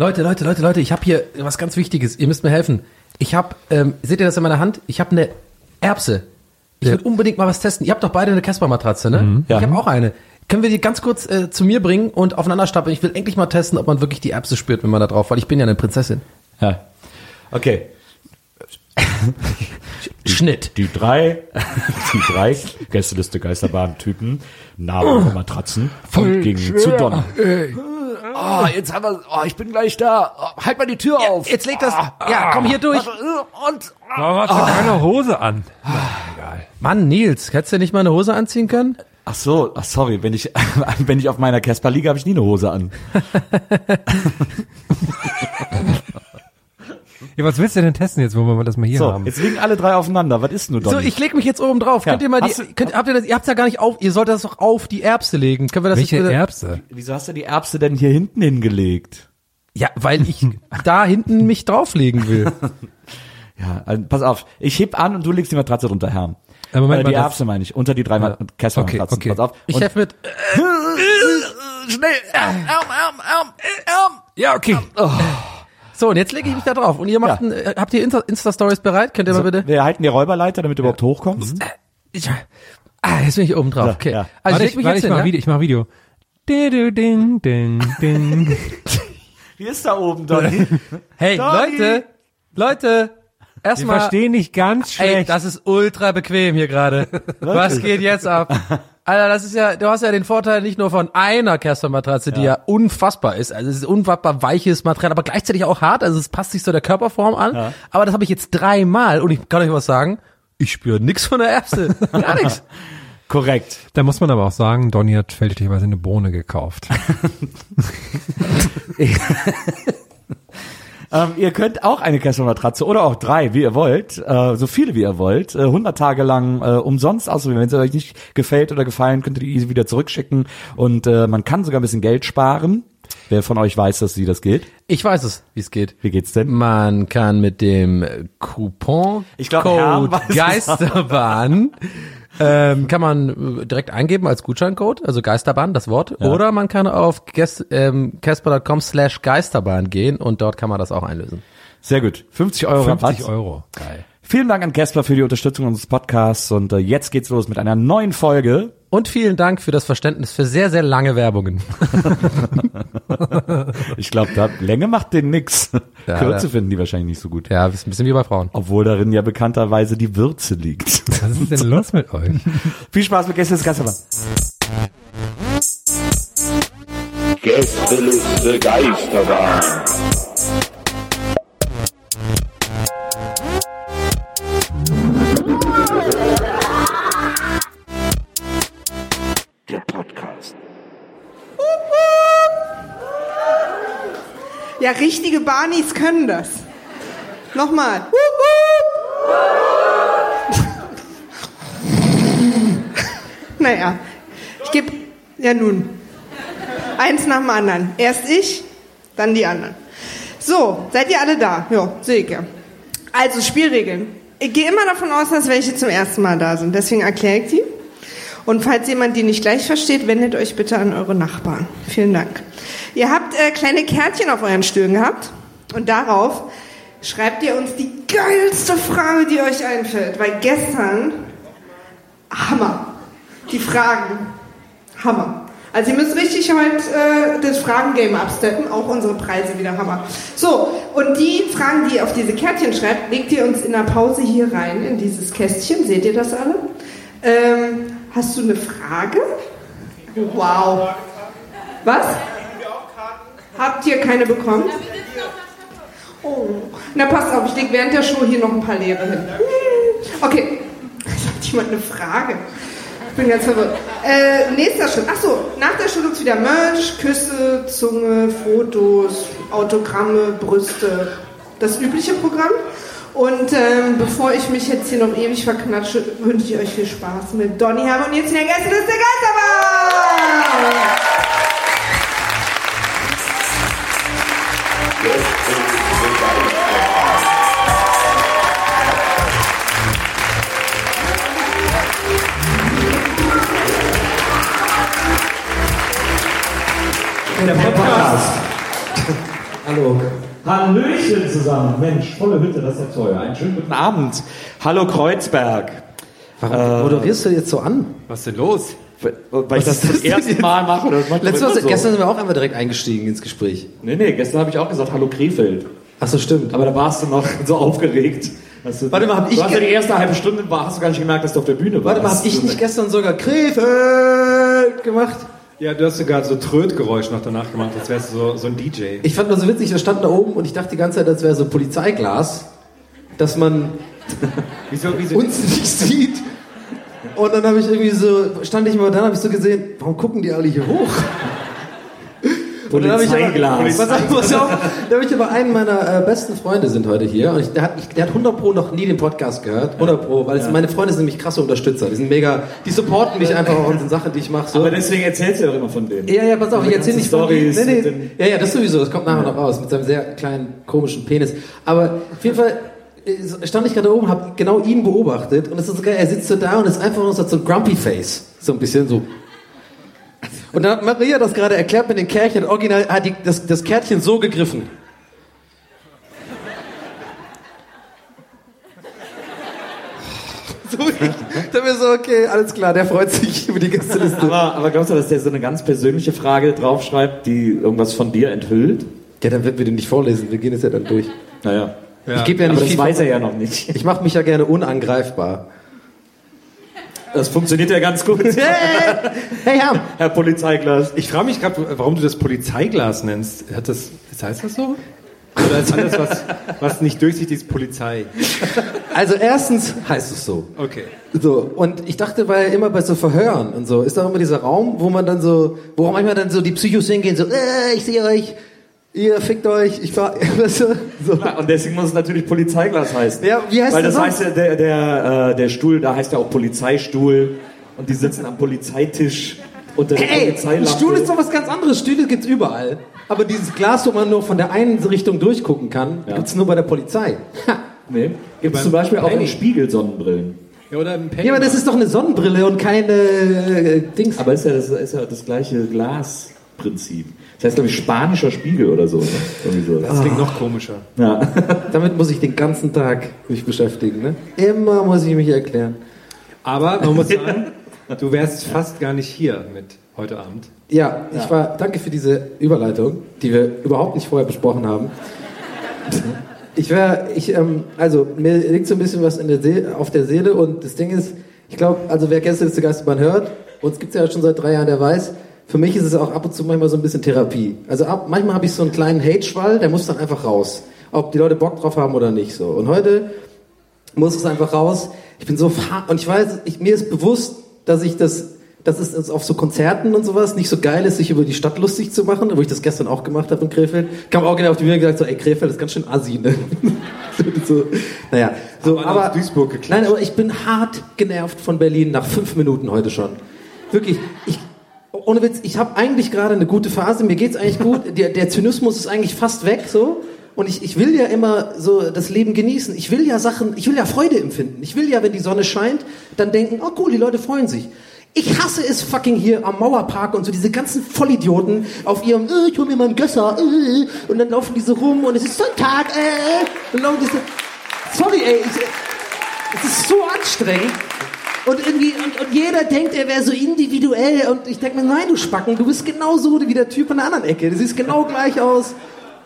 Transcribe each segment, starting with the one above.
Leute, Leute, Leute, Leute, ich habe hier was ganz Wichtiges. Ihr müsst mir helfen. Ich habe, ähm, seht ihr das in meiner Hand? Ich habe eine Erbse. Ich Ja. will unbedingt mal was testen. Ihr habt doch beide eine Casper-Matratze, ne? Mhm. Ja. Ich habe auch eine. Können wir die ganz kurz äh, zu mir bringen und aufeinander stapeln? Ich will endlich mal testen, ob man wirklich die Erbse spürt, wenn man da drauf, weil ich bin ja eine Prinzessin. Ja. Okay. Schnitt. Die drei, die drei Gästeliste Geisterbahn-Typen nahmen Matratzen und gingen zu Donner. Oh, jetzt haben wir, oh, ich bin gleich da. Oh, halt mal die Tür auf. Jetzt leg das. ja, komm hier durch. Und, Warum hast du keine Hose an? Mann, Nils, hättest du nicht mal eine Hose anziehen können? ach so, ach sorry, wenn ich, wenn ich auf meiner Casper liege, habe ich nie eine Hose an. Ja, was willst du denn testen jetzt, wo wir das mal hier So, haben? jetzt liegen alle drei aufeinander. Was ist nun So, Donny? ich leg mich jetzt oben drauf. Ja. Könnt ihr mal die, du- könnt, habt ihr das, ihr habt's ja gar nicht auf, ihr solltet das doch auf die Erbse legen. Können wir das Welche bitte- Erbse? Wieso hast du die Erbse denn hier hinten hingelegt? Ja, weil ich da hinten mich drauflegen will. Ja, also, pass auf. Ich heb an und du legst die Matratze drunter, Herrn. Äh, Moment äh, die Erbse meine ich. Unter die drei ja. Casper-Matratzen. Okay, okay. Pass auf. Ich helfe mit. Schnell! Arm, Arm, Arm, Arm! Ja, okay. So, und jetzt lege ich mich da drauf. Und ihr macht, Ja. ein, äh, habt ihr Insta- Insta-Stories bereit? Könnt ihr mal bitte? Wir halten die Räuberleiter, damit du überhaupt hochkommst. Ich, ah, jetzt bin ich oben drauf. Okay. ja. Also warte, ich mich warte, jetzt ich hin, mach? Video. Ich mach Video. Di, du, ding, ding, ding. Wie ist da oben, Donny? Hey, Donny! Leute, Leute, Wir erstmal. verstehen dich ganz Ey, schlecht. das ist ultra bequem hier gerade. Was geht jetzt ab? Alter, das ist ja, du hast ja den Vorteil nicht nur von einer Casper-Matratze, die ja unfassbar ist. Also es ist unfassbar weiches Material, aber gleichzeitig auch hart. Also es passt sich so der Körperform an. Aber das habe ich jetzt dreimal und ich kann euch was sagen. Ich spüre nix von der Erbse. Gar nichts. Korrekt. da muss man aber auch sagen, Donny hat fälschlicherweise eine Bohne gekauft. Ähm, ihr könnt auch eine Casper-Matratze oder auch drei, wie ihr wollt, äh, so viele wie ihr wollt, äh, 100 Tage lang äh, umsonst ausprobieren. Wenn es euch nicht gefällt oder gefallen, könnt ihr die wieder zurückschicken und äh, man kann sogar ein bisschen Geld sparen. Wer von euch weiß, dass sie das geht? Ich weiß es, wie es geht. Wie geht's denn? Man kann mit dem Coupon Ich glaub, Code Geisterbahn ähm, kann man äh, direkt eingeben als Gutscheincode, also Geisterbahn, das Wort. Oder man kann auf ges- ähm, casper.com slash Geisterbahn gehen und dort kann man das auch einlösen. Sehr gut. 50 Euro 50 Rabatt. Euro. Geil. Vielen Dank an Casper für die Unterstützung unseres Podcasts und äh, jetzt geht's los mit einer neuen Folge. Und vielen Dank für das Verständnis für sehr, sehr lange Werbungen. Ich glaube, da Länge macht den nix. Ja, Kürze ja. finden die wahrscheinlich nicht so gut. Ja, ist ein bisschen wie bei Frauen. Obwohl darin ja bekannterweise die Würze liegt. Was ist denn los mit euch? Viel Spaß mit Gäste des Geisterbahn. Gästeliste Geisterbahn. Ja, richtige Barnies können das. Nochmal. Wup, wup. naja, ich gebe, ja nun, eins nach dem anderen. Erst ich, dann die anderen. So, seid ihr alle da? Ja, sehe ich ja. Also, Spielregeln. Ich gehe immer davon aus, dass welche zum ersten Mal da sind. Deswegen erkläre ich die. Und falls jemand die nicht gleich versteht, wendet euch bitte an eure Nachbarn. Vielen Dank. Ihr habt äh, kleine Kärtchen auf euren Stühlen gehabt und darauf schreibt ihr uns die geilste Frage, die euch einfällt. Weil gestern, Hammer. Die Fragen, Hammer. Also ihr müsst richtig heute äh, das Fragengame absteppen, auch unsere Preise wieder Hammer. So, und die Fragen, die ihr auf diese Kärtchen schreibt, legt ihr uns in der Pause hier rein, in dieses Kästchen. Seht ihr das alle? Ähm, hast du eine Frage? Wow. Was? Habt ihr keine bekommen? Oh, na passt auf, ich leg während der Show hier noch ein paar leere hin. Okay, hat jemand eine Frage? Ich bin ganz verwirrt. Äh, nächster Schritt. Achso, nach der Show gibt's wieder Merch, Küsse, Zunge, Fotos, Autogramme, Brüste. Das übliche Programm. Und ähm, bevor ich mich jetzt hier noch ewig verknatsche, wünsche ich euch viel Spaß mit Donny Herr und jetzt in der Gäste des der Geisterbahn! Der Podcast. Hallo. Hallöchen zusammen. Mensch, volle Hütte, das ist ja toll. Einen schönen guten Abend. Hallo Kreuzberg. Warum moderierst du jetzt so an? Was ist denn los? Weil ich das das erste Mal mache. oder das Letztes Mal, so. gestern sind wir auch einfach direkt eingestiegen ins Gespräch. Nee, nee, gestern habe ich auch gesagt, hallo Krefeld. Ach so, stimmt. Aber da warst du noch so aufgeregt. Du, Warte mal, hab ich du hast ja die erste halbe Stunde, war, hast du gar nicht gemerkt, dass du auf der Bühne warst. Warte mal, hab ich nicht gestern sogar Krefeld gemacht? Ja, du hast sogar so Trötgeräusch noch danach gemacht, als wärst du so, so ein DJ. Ich fand nur so witzig, wir standen da oben und ich dachte die ganze Zeit, das wäre so Polizeiglas, dass man Wieso, wieso? uns nicht sieht. Und dann habe ich irgendwie so, stand ich mal da, habe ich so gesehen, warum gucken die alle hier hoch? Und dann hab ich aber-. Pass auf, pass auf. Da habe ich aber einen meiner äh, besten Freunde sind heute hier und ich, der, hat, ich, der hat 100 Pro noch nie den Podcast gehört, 100 Pro, weil es, meine Freunde sind nämlich krasse Unterstützer, die sind mega, die supporten mich einfach auch in den Sachen, die ich mache. So. Aber deswegen erzählst du ja auch immer von denen. Ja, ja, pass auf, ich Diese erzähl nicht von Storys nee, nee. Ja, ja, das sowieso, das kommt nachher noch raus, mit seinem sehr kleinen, komischen Penis. Aber auf jeden Fall äh, stand ich gerade oben, habe genau ihn beobachtet und es ist so geil, er sitzt so da und ist einfach nur so ein Grumpy Face. So ein bisschen so. Und dann hat Maria das gerade erklärt mit den Kärtchen, original hat die, das, das Kärtchen so gegriffen. So, ich dachte mir so, okay, alles klar, der freut sich über die Gästeliste. Aber, aber glaubst du, dass der so eine ganz persönliche Frage draufschreibt, die irgendwas von dir enthüllt? Ja, dann wird wir den nicht vorlesen, wir gehen es ja dann durch. Naja. Ich gebe ja Aber nicht das viel weiß er ja noch nicht. Ich mache mich ja gerne unangreifbar. Das funktioniert ja ganz gut. Hey, hey Ham. Herr Polizeiglas. Ich frage mich gerade, warum du das Polizeiglas nennst. Hat das, das heißt das so? Oder ist alles, was, was nicht durchsichtig ist, Polizei? Also erstens heißt es so. Okay. So, und ich dachte, weil immer bei so Verhören und so, ist da immer dieser Raum, wo man dann so, wo manchmal dann so die Psychos hingehen, so, äh, ich sehe euch, ihr fickt euch, ich fahr, weißt du, so. Und deswegen muss es natürlich Polizeiglas heißen. Ja, wie heißt Weil das das heißt ja, der, der, äh, der Stuhl, da heißt ja auch Polizeistuhl. Und die sitzen am Polizeitisch unter der Ey, ein Polizeilampe. Stuhl ist doch was ganz anderes, Stühle gibt's überall. Aber dieses Glas, wo man nur von der einen Richtung durchgucken kann, Ja. gibt's nur bei der Polizei. Ha. Nee. Gibt es zum Beispiel auch in. Spiegelsonnenbrillen. Ja, oder ein Penny. Ja, aber das ist doch eine Sonnenbrille und keine äh, Dings. Aber ist ja das, ist ja das gleiche Glasprinzip. Das heißt, glaube ich, spanischer Spiegel oder so. Ne? Irgendwie so. das klingt noch komischer. Ja. Damit muss ich den ganzen Tag mich beschäftigen. Ne? Immer muss ich mich erklären. Aber man muss sagen, du wärst fast gar nicht hier mit heute Abend. Ja, ich war. Danke für diese Überleitung, die wir überhaupt nicht vorher besprochen haben. Ich wäre, ich, ähm, also mir liegt so ein bisschen was in der See auf der Seele und das Ding ist, ich glaube, also wer Gästeliste Geisterbahn hört, uns gibt's ja schon seit drei Jahren, der weiß, für mich ist es auch ab und zu manchmal so ein bisschen Therapie. Also ab, manchmal habe ich so einen kleinen Hate-Schwall, der muss dann einfach raus. Ob die Leute Bock drauf haben oder nicht so. Und heute muss es einfach raus. Ich bin so und ich weiß, ich, mir ist bewusst, dass ich das, dass es auf so Konzerten und sowas nicht so geil ist, sich über die Stadt lustig zu machen, wo ich das gestern auch gemacht habe in Krefeld. Kam auch genau auf die Bühne und gesagt so, ey Krefeld ist ganz schön assi, ne? so, naja, so, aber auf Duisburg geklatscht. nein, aber ich bin hart genervt von Berlin nach fünf Minuten heute schon. Wirklich, ich ohne Witz, ich habe eigentlich gerade eine gute Phase, mir geht's eigentlich gut, der, der Zynismus ist eigentlich fast weg so und ich, ich will ja immer so das Leben genießen. Ich will ja Sachen, ich will ja Freude empfinden. Ich will ja, wenn die Sonne scheint, dann denken, oh cool, die Leute freuen sich. Ich hasse es fucking hier am Mauerpark und so diese ganzen Vollidioten auf ihrem, äh, ich hol mir mal einen Gösser, äh, und dann laufen diese rum und es ist Sonntag, äh, und laufen diese, sorry ey, ich, es ist so anstrengend. Und irgendwie, und, und jeder denkt, er wäre so individuell. Und ich denke mir, nein, du Spacken, du bist genauso wie der Typ an der anderen Ecke. Du siehst genau gleich aus.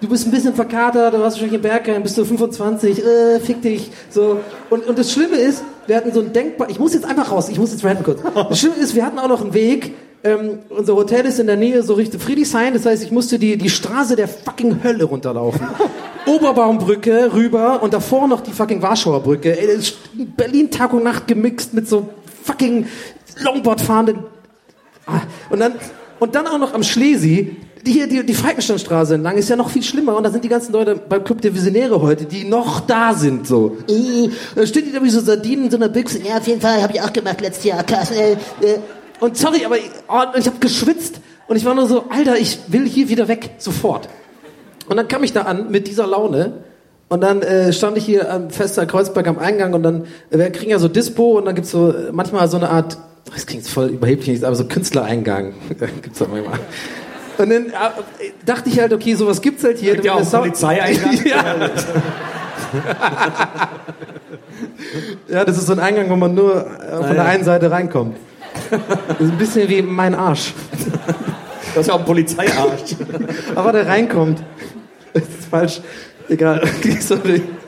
Du bist ein bisschen verkatert, du wahrscheinlich im Bergheim, bist du 25, äh, fick dich. So. Und, und das Schlimme ist, wir hatten so ein denkbar, ich muss jetzt einfach raus, ich muss jetzt ranten kurz. Das Schlimme ist, wir hatten auch noch einen Weg, ähm, unser Hotel ist in der Nähe so Richtung Friedrichshain, das heißt, ich musste die, die Straße der fucking Hölle runterlaufen. Oberbaumbrücke rüber und davor noch die fucking Warschauer Brücke. Ey, das ist Berlin Tag und Nacht gemixt mit so fucking Longboard fahrenden. Ah, und dann, und dann auch noch am Schlesi, die hier, die, die Falkensteinstraße entlang ist ja noch viel schlimmer und da sind die ganzen Leute beim Club der Visionäre heute, die noch da sind, so. Äh, da stehen die da wie so Sardinen in so einer Büchse. Ja, auf jeden Fall, habe ich auch gemacht letztes Jahr. Krass, äh, äh. Und sorry, aber ich, oh, ich habe geschwitzt und ich war nur so, Alter, ich will hier wieder weg, sofort. Und dann kam ich da an mit dieser Laune und dann äh, stand ich hier am Fester Kreuzberg am Eingang und dann, äh, wir kriegen ja so Dispo und dann gibt's so äh, manchmal so eine Art, das klingt voll überheblich, aber so Künstlereingang gibt's da manchmal. Und dann äh, dachte ich halt, okay, sowas gibt's halt hier. Ja, auch Polizeieingang. ja. ja, das ist so ein Eingang, wo man nur äh, von der einen Seite reinkommt. Das ist ein bisschen wie mein Arsch. Das ist ja auch ein Polizeiarsch. Aber der reinkommt. Das ist falsch. Egal.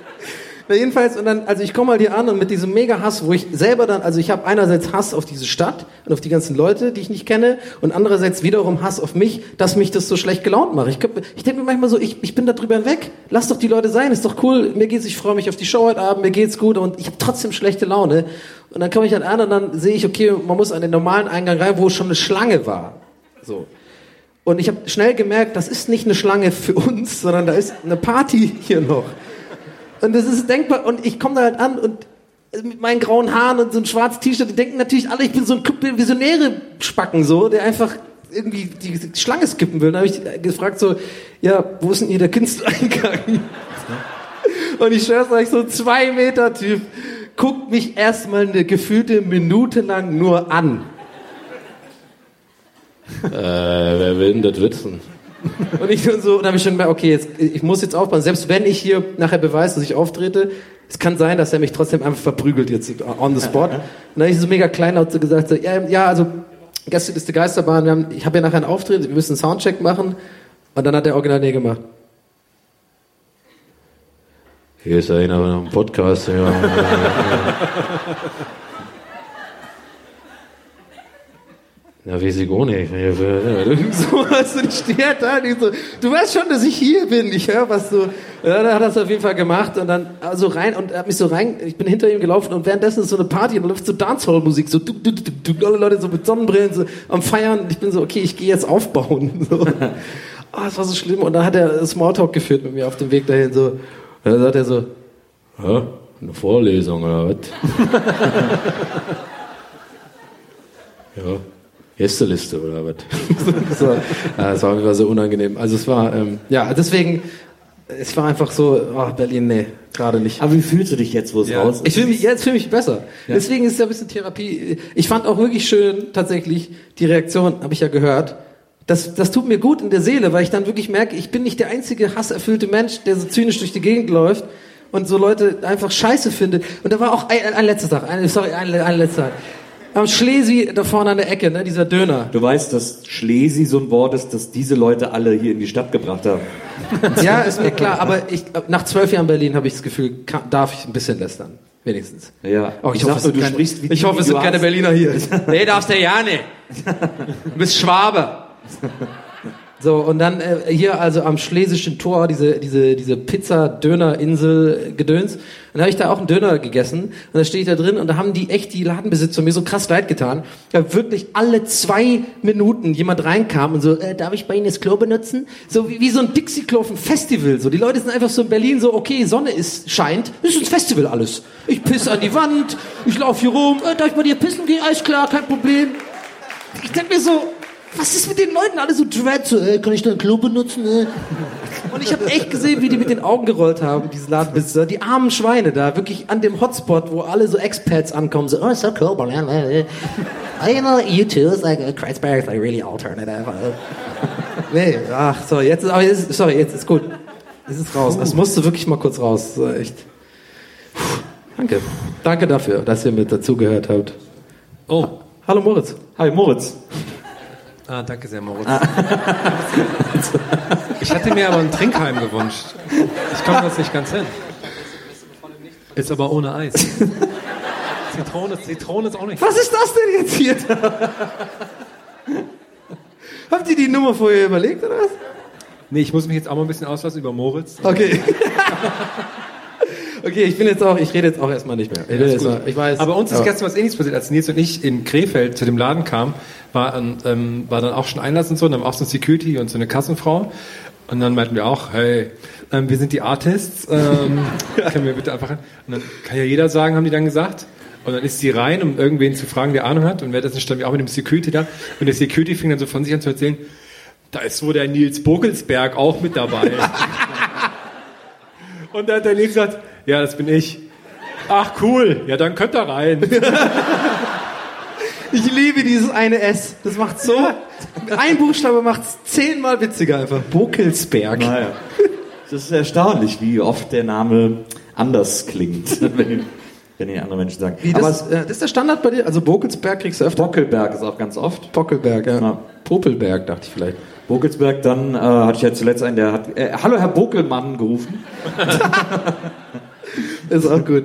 Jedenfalls, und dann, also ich komme mal hier an und mit diesem Mega-Hass, wo ich selber dann, also ich habe einerseits Hass auf diese Stadt und auf die ganzen Leute, die ich nicht kenne, und andererseits wiederum Hass auf mich, dass mich das so schlecht gelaunt macht. Ich, ich denke mir manchmal so, ich, ich bin da drüber hinweg. Lass doch die Leute sein, ist doch cool. Mir geht's, ich freue mich auf die Show heute Abend, mir geht's gut und ich habe trotzdem schlechte Laune. Und dann komme ich dann an und dann sehe ich, okay, man muss an den normalen Eingang rein, wo schon eine Schlange war. So. Und ich habe schnell gemerkt, das ist nicht eine Schlange für uns, sondern da ist eine Party hier noch. Und das ist denkbar. Und ich komme da halt an und mit meinen grauen Haaren und so ein schwarzes T-Shirt, die denken natürlich alle, ich bin so ein visionäre Spacken so, der einfach irgendwie die Schlange skippen will. Dann habe ich gefragt so, ja, wo ist denn hier der Künstlereingang? Und ich schwör's euch, so ein zwei Meter Typ guckt mich erstmal eine gefühlte Minute lang nur an. äh, wer will denn das wissen? Und ich und so, und habe ich schon gemerkt, okay, jetzt, ich muss jetzt aufpassen. Selbst wenn ich hier nachher beweise, dass ich auftrete, es kann sein, dass er mich trotzdem einfach verprügelt jetzt on the spot. Und dann habe ich so mega kleinlaut so gesagt, so, ja, ja, also Gäste ist die Geisterbahn, wir haben, ich habe ja nachher einen Auftritt, wir müssen einen Soundcheck machen. Und dann hat der Original nee gemacht. Hier ist einer von einem Podcast. Ja. Ja, weiß ich auch nicht. so, also ich stehe da und so, du weißt schon, dass ich hier bin. Ich höre was so. Ja, dann hat er es auf jeden Fall gemacht und dann also rein und er hat mich so rein, ich bin hinter ihm gelaufen und währenddessen ist so eine Party und da läuft so Dancehall-Musik, so du, du, du, du, alle Leute so mit Sonnenbrillen so am Feiern. Und ich bin so, okay, ich gehe jetzt aufbauen. So. Oh, das war so schlimm. Und dann hat er Smalltalk geführt mit mir auf dem Weg dahin. So. Und dann sagt er so, Hä? Eine Vorlesung oder was? ja. Gästeliste oder was? so, ja, das war mir so unangenehm. Also es war, ähm, ja, deswegen, es war einfach so, oh, Berlin, nee, gerade nicht. Aber wie fühlst du dich jetzt, wo es ja. raus ist? Ich fühle mich, jetzt fühle mich besser. Ja. Deswegen ist es ja ein bisschen Therapie. Ich fand auch wirklich schön, tatsächlich, die Reaktion, habe ich ja gehört. Das, das tut mir gut in der Seele, weil ich dann wirklich merke, ich bin nicht der einzige hasserfüllte Mensch, der so zynisch durch die Gegend läuft und so Leute einfach scheiße findet. Und da war auch ein, ein letzter Tag, ein, sorry, ein, ein letzter Tag am Schlesi da vorne an der Ecke, ne, dieser Döner. Du weißt, dass Schlesi so ein Wort ist, das diese Leute alle hier in die Stadt gebracht haben. ja, ist mir klar, aber ich, nach zwölf Jahren Berlin habe ich das Gefühl, kann, darf ich ein bisschen lästern. Wenigstens. Ja. Oh, ich, ich hoffe, du keine, sprichst wie Ich hoffe, es sind keine Berliner hier. nee, darfst du ja nicht. Du bist Schwabe. So, und dann äh, hier also am Schlesischen Tor, diese, diese, diese Pizza-Döner-Insel-Gedöns. Und dann habe ich da auch einen Döner gegessen. Und da stehe ich da drin und da haben die echt, die Ladenbesitzer, mir so krass leid getan. Da wirklich alle zwei Minuten jemand reinkam und so, äh, darf ich bei Ihnen das Klo benutzen? So wie, wie so ein Dixie-Klo auf Festival. So, die Leute sind einfach so in Berlin so, okay, Sonne ist, scheint, ist ein Festival alles. Ich piss an die Wand, ich laufe hier rum, äh, darf ich bei dir pissen gehen? Alles klar, kein Problem. Ich denke mir so, was ist mit den Leuten alle so dread? So, ey, kann ich dein Klo benutzen? Ey? Und ich habe echt gesehen, wie die mit den Augen gerollt haben, diese Ladenbesitzer. Die armen Schweine da, wirklich an dem Hotspot, wo alle so Expats ankommen. So, oh, so cool, man. I know you too. It's like, Kreuzberg is like really alternative. nee, ach, sorry, jetzt, aber jetzt, sorry, jetzt ist gut. Es ist raus. Es musste wirklich mal kurz raus. So, echt. Puh, danke. Danke dafür, dass ihr mit dazugehört habt. Oh. Hallo Moritz. Hi Moritz. Ah, danke sehr, Moritz. ich hatte mir aber ein Trinkheim gewünscht. Ich komme das nicht ganz hin. Ist aber ohne Eis. Zitrone, Zitrone ist auch nicht. Was ist das denn jetzt hier? Habt ihr die Nummer vorher überlegt oder was? Nee, ich muss mich jetzt auch mal ein bisschen auslassen über Moritz. Okay. okay, ich bin jetzt auch, ich rede jetzt auch erstmal nicht mehr. Ich, jetzt mal, ich weiß. Aber uns ist gestern was ähnliches passiert. Als Nils und ich in Krefeld zu dem Laden kamen, war, ähm, war dann auch schon Einlass und so, und dann war auch so ein Security und so eine Kassenfrau. Und dann meinten wir auch, hey, ähm, wir sind die Artists, ähm, können wir bitte einfach? Und dann kann ja jeder sagen, haben die dann gesagt. Und dann ist sie rein, um irgendwen zu fragen, der Ahnung hat. Und währenddessen standen wir auch mit dem Security da. Und der Security fing dann so von sich an zu erzählen, da ist wohl der Nils Bogelsberg auch mit dabei. und dann hat der Nils gesagt, ja, das bin ich. Ach cool, ja dann könnt ihr rein. Ich liebe dieses eine S. Das macht so. Ein Buchstabe macht es zehnmal witziger einfach. Bokelsberg. Naja. Das ist erstaunlich, wie oft der Name anders klingt, wenn ihn, wenn ihn andere Menschen sagen. Wie, Aber das, äh, das ist der Standard bei dir? Also Bokelsberg kriegst du öfter? Bockelberg ist auch ganz oft. Bockelberg, ja. Ja. Popelberg, dachte ich vielleicht. Bokelsberg, dann äh, hatte ich ja zuletzt einen, der hat, äh, hallo Herr Bokelmann gerufen. Ist auch gut.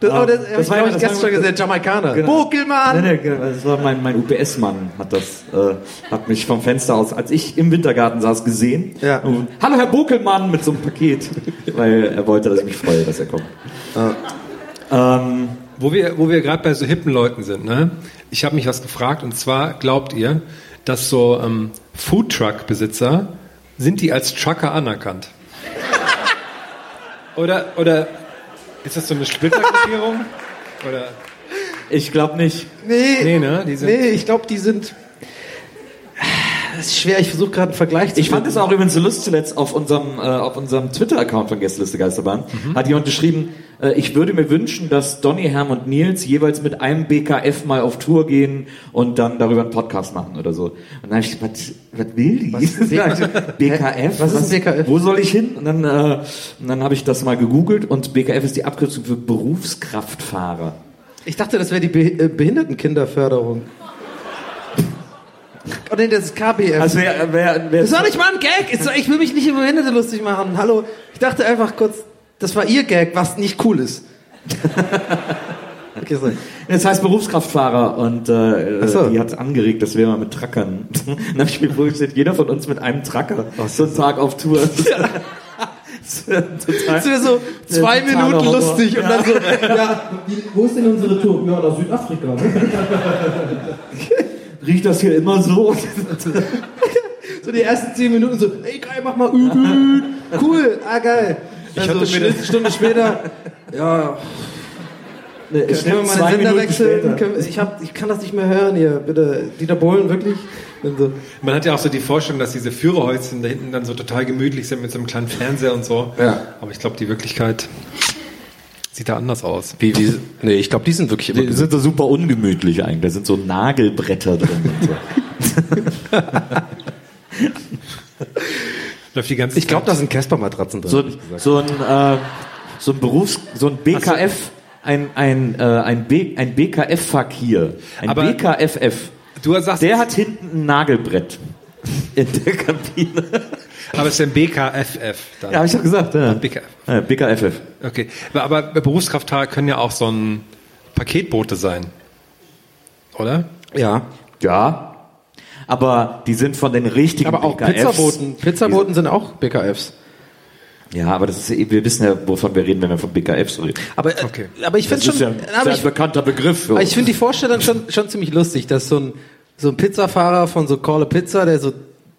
Das, aber das, das das war habe ja- ich das gestern schon gesehen, Jamaikaner. Genau. Bokelmann! Nee, nee, genau, das war mein, mein UPS-Mann, hat das, äh, hat mich vom Fenster aus, als ich im Wintergarten saß, gesehen. Ja. Und, hallo Herr Bokelmann mit so einem Paket, weil er wollte, dass ich mich freue, dass er kommt. Ähm, Wo wir, wo wir gerade bei so hippen Leuten sind, ne? Ich habe mich was gefragt und zwar glaubt ihr, dass so ähm, Foodtruck-Besitzer sind die als Trucker anerkannt? oder oder ist das so eine Splittergruppierung? oder ich glaube nicht. Nee, nee, ne? Die sind, nee, ich glaube, die sind. Das ist schwer, ich versuche gerade einen Vergleich zu Ich fand finden. es auch übrigens so lustig zuletzt auf unserem, äh, auf unserem Twitter-Account von Gästeliste Geisterbahn. Hat jemand geschrieben, äh, ich würde mir wünschen, dass Donny, Herm und Nils jeweils mit einem BKF mal auf Tour gehen und dann darüber einen Podcast machen oder so. Und dann habe ich gedacht, was, was will die? BKF? Was ist BKF? Wo soll ich hin? Und dann, äh, und dann habe ich das mal gegoogelt und BKF ist die Abkürzung für Berufskraftfahrer. Ich dachte, das wäre die Be äh, Behindertenkinderförderung. Oh nee, das ist KBF. Also wer, wer, wer das doch nicht mal ein Gag. Doch- Ich will mich nicht über Behinderte lustig machen. Hallo. Ich dachte einfach kurz, das war ihr Gag, was nicht cool ist. okay, so. Das heißt Berufskraftfahrer und äh, so. die hat angeregt, dass wir mal mit Trackern. Dann habe ich mir vorgestellt, jeder von uns mit einem Tracker so einen Tag auf Tour. Das wär total, Das wäre so zwei Minuten Horror. lustig und dann so, ja, wo ist denn unsere Tour? Ja, nach Südafrika. Riecht das hier immer so? So die ersten zehn Minuten so, ey geil, mach mal übel. Cool, ah geil. Dann hatte so mir eine Stunde später, ja, Ne, es können wir mal den Sender wechseln? wir- Ich, hab, ich kann das nicht mehr hören hier, bitte. Dieter Bohlen, wirklich? So, man hat ja auch so die Vorstellung, dass diese Führerhäuschen da hinten dann so total gemütlich sind mit so einem kleinen Fernseher und so. Ja. Aber ich glaube, die Wirklichkeit sieht da anders aus. wie, wie, nee, ich glaube, die sind wirklich immer Die sind so super ungemütlich eigentlich. Da sind so Nagelbretter drin. Und so. Läuft die ganze Ich glaube, da sind Casper-Matratzen drin. so, ein- so ein äh, so ein Berufs so ein BKF ein ein äh, ein, B, ein BKF Fakir ein Aber- BKFF Du sagst, der hat hinten ein Nagelbrett in der Kabine aber es ist ein BKFF dann. ja hab ich doch gesagt ja. BKF. Ja, BKFF Okay. Aber, aber Berufskraftfahrer können ja auch so ein Paketboote sein. Oder? ja. ja aber die sind von den richtigen Aber auch BKFs. Pizzaboten. Pizzaboten sind auch BKFs. ja aber das ist ja, wir wissen ja wovon wir reden wenn wir von BKFs reden Aber, Okay. aber ich finde ist schon, ja, aber ja ich, ein bekannter Begriff für aber ich uns. finde die Vorstellung schon, schon ziemlich lustig, dass so ein, so ein Pizzafahrer von so Call a Pizza, der so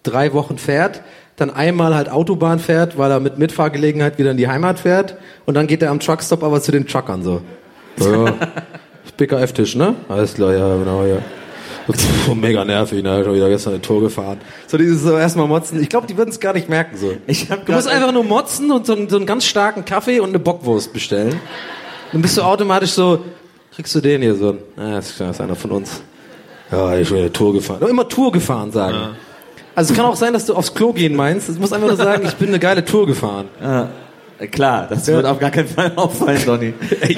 drei Wochen fährt, dann einmal halt Autobahn fährt, weil er mit Mitfahrgelegenheit wieder in die Heimat fährt und dann geht er am Truckstop aber zu den Truckern so. Ja, BKF-Tisch, ne? Alles klar, ja, genau, ja. Pff, mega nervig, ne? Schon wieder gestern eine Tour gefahren. So dieses so erstmal motzen. Ich glaube, die würden es gar nicht merken so. Ich hab du musst einfach nur motzen und so, einen- so einen ganz starken Kaffee und eine Bockwurst bestellen. Dann bist du automatisch so, kriegst du den hier so. Ah, das ist klar, ist einer von uns. Ja, ich bin eine Tour gefahren. Immer Tour gefahren sagen. Also es kann auch sein, dass du aufs Klo gehen meinst. Du musst einfach nur sagen, ich bin eine geile Tour gefahren. Äh, Klar, das wird auf gar keinen Fall auffallen, Donny. Die,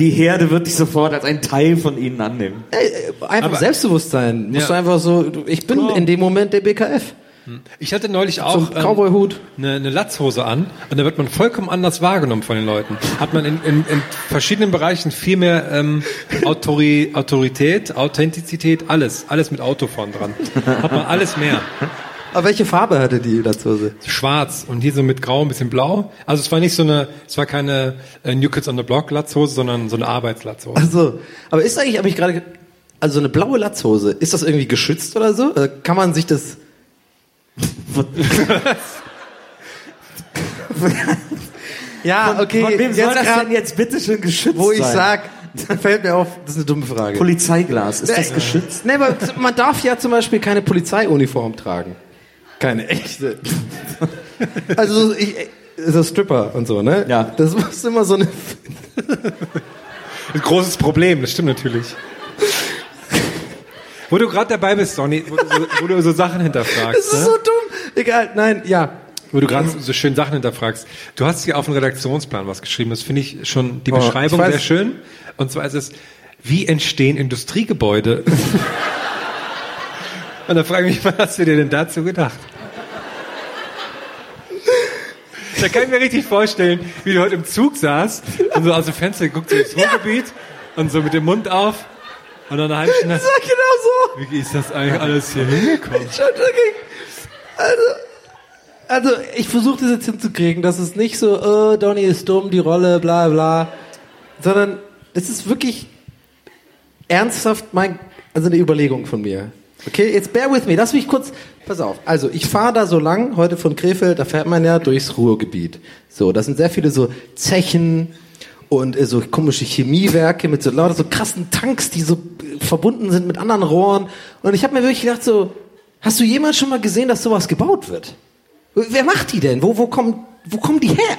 die Herde wird dich sofort als ein Teil von ihnen annehmen. Ey, einfach Aber- Selbstbewusstsein. Musst Ja. du einfach so, ich bin Klar. in dem Moment der BKF. Ich hatte neulich So auch ein Cowboy-Hut. eine, eine Latzhose an und da wird man vollkommen anders wahrgenommen von den Leuten. Hat man in, in, in verschiedenen Bereichen viel mehr ähm, Autori, Autorität, Authentizität, alles, alles mit Auto vorn dran. Hat man alles mehr. Aber welche Farbe hatte die Latzhose? Schwarz und hier so mit grau, ein bisschen blau. Also es war nicht so eine, es war keine äh, New Kids on the Block Latzhose, sondern so eine Arbeitslatzhose. Also, aber ist eigentlich, habe ich gerade, ge- also eine blaue Latzhose, ist das irgendwie geschützt oder so? Äh, Kann man sich das? ja, okay. Von wem soll das grad, denn jetzt bitte schön geschützt wo ich sein? sag, fällt mir auf, das ist eine dumme Frage. Polizeiglas, ist das geschützt? Nee, aber man darf ja zum Beispiel keine Polizeiuniform tragen. Keine echte. Also so, ich, so Stripper und so, ne? Ja. Das muss immer so eine. Ein großes Problem, das stimmt natürlich. Wo du gerade dabei bist, Sonny, wo du, so, wo du so Sachen hinterfragst. Das ist ne? so dumm. Egal, nein, ja. Wo du gerade so schön Sachen hinterfragst. Du hast hier auf dem Redaktionsplan was geschrieben, das finde ich schon die Oh, Beschreibung sehr schön. Und zwar ist es, wie entstehen Industriegebäude? Und da frage ich mich, was hast du dir denn dazu gedacht? Da kann ich mir richtig vorstellen, wie du heute im Zug saßt und so aus dem Fenster guckst ins Ruhrgebiet und so mit dem Mund auf und dann eine halbe Stunde, genau so. wie ist das eigentlich alles hier hingekommen? Also, also ich versuche das jetzt hinzukriegen, dass es nicht so, oh, Donny ist dumm, die Rolle, bla bla, sondern es ist wirklich ernsthaft mein, also eine Überlegung von mir. Okay, jetzt bear with me, lass mich kurz, pass auf. Also ich fahre da so lang, heute von Krefeld, da fährt man ja durchs Ruhrgebiet. So, das sind sehr viele so Zechen und äh, so komische Chemiewerke mit so lauter so krassen Tanks, die so äh, verbunden sind mit anderen Rohren. Und ich habe mir wirklich gedacht so, hast du jemals schon mal gesehen, dass sowas gebaut wird? Wer macht die denn? Wo, wo, kommen, wo kommen die her?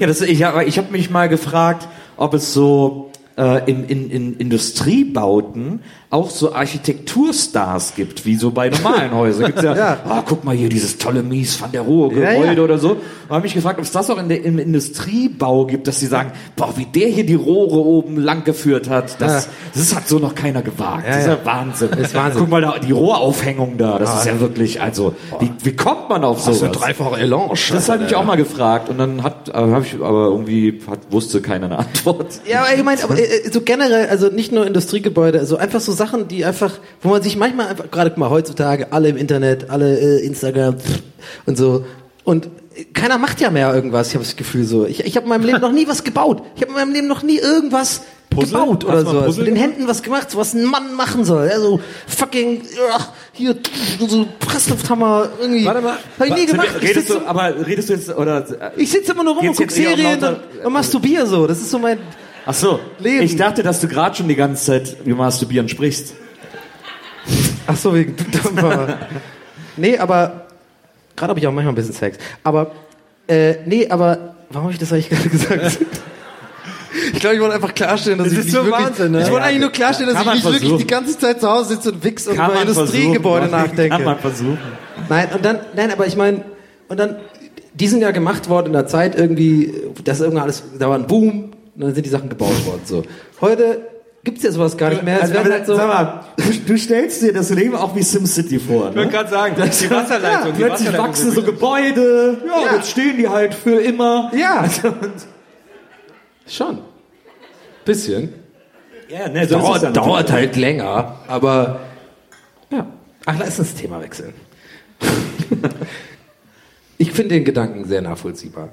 Ja, das, ich, ich habe mich mal gefragt, ob es so äh, in, in, in Industriebauten auch so Architekturstars gibt, wie so bei normalen Häusern. Gibt's ja, Ja. Ah, guck mal hier, dieses tolle Mies van der Rohe Ja, Gebäude ja. oder so. Und habe mich gefragt, ob es das auch in der, im Industriebau gibt, dass sie sagen, boah, wie der hier die Rohre oben lang geführt hat, das, Ja. das hat so noch keiner gewagt. Ja, das ist ja. ja Wahnsinn. Das ist Wahnsinn. Guck mal da, die Rohraufhängung da, das ist ja wirklich, also, wie, wie kommt man auf sowas? dreifache Elange. Das habe ich auch mal gefragt und dann hat, äh, habe ich aber irgendwie hat, wusste keiner eine Antwort. Ja, aber ich meine, aber äh, so generell, also nicht nur Industriegebäude, also einfach so Sachen, die einfach, wo man sich manchmal einfach, gerade guck mal, heutzutage alle im Internet, alle äh, Instagram und so. Und äh, keiner macht ja mehr irgendwas, ich habe das Gefühl so. Ich, ich habe in meinem Leben noch nie was gebaut. Ich habe in meinem Leben noch nie irgendwas Puzzle? gebaut oder so. Mit den? Händen was gemacht, so was ein Mann machen soll. Also fucking, ja, hier, so Presslufthammer, irgendwie. Warte mal. Hab ich nie gemacht. Ich redest sitze du, aber redest du jetzt oder? ich sitz immer nur rum und guck Serien und, und masturbier so. Das ist so mein, Ach so, Leben. ich dachte, dass du gerade schon die ganze Zeit über Masturbieren sprichst. Ach so, wegen Nee, aber gerade habe ich auch manchmal ein bisschen Sex. Aber äh, nee, aber warum habe ich das eigentlich gerade gesagt? Ich glaube, ich wollte einfach klarstellen, dass Das ich ist nicht so wirklich, Wahnsinn, ne? ich wollte eigentlich nur klarstellen, dass kann ich nicht wirklich versuchen. die ganze Zeit zu Hause sitze und wichs und über Industriegebäude nachdenke. Kann man versuchen. Nein, und dann, nein, aber ich meine, und dann, die sind ja gemacht worden in der Zeit irgendwie, das ist irgendwann alles, da war ein Boom, und dann sind die Sachen gebaut worden, so. Heute gibt's ja sowas gar nicht mehr. Es Also, aber, halt so, sag mal, du, du stellst dir das Leben auch wie SimCity vor. Ich wollte Ne? gerade sagen, die Wasserleitung. die Plötzlich Wasserleitung wachsen so Gebäude, ja, Ja. jetzt stehen die halt für immer. ja, schon. Bisschen. Ja, ne, so ist es dauert, dauert halt länger, aber ja. Ach, lass uns das Thema wechseln. ich finde den Gedanken sehr nachvollziehbar.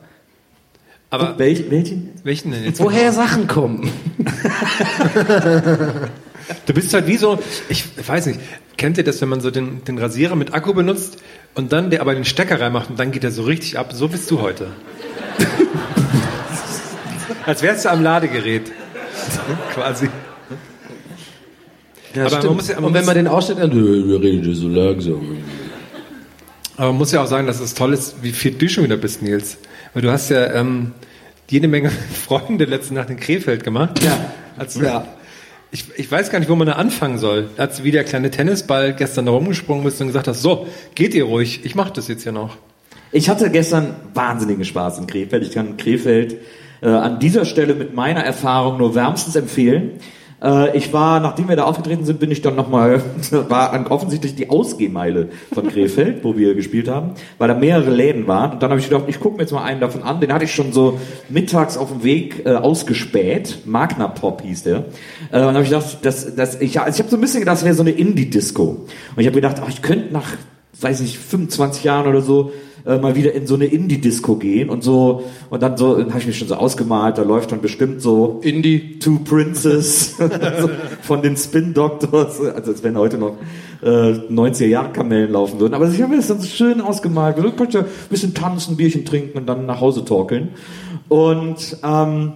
Aber Welch, welchen? welchen denn jetzt? Woher Sachen kommen? Du bist halt wie so, ich weiß nicht, kennt ihr das, wenn man so den, den Rasierer mit Akku benutzt und dann der aber den Stecker reinmacht und dann geht er so richtig ab? So bist du heute. Als wärst du am Ladegerät. Quasi. Ja, Aber man muss ja- man Und wenn man den ausstellt, dann, "Nö, wir reden ja so langsam. Aber man muss ja auch sagen, dass es toll ist, wie fit du schon wieder bist, Nils. Weil du hast ja ähm, jede Menge Freunde letzte Nacht in Krefeld gemacht. Ja. Als, Ja. Ich, ich weiß gar nicht, wo man da anfangen soll. Als du wie der kleine Tennisball gestern da rumgesprungen bist und gesagt hast, so, geht ihr ruhig, ich mach das jetzt hier noch. Ich hatte gestern wahnsinnigen Spaß in Krefeld. Ich kann Krefeld äh, an dieser Stelle mit meiner Erfahrung nur wärmstens empfehlen. Äh, ich war, nachdem wir da aufgetreten sind, bin ich dann nochmal, war offensichtlich die Ausgehmeile von Krefeld, wo wir gespielt haben, weil da mehrere Läden waren. Und dann habe ich gedacht, ich gucke mir jetzt mal einen davon an. Den hatte ich schon so mittags auf dem Weg äh, ausgespäht. Magna Pop hieß der. Äh, und habe ich gedacht, das, das, ich, also ich habe so ein bisschen gedacht, das wäre so eine Indie-Disco. Und ich habe gedacht, ach, ich könnte nach, weiß ich, 25 Jahren oder so äh, mal wieder in so eine Indie-Disco gehen und so und dann so, dann habe ich mich schon so ausgemalt, da läuft dann bestimmt so Indie. Two Princes also von den Spin Doctors, also als wenn heute noch äh, 90er Jahre Kamellen laufen würden. Aber ich habe mir das dann so schön ausgemalt. Du kannst ja ein bisschen tanzen, ein Bierchen trinken und dann nach Hause torkeln. Und ähm,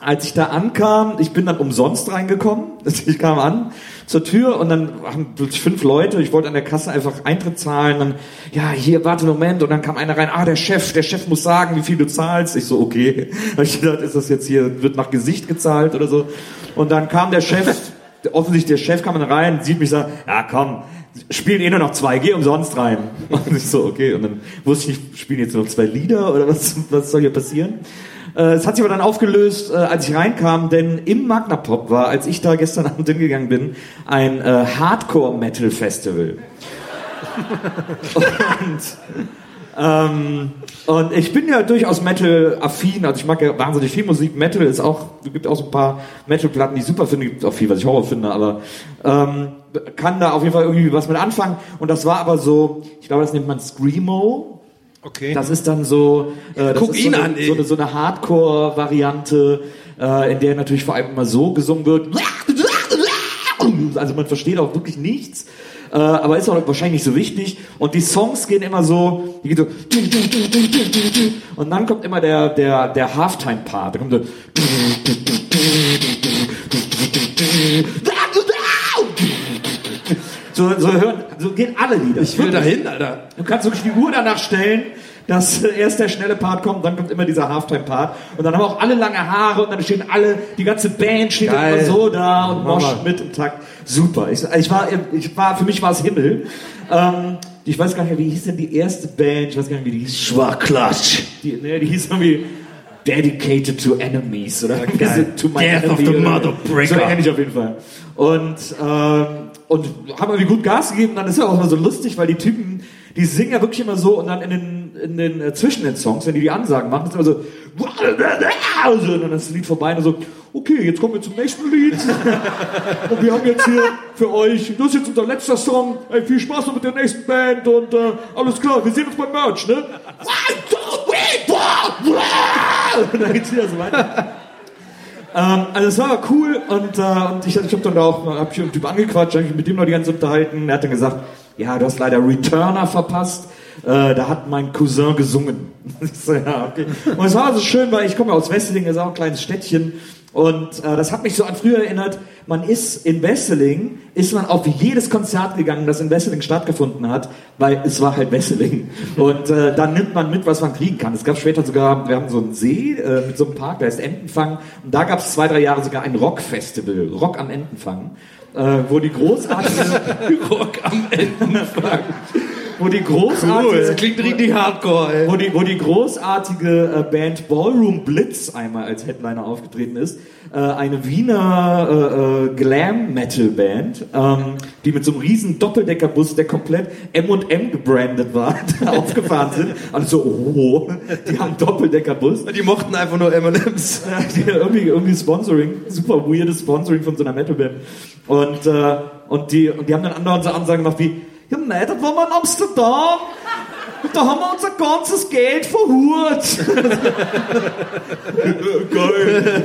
als ich da ankam, ich bin dann umsonst reingekommen. Ich kam an zur Tür und dann haben fünf Leute. Ich wollte an der Kasse einfach Eintritt zahlen. Dann, ja, hier, warte einen Moment. Und dann kam einer rein. Ah, der Chef, der Chef muss sagen, wie viel du zahlst. Ich so, okay. Hab ich gedacht, ist das jetzt hier, wird nach Gesicht gezahlt oder so. Und dann kam der Chef, offensichtlich der Chef kam dann rein, sieht mich, sagt, ja, komm, spielen eh nur noch zwei, geh umsonst rein. Und ich so, okay. Und dann wusste ich nicht, spielen jetzt nur noch zwei Lieder oder was, was soll hier passieren? Äh, Es hat sich aber dann aufgelöst, äh, als ich reinkam, denn im Magna Pop war, als ich da gestern Abend hingegangen bin, ein äh, Hardcore-Metal-Festival. und, ähm, und ich bin ja durchaus Metal-affin, also ich mag ja wahnsinnig viel Musik. Metal ist auch, es gibt auch so ein paar Metal-Platten, die ich super finde, gibt auch viel, was ich Horror finde, aber ähm, kann da auf jeden Fall irgendwie was mit anfangen. Und das war aber so, ich glaube, das nennt man Screamo. Okay. Das ist dann so, äh, das Guck ist so ihn eine, an, so eine, so eine Hardcore-Variante, äh, in der natürlich vor allem immer so gesungen wird. Also man versteht auch wirklich nichts. Äh, aber ist auch wahrscheinlich nicht so wichtig. Und die Songs gehen immer so, die gehen so und dann kommt immer der, der, der Halftime-Part. Da kommt so so, so hören, so gehen alle Lieder. Ich will dahin, Alter. Du kannst wirklich die Uhr danach stellen, dass erst der schnelle Part kommt, dann kommt immer dieser Halftime-Part. Und dann haben auch alle lange Haare und dann stehen alle, die ganze Band steht Geil. immer so da und moscht mit im Takt. Super. Ich, ich war, ich war, für mich war es Himmel. Ähm, ich weiß gar nicht wie hieß denn die erste Band? Ich weiß gar nicht, wie die hieß. Schwachklatsch. Die, nee, die hieß irgendwie Dedicated to Enemies oder to my Death of enemy the oder- Mother-Breaker. So ähnlich auf jeden Fall. Und, ähm, und haben irgendwie gut Gas gegeben. Dann ist ja auch immer so lustig, weil die Typen, die singen ja wirklich immer so und dann in den, in den äh, zwischen den Songs, wenn die die Ansagen machen, ist immer so also, und dann ist das Lied vorbei und so, okay, jetzt kommen wir zum nächsten Lied. und wir haben jetzt hier für euch, das ist jetzt unser letzter Song. Ey, viel Spaß noch mit der nächsten Band und äh, alles klar, wir sehen uns beim Merch, ne? One, two, three, four, und dann geht's wieder so weiter. Ähm, also es war cool und, äh, und ich, ich habe dann da auch hab ich einen Typ angequatscht, hab mich mit dem noch die ganze Zeit unterhalten. Er hat dann gesagt, ja, du hast leider Returner verpasst. Äh, da hat mein Cousin gesungen. Ich so, ja, okay. Und es war so schön, weil ich komme ja aus Wesseling, das ist auch ein kleines Städtchen. Und äh, das hat mich so an früher erinnert. Man ist in Wesseling, ist man auf jedes Konzert gegangen, das in Wesseling stattgefunden hat, weil es war halt Wesseling. Und äh, dann nimmt man mit, was man kriegen kann. Es gab später sogar, wir haben so einen See äh, mit so einem Park, der heißt Entenfang. Und da gab es zwei, drei Jahre sogar ein Rockfestival, Rock am Entenfang, äh, wo die großartige Rock am Entenfang. Wo die großartige, Cool, klingt richtig hardcore, ey. wo die, wo die großartige äh, Band Ballroom Blitz einmal als Headliner aufgetreten ist. Äh, eine Wiener äh, äh, Glam-Metal-Band, ähm, die mit so einem riesen Doppeldeckerbus, der komplett M&M gebrandet war, aufgefahren sind. Alle so, oh, die haben einen Doppeldeckerbus. Die mochten einfach nur M&M's. Irgendwie, irgendwie Sponsoring, super weirdes Sponsoring von so einer Metalband. Und, äh, und, die, und die haben dann so Ansagen gemacht wie, ja, nein, das waren wir in Amsterdam. Und da haben wir unser ganzes Geld verhurt. Geil.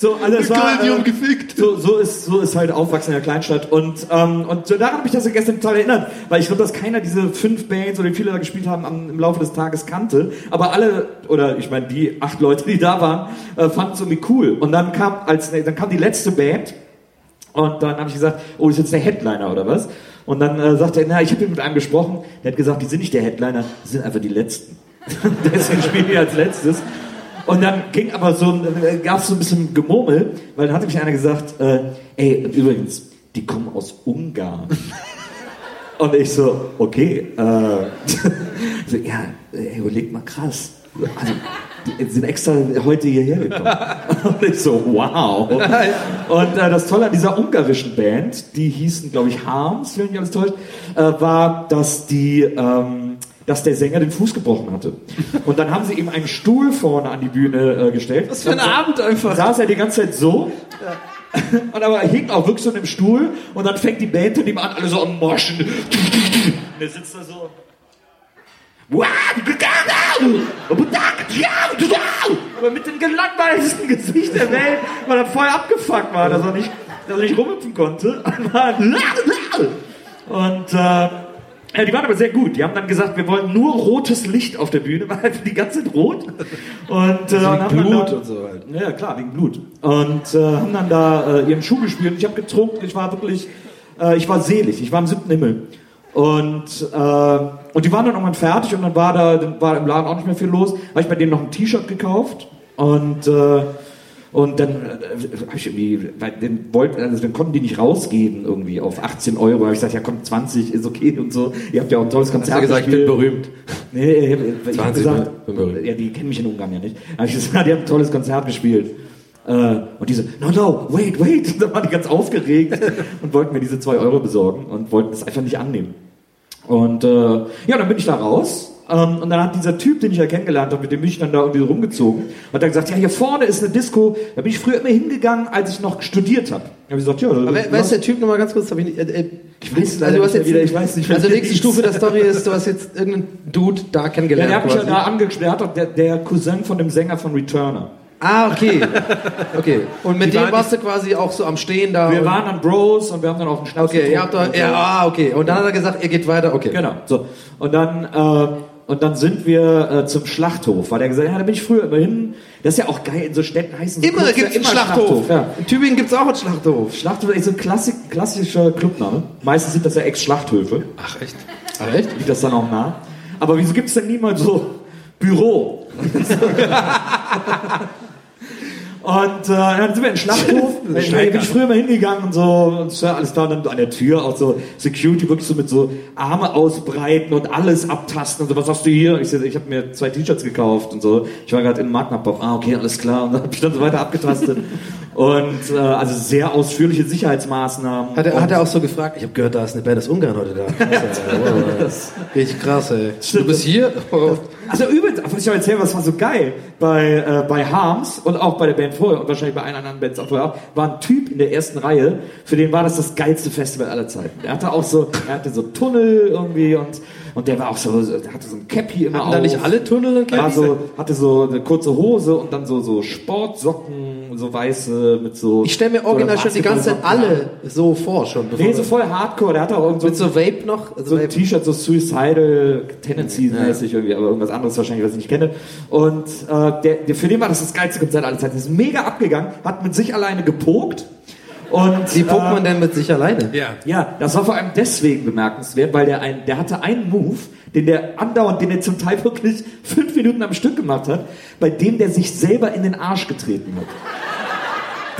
So, also das war, die haben äh, gefickt. so, so ist so ist halt Aufwachsen in der Kleinstadt und ähm, und so daran habe ich das ja gestern total erinnert, weil ich glaube, dass keiner diese fünf Bands oder wie viele da gespielt haben am, im Laufe des Tages kannte, aber alle oder ich meine die acht Leute, die da waren, äh, fanden es irgendwie cool und dann kam als dann kam die letzte Band und dann habe ich gesagt, oh, ist jetzt der Headliner oder was? Und dann äh, sagte er, na, ich habe mit einem gesprochen, der hat gesagt, die sind nicht der Headliner, die sind einfach die Letzten. Deswegen spielen die als letztes. Und dann ging aber so, ein- gab es so ein bisschen Gemurmel, weil dann hatte mich einer gesagt, äh, ey, übrigens, die kommen aus Ungarn. Und ich so, okay, äh, so, ja, ey, überleg mal krass. Also, sind extra heute hierher gekommen. Und ich so, wow. Und äh, das Tolle an dieser ungarischen Band, die hießen, glaube ich, Harms, wenn mich alles täuscht, äh, war, dass die, ähm, dass der Sänger den Fuß gebrochen hatte. Und dann haben sie ihm einen Stuhl vorne an die Bühne äh, gestellt. Was für ein Abend einfach. Saß er die ganze Zeit so. Und aber er hing auch wirklich so in dem Stuhl und dann fängt die Band mit ihm an, alle so am Moschen. Und er sitzt da so. Aber mit dem gelangweiltesten Gesicht der Welt, weil er voll abgefuckt war, dass er nicht, dass er nicht rumhüpfen konnte. Und äh, ja, die waren aber sehr gut. Die haben dann gesagt, wir wollen nur rotes Licht auf der Bühne, weil die ganze Zeit rot. Und, äh, und haben dann Blut da, und so halt. Ja, klar, wegen Blut. Und äh, haben dann da äh, ihren Schuh gespielt. Und ich habe getrunken. Ich war wirklich, äh, ich war selig. Ich war im siebten Himmel. Und, äh, und die waren dann irgendwann fertig und dann war da dann war im Laden auch nicht mehr viel los. Habe ich bei denen noch ein T-Shirt gekauft und äh, und dann äh, habe ich irgendwie, weil den wollten, also dann konnten die nicht rausgeben irgendwie auf 18 Euro. Habe ich gesagt, ja komm, 20 ist okay und so. Ihr habt ja auch ein tolles Konzert Hast du gesagt, ich bin gespielt. berühmt. Nee, ich habe hab 20 gesagt, bin berühmt. ja, die kennen mich in Ungarn ja nicht. Hab ich gesagt, die haben ein tolles Konzert gespielt. Äh, und diese, no, no, wait, wait. Dann waren die ganz aufgeregt und wollten mir diese zwei Euro besorgen und wollten es einfach nicht annehmen. Und äh, ja, dann bin ich da raus. Ähm, und dann hat dieser Typ, den ich ja kennengelernt habe, mit dem bin ich dann da irgendwie rumgezogen, hat dann gesagt, ja, hier vorne ist eine Disco. Da bin ich früher immer hingegangen, als ich noch studiert habe. Da habe ich gesagt, ja, Aber wer, wer ist der Typ nochmal ganz kurz? Hab ich, nicht, äh, äh, Ich weiß also du hast jetzt, wieder, ich weiß nicht, also nächste Stufe der Story ist, du hast jetzt irgendeinen Dude da ja, kennengelernt. der hat mich ja da doch- der, der Cousin von dem Sänger von Returner. Ah, okay. Okay. Und mit Die dem waren- warst du quasi auch so am Stehen da. Wir und, waren dann Bros und wir haben dann auch einen Schnaps Okay, ihr habt da, getrunken und ja, so. ah, okay. Und dann hat er gesagt, ihr geht weiter, okay. Genau. So. Und dann, äh, und dann sind wir äh, zum Schlachthof, weil er gesagt hat, ja, da bin ich früher immer hin. Das ist ja auch geil, in so Städten heißen so Immer Clubs gibt's ja einen Schlachthof. Ja. In Tübingen gibt's auch einen Schlachthof. Schlachthof ist so ein Klassik, klassischer Clubname. Meistens sind das ja Ex-Schlachthöfe. Ach, echt? Ach, echt? Liegt das dann auch nah. Aber wieso gibt es denn niemals so Büro? Und äh, dann sind wir in den Schlachthof. da bin ich früher mal hingegangen und so, und es war alles da und dann an der Tür auch so Security wirklich so mit so Arme ausbreiten und alles abtasten und so, was hast du hier? Ich, so, ich habe mir zwei T-Shirts gekauft und so. Ich war gerade in Magna-Pop, ah okay, alles klar. Und dann habe ich dann so weiter abgetastet. und äh, also sehr ausführliche Sicherheitsmaßnahmen. Hat er, hat er auch so gefragt, ich habe gehört, da ist eine Band aus Ungarn heute da. Krass, ey. Wow, Richtig krass, ey. Du bist hier? Also übrigens, was ich euch erzählen, was war so geil, bei, äh, bei Harms und auch bei der Band vorher und wahrscheinlich bei allen anderen Bands auch vorher war ein Typ in der ersten Reihe, für den war das das geilste Festival aller Zeiten. Er hatte auch so, er hatte so Tunnel irgendwie und, und der war auch so, der hatte so ein Cappy immer Hatten da auf. nicht alle Tunnel und War Cappies? so, hatte so eine kurze Hose und dann so, so Sportsocken, so weiße mit so. Ich stelle mir so original schon die ganze Zeit alle so vor schon. Bevor Nee, so voll Hardcore. Der hatte auch irgend so mit so Vape noch. Also so ein. T-Shirt, so Suicidal Tendencies mäßig irgendwie, aber irgendwas anderes wahrscheinlich, was ich nicht kenne. Und äh, der, der, für den war das das geilste Konzert aller Zeiten. Der ist mega abgegangen, hat mit sich alleine gepokt. Und, Wie äh, man denn mit sich alleine? Ja. ja, das war vor allem deswegen bemerkenswert, weil der ein, der hatte einen Move, den der andauernd, den er zum Teil wirklich fünf Minuten am Stück gemacht hat, bei dem der sich selber in den Arsch getreten hat.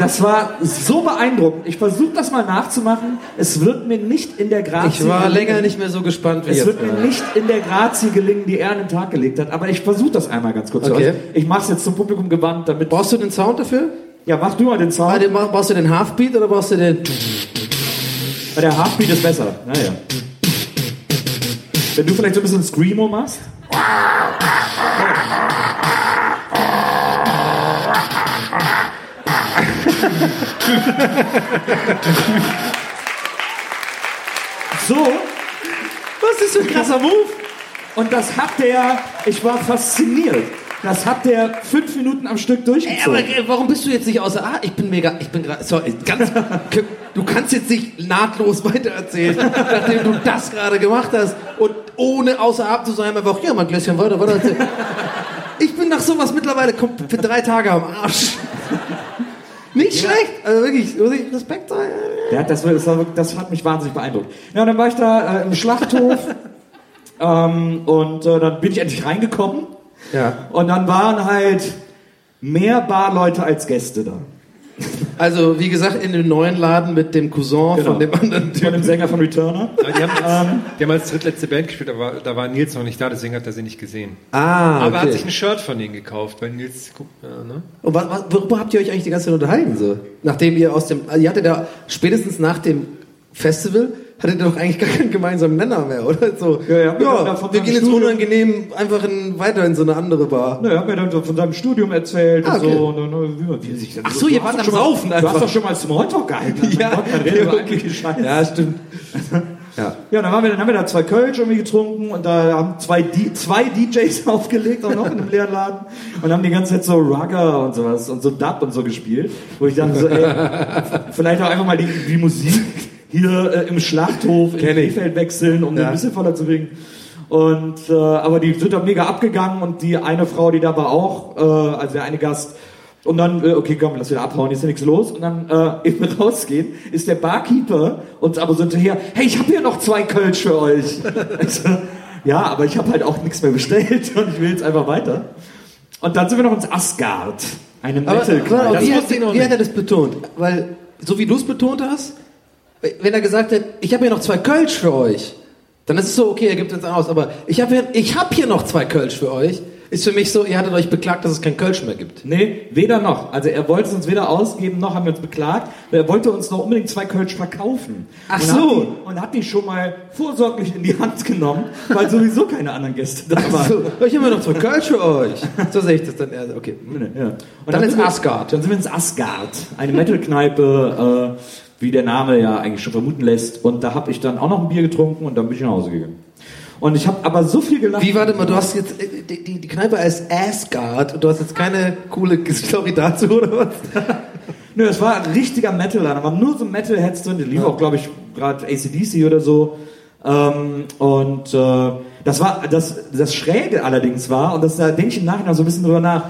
Das war so beeindruckend. Ich versuche das mal nachzumachen. Es wird mir nicht in der Grazie Ich war gelingen. länger nicht mehr so gespannt wie Es jetzt. wird mir nicht in der Grazie gelingen, die er an den Tag gelegt hat, aber ich versuche das einmal ganz kurz. Okay. Ich mache es jetzt zum Publikum gewandt, damit. Brauchst du den Sound dafür? Ja, mach du mal den Sound. den, brauchst du den Halfbeat oder brauchst du den... Der Heartbeat ist besser. Naja. Wenn du vielleicht so ein bisschen Screamo machst. So. Was ist für ein krasser Move? Und das hat der, ich war fasziniert. Das hat der fünf Minuten am Stück Ey, durchgezogen. aber äh, warum bist du jetzt nicht außer Ah, ich bin mega, ich bin gerade, sorry, ganz, du kannst jetzt nicht nahtlos weitererzählen, nachdem du das gerade gemacht hast und ohne außer Atem zu sein, einfach, ja, mal ein Gläschen weiter, weiter erzählen. Ich bin nach sowas mittlerweile für drei Tage am Arsch. Nicht schlecht, also wirklich, muss ich Respekt sein. Der hat das, das, das hat mich wahnsinnig beeindruckt. Ja, dann war ich da äh, im Schlachthof ähm, und äh, dann bin ich endlich reingekommen Ja. und dann waren halt mehr Barleute als Gäste da. Also, wie gesagt, in dem neuen Laden mit dem Cousin Genau. von dem anderen Von dem Sänger von Returner. Aber die haben, jetzt, die haben als drittletzte Band gespielt, aber da war Nils noch nicht da, deswegen hat er sie nicht gesehen. Ah, Aber er hat okay. sich ein Shirt von denen gekauft, weil Nils, ja, ne? Und was, was, worüber habt ihr euch eigentlich die ganze Zeit unterhalten? So? Nachdem ihr aus dem, also ihr hattet da spätestens nach dem Festival, hattet ihr doch eigentlich gar keinen gemeinsamen Nenner mehr, oder? So, Ja, ja, haben von wir gehen jetzt Studium- unangenehm einfach in, weiter in so eine andere Bar. Na, er hat mir dann so von seinem Studium erzählt Ah, und okay. so. Und, und, wie, wie sich dann Ach so, ihr Du wart am doch schon mal- Saufen Du einfach. hast doch schon mal Smalltalk gehalten. Ja, Mein Gott, okay. Ja, stimmt. ja. Ja, dann, waren wir, dann haben wir da zwei Kölsch irgendwie getrunken und da haben zwei, D zwei DJs aufgelegt, auch noch in einem leeren Laden und haben die ganze Zeit so Rugger und sowas und so Dub und so gespielt, wo ich dachte so, ey, vielleicht auch einfach mal die, die Musik hier äh, im Schlachthof in. Krefeld wechseln, um den Ja. ein bisschen voller zu bringen. Und äh, aber die sind da mega abgegangen und die eine Frau, die da war auch, äh, also der eine Gast, und dann, äh, okay, komm, lass wieder abhauen, ist ja nichts los. Und dann äh, eben rausgehen, ist der Barkeeper uns aber so hinterher, hey, ich habe hier noch zwei Kölsch für euch. Also, ja, aber ich habe halt auch nichts mehr bestellt und ich will jetzt einfach weiter. Und dann sind wir noch ins Asgard, einem Aber, metal aber Das wie, hat, wie hat er das betont? Weil, so wie du es betont hast, wenn er gesagt hat, ich habe hier noch zwei Kölsch für euch, dann ist es so, okay, er gibt jetzt aus, aber ich habe hier, ich hab hier noch zwei Kölsch für euch, ist für mich so, ihr hattet euch beklagt, dass es kein Kölsch mehr gibt. Nee, weder noch. Also er wollte es uns weder ausgeben, noch haben wir uns beklagt. Er wollte uns noch unbedingt zwei Kölsch verkaufen. Ach und so. Hat die, und hat die schon mal vorsorglich in die Hand genommen, weil sowieso keine anderen Gäste da waren. So, ich habe hier noch zwei Kölsch für euch. So sehe ich das dann eher, okay. Ja. Und Dann ins sind wir- Asgard. Dann sind wir ins Asgard, eine Metal-Kneipe, äh, wie der Name ja eigentlich schon vermuten lässt. Und da habe ich dann auch noch ein Bier getrunken und dann bin ich nach Hause gegangen. Und ich habe aber so viel gelacht. Wie, warte mal, du hast jetzt, äh, die, die, die Kneipe heißt Asgard und du hast jetzt keine coole Story dazu, oder was? Nö, es war ein richtiger Metal, da waren nur so Metal-Heads drin, die lief auch, glaube ich, gerade ACDC oder so. Ähm, und äh, das war das, das Schräge allerdings war, und das da denke ich im Nachhinein so ein bisschen drüber nach,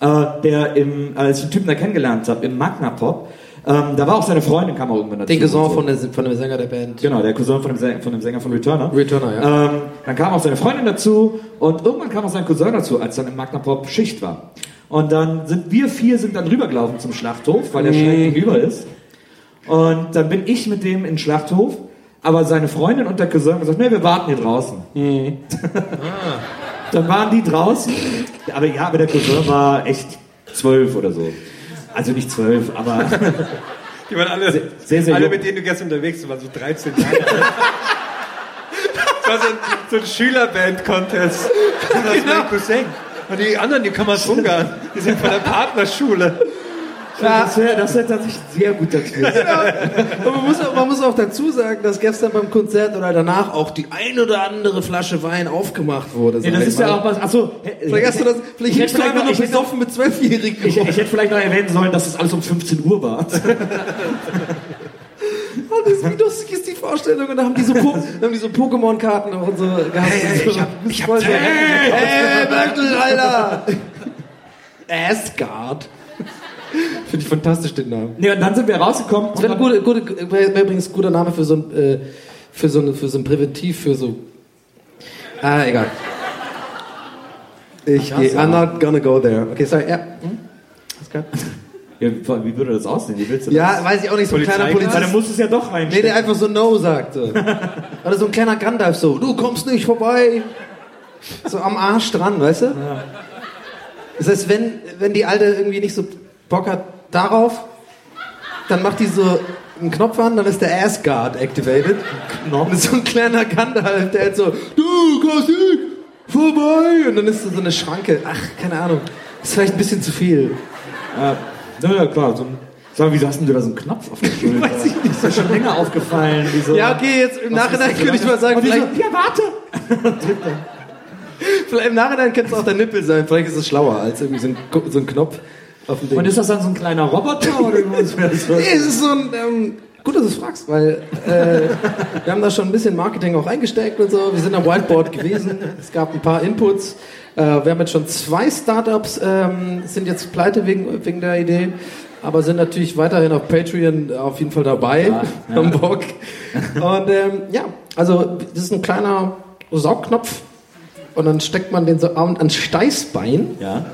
äh, der im, als ich den Typen da kennengelernt habe, im Magna Pop, ähm, da war auch seine Freundin, kam auch irgendwann dazu. Den Cousin so. von, der, von dem Sänger der Band. Genau, der Cousin von dem, Sänger, von dem Sänger von Returner. Returner, ja. Ähm, dann kam auch seine Freundin dazu und irgendwann kam auch sein Cousin dazu, als dann im Magna Pop Schicht war. Und dann sind wir vier sind dann rübergelaufen zum Schlachthof, weil der Mhm. schräg gegenüber ist. Und dann bin ich mit dem in den Schlachthof, aber seine Freundin und der Cousin haben gesagt, nee, wir warten hier draußen. Mhm. dann waren die draußen, aber ja, aber der Cousin war echt zwölf oder so. Also nicht zwölf, aber Die waren alle, sehr, sehr alle jung. mit denen du gestern unterwegs warst, waren so 13 Jahre alt. Das war so ein, so ein Schülerband-Contest. Das ist mein Cousin. Und die anderen, die kommen aus Ungarn. Die sind von der Partnerschule. Das wäre das wär tatsächlich sehr gut dazu. Aber man muss, auch, man muss auch dazu sagen, dass gestern beim Konzert oder danach auch die ein oder andere Flasche Wein aufgemacht wurde. Ja, das ich ist ja mal. auch was. Achso, Vielleicht hast du das, vielleicht Ich gibst du einfach noch- besoffen mit Zwölfjährigen. Ich, ich hätte vielleicht noch erwähnen sollen, dass es alles um 15 Uhr war. Das, wie lustig ist die Vorstellung? Und da haben die so, Po- da haben die so Pokémon-Karten auch und so gehabt. Hey, ich hab, ich hab so, hey, hey, Alter! Asgard. Finde ich fantastisch, den Namen. Nee, und dann sind wir rausgekommen. Das wäre ein guter, guter, wäre übrigens ein guter Name für so ein, äh, für so, eine, für so ein Präventiv, für so. Ah, egal. Ich gehe, I'm not gonna go there. Okay, sorry, ja. Hm? Asgard? Ja, wie würde das aussehen? Wie willst du das? Ja, weiß ich auch nicht, so ein kleiner Ja, dann Polizist. musst du es ja doch Nee, reinstellen. der einfach so No sagte. Oder so ein kleiner Gandalf so, du kommst nicht vorbei. So am Arsch dran, weißt du? Das heißt, wenn, wenn die Alte irgendwie nicht so Bock hat darauf, dann macht die so einen Knopf an, dann ist der Asgard activated. Und das ist so ein kleiner Gandalf, der halt so, du, Klassik, vorbei. Und dann ist da so eine Schranke. Ach, keine Ahnung. ist vielleicht ein bisschen zu viel. Ja, ja klar. So ein, sag mal, wieso hast du da so einen Knopf auf der Schulter? Weiß ich nicht. Ist mir schon länger aufgefallen. Wieso? Ja, okay, jetzt im Was Nachhinein könnte ich mal sagen, Und vielleicht, Ja, warte! vielleicht im Nachhinein könnte es auch der Nippel sein. Vielleicht ist es schlauer als irgendwie so ein, so ein Knopf. Und ist das dann so ein kleiner Roboter oder das Nee, es ist so ein, ähm, gut, dass du es fragst, weil äh, wir haben da schon ein bisschen Marketing auch eingesteckt und so. Wir sind am Whiteboard gewesen. Es gab ein paar Inputs. Äh, wir haben jetzt schon zwei Startups, ähm, sind jetzt pleite wegen, wegen der Idee, aber sind natürlich weiterhin auf Patreon auf jeden Fall dabei. Haben Bock. Und ähm, ja, also das ist ein kleiner Saugknopf und dann steckt man den so an, ans Steißbein. Ja.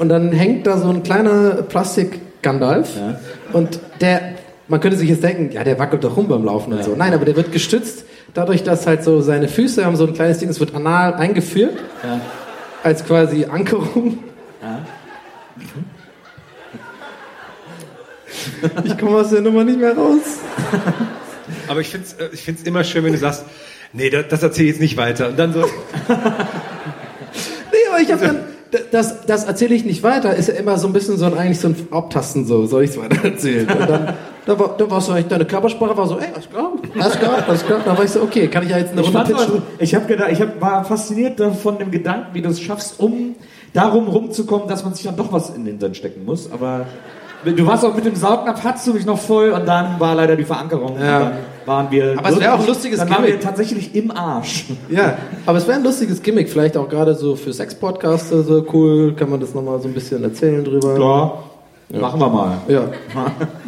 Und dann hängt da so ein kleiner Plastik-Gandalf. Und der, man könnte sich jetzt denken, ja, der wackelt doch rum beim Laufen und so. Nein, aber der wird gestützt dadurch, dass halt so seine Füße haben so ein kleines Ding, es wird anal eingeführt. Als quasi Ankerung. Ich komme aus der Nummer nicht mehr raus. Aber ich finde es ich find's immer schön, wenn du sagst, nee, das, das erzähle ich jetzt nicht weiter. Und dann so, Nee, aber ich habe dann, das, das erzähle ich nicht weiter, ist ja immer so ein bisschen so ein, eigentlich so ein Abtasten so, soll ich es weiter erzählen? Und dann, da war, da war so, deine Körpersprache war so, ey, alles klar, alles klar, alles klar. Da war ich so, okay, kann ich ja jetzt eine Runde pitchen? auch- ich habe gedacht, ich hab, war fasziniert von dem Gedanken, wie du es schaffst, um darum rumzukommen, dass man sich dann doch was in den Hintern stecken muss. Aber du warst auch mit dem Saugnapf, hattest du mich noch voll und dann war leider die Verankerung. Ja. Waren wir. Aber es wäre auch ein lustiges Dann waren wir Gimmick. tatsächlich im Arsch. Ja, aber es wäre ein lustiges Gimmick, vielleicht auch gerade so für Sex-Podcaster so cool, kann man das nochmal so ein bisschen erzählen drüber. Klar, machen wir mal. Ja.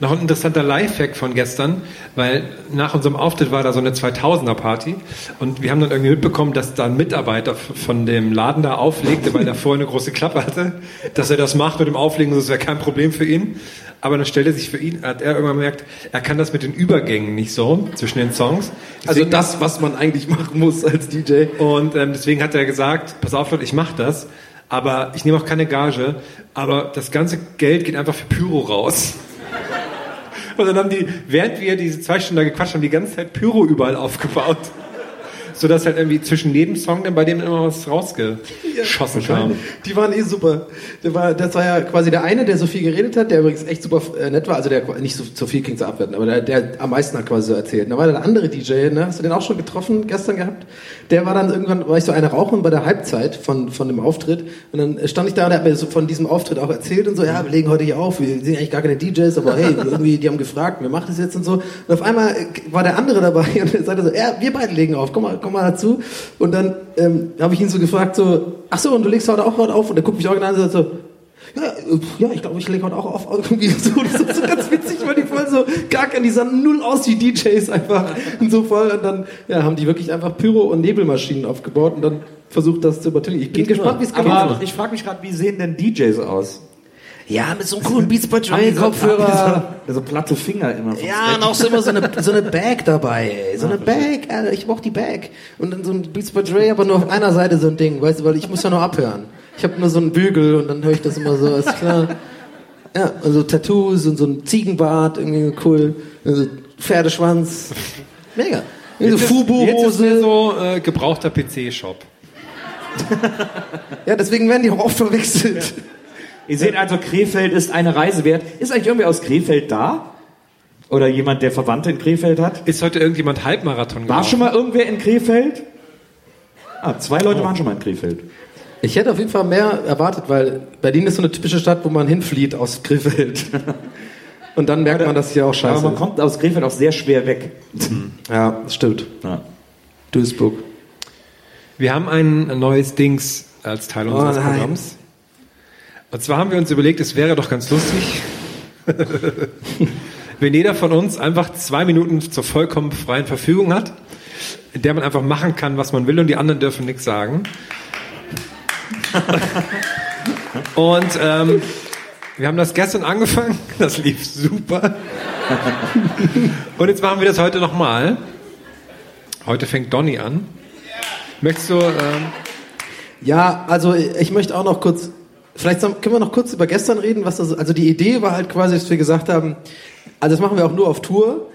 Noch ein interessanter Lifehack von gestern, weil nach unserem Auftritt war da so eine 2000er Party und wir haben dann irgendwie mitbekommen, dass da ein Mitarbeiter von dem Laden da auflegte, weil er vorher eine große Klappe hatte, dass er das macht mit dem Auflegen, das wäre kein Problem für ihn. Aber dann stellte sich für ihn, hat er irgendwann gemerkt, er kann das mit den Übergängen nicht so zwischen den Songs. Also Deswegen- das, was man eigentlich machen muss als DJ. und ähm, deswegen hat er gesagt, pass auf Leute, ich mache das, aber ich nehme auch keine Gage, aber das ganze Geld geht einfach für Pyro raus. Und dann haben die, während wir diese zwei Stunden da gequatscht haben, die ganze Zeit Pyro überall aufgebaut. Sodass halt irgendwie zwischen jedem Song dann bei dem immer was rausgeschossen kam. Die waren eh super. Der war, das war ja quasi der eine, der so viel geredet hat, der übrigens echt super äh, nett war. Also der nicht so, so viel klingt so abwerten, aber der, der am meisten hat quasi so erzählt. Und da war der andere DJ, ne? Hast du den auch schon getroffen gestern gehabt? Der war dann irgendwann, war ich so eine Rauchen bei der Halbzeit von, von dem Auftritt. Und dann stand ich da und der hat mir so von diesem Auftritt auch erzählt und so, ja, wir legen heute hier auf, wir sind eigentlich gar keine DJs, aber hey, irgendwie, die haben gefragt, wir machen das jetzt und so. Und auf einmal war der andere dabei und er sagte so, ja, wir beide legen auf, komm mal, komm mal dazu. Und dann ähm, habe ich ihn so gefragt, so, ach so, und du legst heute auch heute auf? Und er guckt mich auch an und sagt so, ja, äh, ja, ich glaube, ich lege heute auch auf. Irgendwie so, das ist so ganz witzig, weil die voll so gar keine, die sahen null aus wie DJs einfach. Und so voll. Und dann ja, haben die wirklich einfach Pyro- und Nebelmaschinen aufgebaut und dann versucht, das zu übertönen. Ich bin gespannt, wie es gemacht Aber ich frage mich gerade, wie sehen denn DJs aus? Ja, mit so einem coolen Beats by so- Kopfhörer. So, so platte Finger immer. Ja, und auch so immer so eine, so eine Bag dabei, ey. So eine Bag, Alter, ich brauch die Bag. Und dann so ein Beats by Dre, aber nur auf einer Seite so ein Ding, weißt du, weil ich muss ja nur abhören. Ich habe nur so einen Bügel und dann höre ich das immer so, ist klar. Ja, und so Tattoos und so ein Ziegenbart, irgendwie cool. Also Pferdeschwanz. Mega. So Jetzt ist mir Fubu-Hose. so äh, gebrauchter PC-Shop. Ja, deswegen werden die auch oft verwechselt. Ihr seht also, Krefeld ist eine Reise wert. Ist eigentlich irgendwie aus Krefeld da? Oder jemand, der Verwandte in Krefeld hat? Ist heute irgendjemand Halbmarathon War gelaufen? schon mal irgendwer in Krefeld? Ah, zwei Leute waren schon mal in Krefeld. Ich hätte auf jeden Fall mehr erwartet, weil Berlin ist so eine typische Stadt, wo man hinflieht aus Krefeld. Und dann merkt man, dass hier auch scheiße Aber man ist. kommt aus Krefeld auch sehr schwer weg. Ja, das stimmt. Ja. Duisburg. Wir haben ein neues Dings als Teil unseres Oh nein. Programms. Und zwar haben wir uns überlegt, es wäre doch ganz lustig, wenn jeder von uns einfach zwei Minuten zur vollkommen freien Verfügung hat, in der man einfach machen kann, was man will und die anderen dürfen nichts sagen. Und ähm, wir haben das gestern angefangen, das lief super. Und jetzt machen wir das heute nochmal. Heute fängt Donny an. Möchtest du... Ähm, Ja, also ich möchte auch noch kurz, vielleicht können wir noch kurz über gestern reden, was das, also die Idee war halt quasi, dass wir gesagt haben, also das machen wir auch nur auf Tour.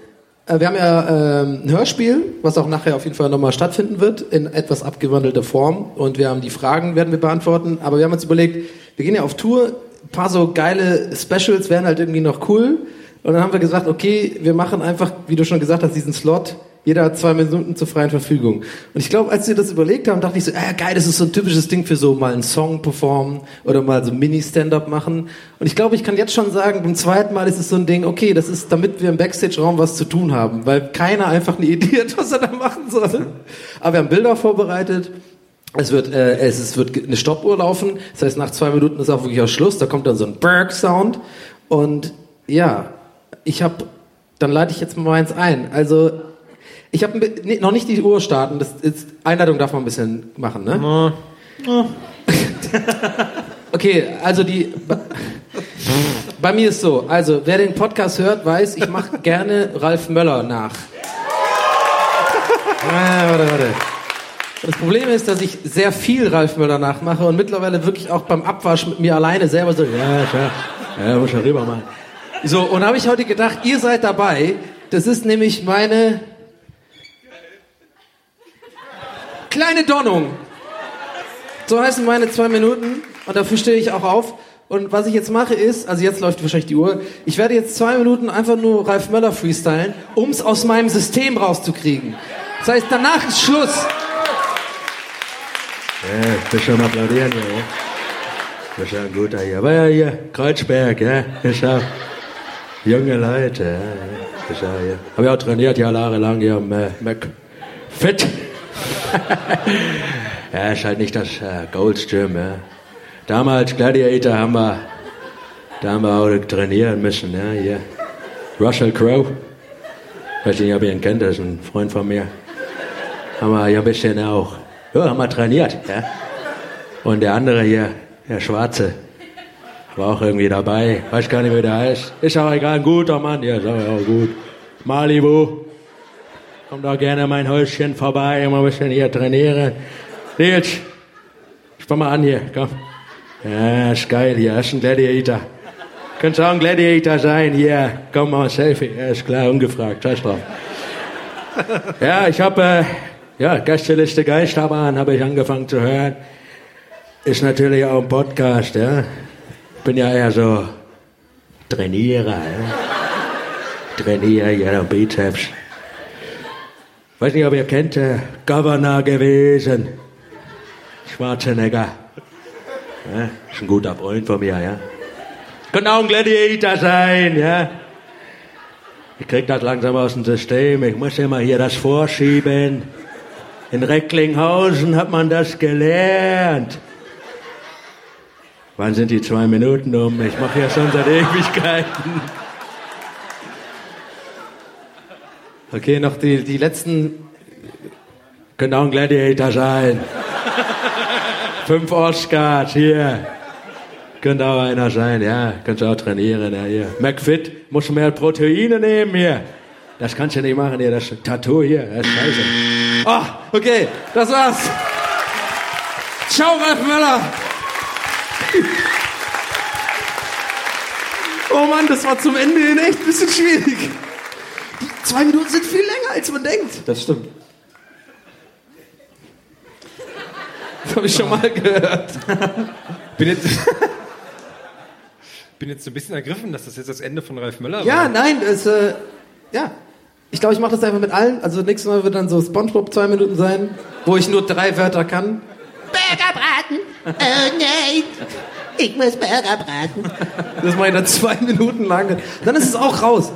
Äh, Wir haben ja ähm, ein Hörspiel, was auch nachher auf jeden Fall nochmal stattfinden wird, in etwas abgewandelter Form. Und wir haben die Fragen, werden wir beantworten. Aber wir haben uns überlegt, wir gehen ja auf Tour, ein paar so geile Specials wären halt irgendwie noch cool. Und dann haben wir gesagt, okay, wir machen einfach, wie du schon gesagt hast, diesen Slot. Jeder hat zwei Minuten zur freien Verfügung. Und ich glaube, als wir das überlegt haben, dachte ich so, ah, geil, das ist so ein typisches Ding für so mal einen Song performen oder mal so Mini-Stand-up machen. Und ich glaube, ich kann jetzt schon sagen, beim zweiten Mal ist es so ein Ding, okay, das ist, damit wir im Backstage-Raum was zu tun haben, weil keiner einfach eine Idee hat, was er da machen soll. Aber wir haben Bilder vorbereitet. Es wird, äh, es, es wird eine Stoppuhr laufen. Das heißt, nach zwei Minuten ist auch wirklich auch Schluss. Da kommt dann so ein Berg-Sound. Und ja, ich habe, dann leite ich jetzt mal eins ein. Also, ich habe nee, noch nicht die Uhr starten. Das ist, Einleitung darf man ein bisschen machen, ne? Okay, also die Bei mir ist so, also wer den Podcast hört, weiß, ich mache gerne Ralf Möller nach. Ah, warte, warte. Das Problem ist, dass ich sehr viel Ralf Möller nachmache und mittlerweile wirklich auch beim Abwasch mit mir alleine selber so, ja, ja, ja, muss schon rüber machen. So, und habe ich heute gedacht, ihr seid dabei. Das ist nämlich meine kleine Donnung. So heißen meine zwei Minuten und dafür stehe ich auch auf. Und was ich jetzt mache ist, also jetzt läuft wahrscheinlich die Uhr, ich werde jetzt zwei Minuten einfach nur Ralf Möller freestylen, um es aus meinem System rauszukriegen. Das heißt, danach ist Schluss. Ja, das schon mal applaudieren ja. Das ist ja ein guter hier. Aber ja, hier, Kreuzberg, ja. Ist ja junge Leute, ja. ja. Das ist ja. Hab ich auch trainiert, jahrelang hier am äh, McFit. Ja, ist halt nicht das äh, Gold's Gym, ja. Damals Gladiator haben wir, da haben wir auch trainieren müssen, ja, hier. Russell Crowe. Weiß nicht, ob ihr ihn kennt, das ist ein Freund von mir. Haben wir ja ein bisschen auch, ja, haben wir trainiert, ja. Und der andere hier, der Schwarze, war auch irgendwie dabei. Weiß gar nicht, wie der heißt. Ist auch egal, ein guter Mann. Ja, ist auch gut. Malibu. Kommt auch gerne mein Häuschen vorbei, mal ein bisschen hier trainieren. Nils, spann mal an hier, komm. Ja, ist geil hier, ist ein Gladiator. Könntest auch ein Gladiator sein, hier. Komm mal, Selfie. Ja, ist klar, ungefragt, scheiß drauf. Ja, ich habe, äh, ja, Gästeliste Geisterbahn habe ich angefangen zu hören. Ist natürlich auch ein Podcast, ja. Bin ja eher so Trainierer, ja. Trainiere ja Bizeps. Weiß nicht, ob ihr kennt, äh, Governor gewesen. Schwarzenegger. Ja, ist ein guter Freund von mir, ja. Könnte auch ein Gladiator sein, ja. Ich krieg das langsam aus dem System. Ich muss immer hier das vorschieben. In Recklinghausen hat man das gelernt. Wann sind die zwei Minuten um? Ich mache ja schon seit Ewigkeiten. Okay, noch die, die letzten. Könnte auch ein Gladiator sein. Fünf Oscars, hier. Könnte auch einer sein, ja. Könnte auch trainieren, ja, hier. McFit, musst du mehr Proteine nehmen, hier. Das kannst du nicht machen, hier. Das Tattoo hier, das ist scheiße. Ah, okay, das war's. Ciao, Ralf Möller. Oh Mann, das war zum Ende hin echt ein bisschen schwierig. Zwei Minuten sind viel länger, als man denkt. Das stimmt. Das habe ich schon mal gehört. Bin jetzt, bin jetzt so ein bisschen ergriffen, dass das jetzt das Ende von Ralf Möller Ja, war. nein, es, äh, ja. Ich glaube, ich mache das einfach mit allen. Also nächstes Mal wird dann so Spongebob zwei Minuten sein, wo ich nur drei Wörter kann. Burgerbraten. Oh nein. Ich muss Burger braten. Das mache ich dann zwei Minuten lang. Dann ist es auch raus.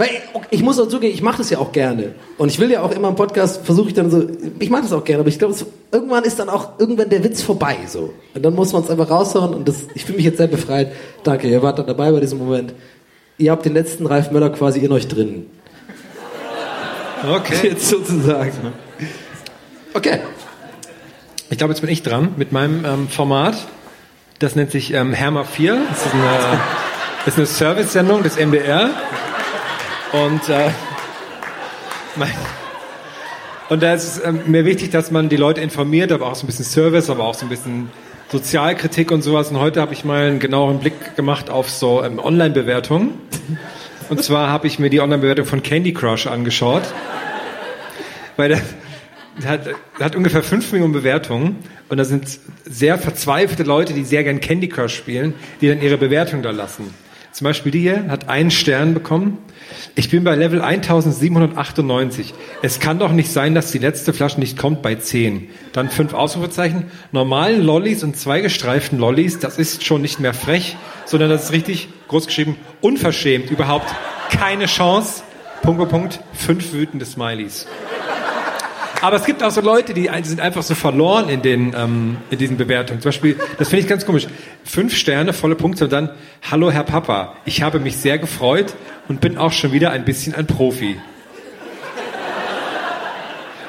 Weil ich muss auch zugeben, ich mache das ja auch gerne. Und ich will ja auch immer im Podcast, versuche ich dann so, ich mache das auch gerne, aber ich glaube, irgendwann ist dann auch irgendwann der Witz vorbei. so. Und dann muss man es einfach raushauen und das, ich fühle mich jetzt sehr befreit. Danke, ihr wart dann dabei bei diesem Moment. Ihr habt den letzten Ralf Möller quasi in euch drin. Okay. Jetzt sozusagen. Okay. Ich glaube, jetzt bin ich dran mit meinem ähm, Format. Das nennt sich ähm, Herma 4. Das ist eine, das ist eine Service-Sendung des MDR. Und, äh, mein, und da ist es ähm, mir wichtig, dass man die Leute informiert, aber auch so ein bisschen Service, aber auch so ein bisschen Sozialkritik und sowas. Und heute habe ich mal einen genaueren Blick gemacht auf so ähm, Online-Bewertungen. Und zwar habe ich mir die Online-Bewertung von Candy Crush angeschaut. Weil der hat, hat ungefähr 5 Millionen Bewertungen und da sind sehr verzweifelte Leute, die sehr gern Candy Crush spielen, die dann ihre Bewertung da lassen. Zum Beispiel die hier hat einen Stern bekommen. Ich bin bei Level 1798. Es kann doch nicht sein, dass die letzte Flasche nicht kommt bei 10. Dann fünf Ausrufezeichen. Normalen Lollis und zwei gestreiften Lollis, das ist schon nicht mehr frech, sondern das ist richtig groß geschrieben, unverschämt. Überhaupt keine Chance. Punkt, Punkt. Fünf wütende Smileys. Aber es gibt auch so Leute, die sind einfach so verloren in, den, ähm, in diesen Bewertungen. Zum Beispiel, das finde ich ganz komisch. Fünf Sterne, volle Punkte und dann, hallo Herr Papa, ich habe mich sehr gefreut und bin auch schon wieder ein bisschen ein Profi.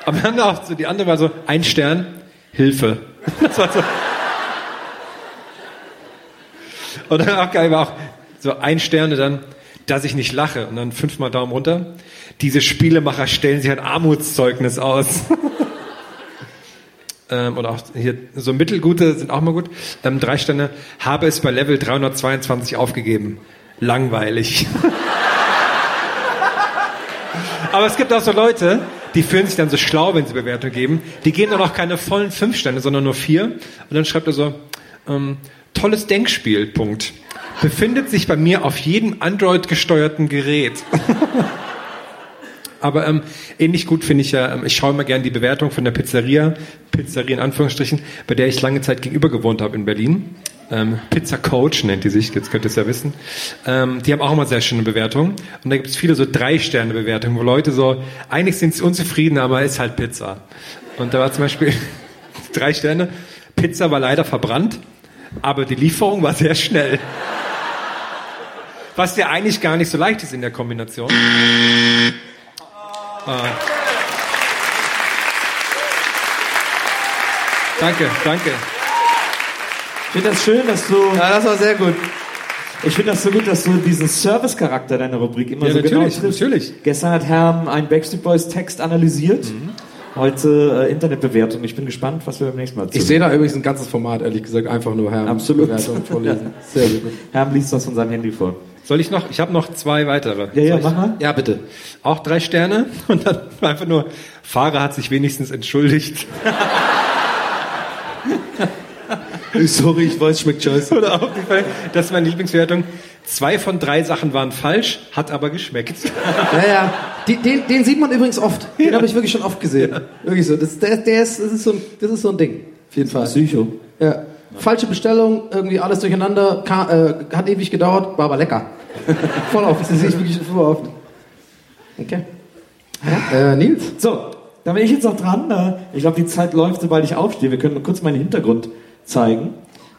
Aber dann auch so, die andere war so, ein Stern, Hilfe. Das war so. Und dann auch geil war auch, So ein Sterne dann, dass ich nicht lache und dann fünfmal Daumen runter. Diese Spielemacher stellen sich ein Armutszeugnis aus. ähm, oder auch hier so mittelgute sind auch mal gut. Ähm, drei Sterne, habe es bei Level 322 aufgegeben. Langweilig. Aber es gibt auch so Leute, die fühlen sich dann so schlau, wenn sie Bewertungen geben. Die geben dann auch keine vollen fünf Sterne, sondern nur vier. Und dann schreibt er so, ähm, tolles Denkspiel, Punkt. Befindet sich bei mir auf jedem Android-gesteuerten Gerät. Aber ähm, ähnlich gut finde ich ja, ähm, ich schaue immer gerne die Bewertung von der Pizzeria, Pizzeria in Anführungsstrichen, bei der ich lange Zeit gegenüber gewohnt habe in Berlin. Ähm, Pizza Coach nennt die sich, jetzt könnt ihr es ja wissen. Ähm, die haben auch immer sehr schöne Bewertungen. Und da gibt es viele so Drei-Sterne-Bewertungen, wo Leute so, eigentlich sind sie unzufrieden, aber ist halt Pizza. Und da war zum Beispiel drei Sterne, Pizza war leider verbrannt, aber die Lieferung war sehr schnell. Was ja eigentlich gar nicht so leicht ist in der Kombination. Ah. Danke, danke. Ich finde das schön, dass du. Ja, das war sehr gut. Ich finde das so gut, dass du diesen Service-Charakter deiner Rubrik immer Ja, so natürlich, genau triffst. natürlich. Gestern hat Herm einen Backstreet Boys Text analysiert. Mhm. Heute äh, Internetbewertung. Ich bin gespannt, was wir beim nächsten Mal Ich sehe da übrigens ein ganzes Format, ehrlich gesagt, einfach nur Herrn Absolut. Bewertung vorlesen. Sehr gut. Herm liest das von seinem Handy vor. Soll ich noch? Ich habe noch zwei weitere. Ja, ja, mach mal. Ja, bitte. Auch drei Sterne und dann einfach nur, Fahrer hat sich wenigstens entschuldigt. Sorry, ich weiß, schmeckt scheiße. Oder auch die Fall, das ist meine Lieblingswertung. Zwei von drei Sachen waren falsch, hat aber geschmeckt. Ja, ja. Den, den sieht man übrigens oft. Den habe ich wirklich schon oft gesehen. Wirklich so. Das, der, der ist, das, ist so ein, das ist so ein Ding. Auf jeden Fall. Psycho. Ja. Falsche Bestellung, irgendwie alles durcheinander, ka, äh, hat ewig gedauert, war aber lecker. voll oft. Das sehe ich wirklich voll oft. Okay. Ja, äh, Nils? So, da bin ich jetzt noch dran. Äh, Ich glaube, die Zeit läuft, sobald ich aufstehe. Wir können kurz meinen Hintergrund zeigen.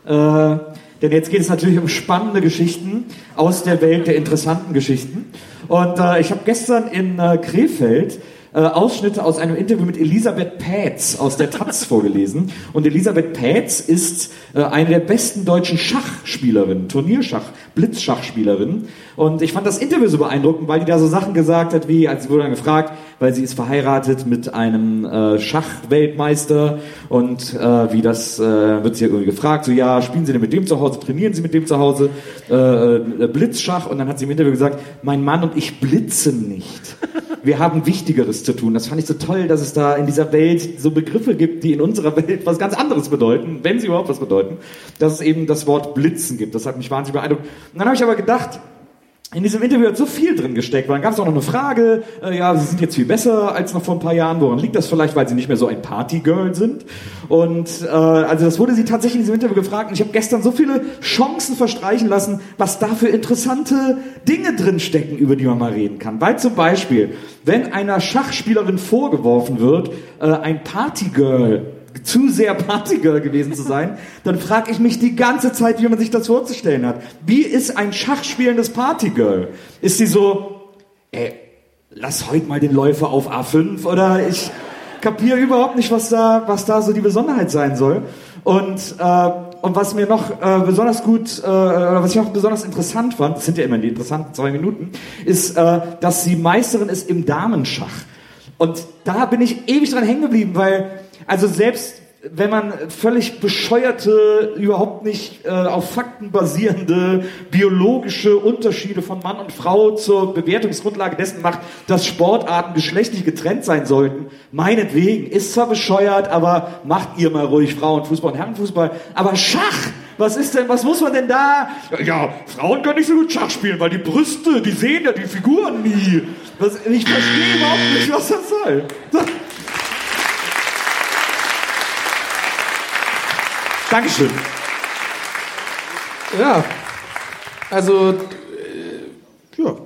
Äh, denn jetzt geht es natürlich um spannende Geschichten aus der Welt der interessanten Geschichten. Und äh, ich habe gestern in äh, Krefeld äh, Ausschnitte aus einem Interview mit Elisabeth Pätz aus der Taz vorgelesen. Und Elisabeth Pätz ist äh, eine der besten deutschen Schachspielerinnen, Turnierschach, Blitzschachspielerinnen. Und ich fand das Interview so beeindruckend, weil die da so Sachen gesagt hat, wie, als sie wurde dann gefragt, weil sie ist verheiratet mit einem äh, Schachweltmeister und äh, wie das, äh, wird sie irgendwie gefragt, so ja, spielen Sie denn mit dem zu Hause, trainieren Sie mit dem zu Hause, äh, äh, Blitzschach und dann hat sie im Interview gesagt, mein Mann und ich blitzen nicht. Wir haben Wichtigeres zu tun. Das fand ich so toll, dass es da in dieser Welt so Begriffe gibt, die in unserer Welt was ganz anderes bedeuten, wenn sie überhaupt was bedeuten, dass es eben das Wort Blitzen gibt. Das hat mich wahnsinnig beeindruckt. Und dann habe ich aber gedacht, in diesem Interview hat so viel drin gesteckt, weil dann gab es auch noch eine Frage, äh, ja, sie sind jetzt viel besser als noch vor ein paar Jahren, woran liegt das vielleicht, weil sie nicht mehr so ein Partygirl sind? Und äh, also das wurde sie tatsächlich in diesem Interview gefragt und ich habe gestern so viele Chancen verstreichen lassen, was da für interessante Dinge drin stecken, über die man mal reden kann. Weil zum Beispiel, wenn einer Schachspielerin vorgeworfen wird, äh, ein Partygirl zu sehr Partygirl gewesen zu sein, dann frage ich mich die ganze Zeit, wie man sich das vorzustellen hat. Wie ist ein schachspielendes Partygirl? Ist sie so, ey, lass heute mal den Läufer auf A5 oder ich kapiere überhaupt nicht, was da, was da so die Besonderheit sein soll. Und, äh, und was mir noch äh, besonders gut, äh, oder was ich auch besonders interessant fand, das sind ja immer die interessanten zwei Minuten, ist, äh, dass sie Meisterin ist im Damenschach. Und da bin ich ewig dran hängen geblieben, weil, also selbst wenn man völlig bescheuerte, überhaupt nicht äh, auf Fakten basierende biologische Unterschiede von Mann und Frau zur Bewertungsgrundlage dessen macht, dass Sportarten geschlechtlich getrennt sein sollten, meinetwegen, ist zwar bescheuert, aber macht ihr mal ruhig Frauenfußball und Herrenfußball. Aber Schach, was ist denn, was muss man denn da? Ja, Frauen können nicht so gut Schach spielen, weil die Brüste, die sehen ja die Figuren nie. Was, ich verstehe überhaupt nicht, was das soll. Dankeschön. Ja. Also, äh, ja.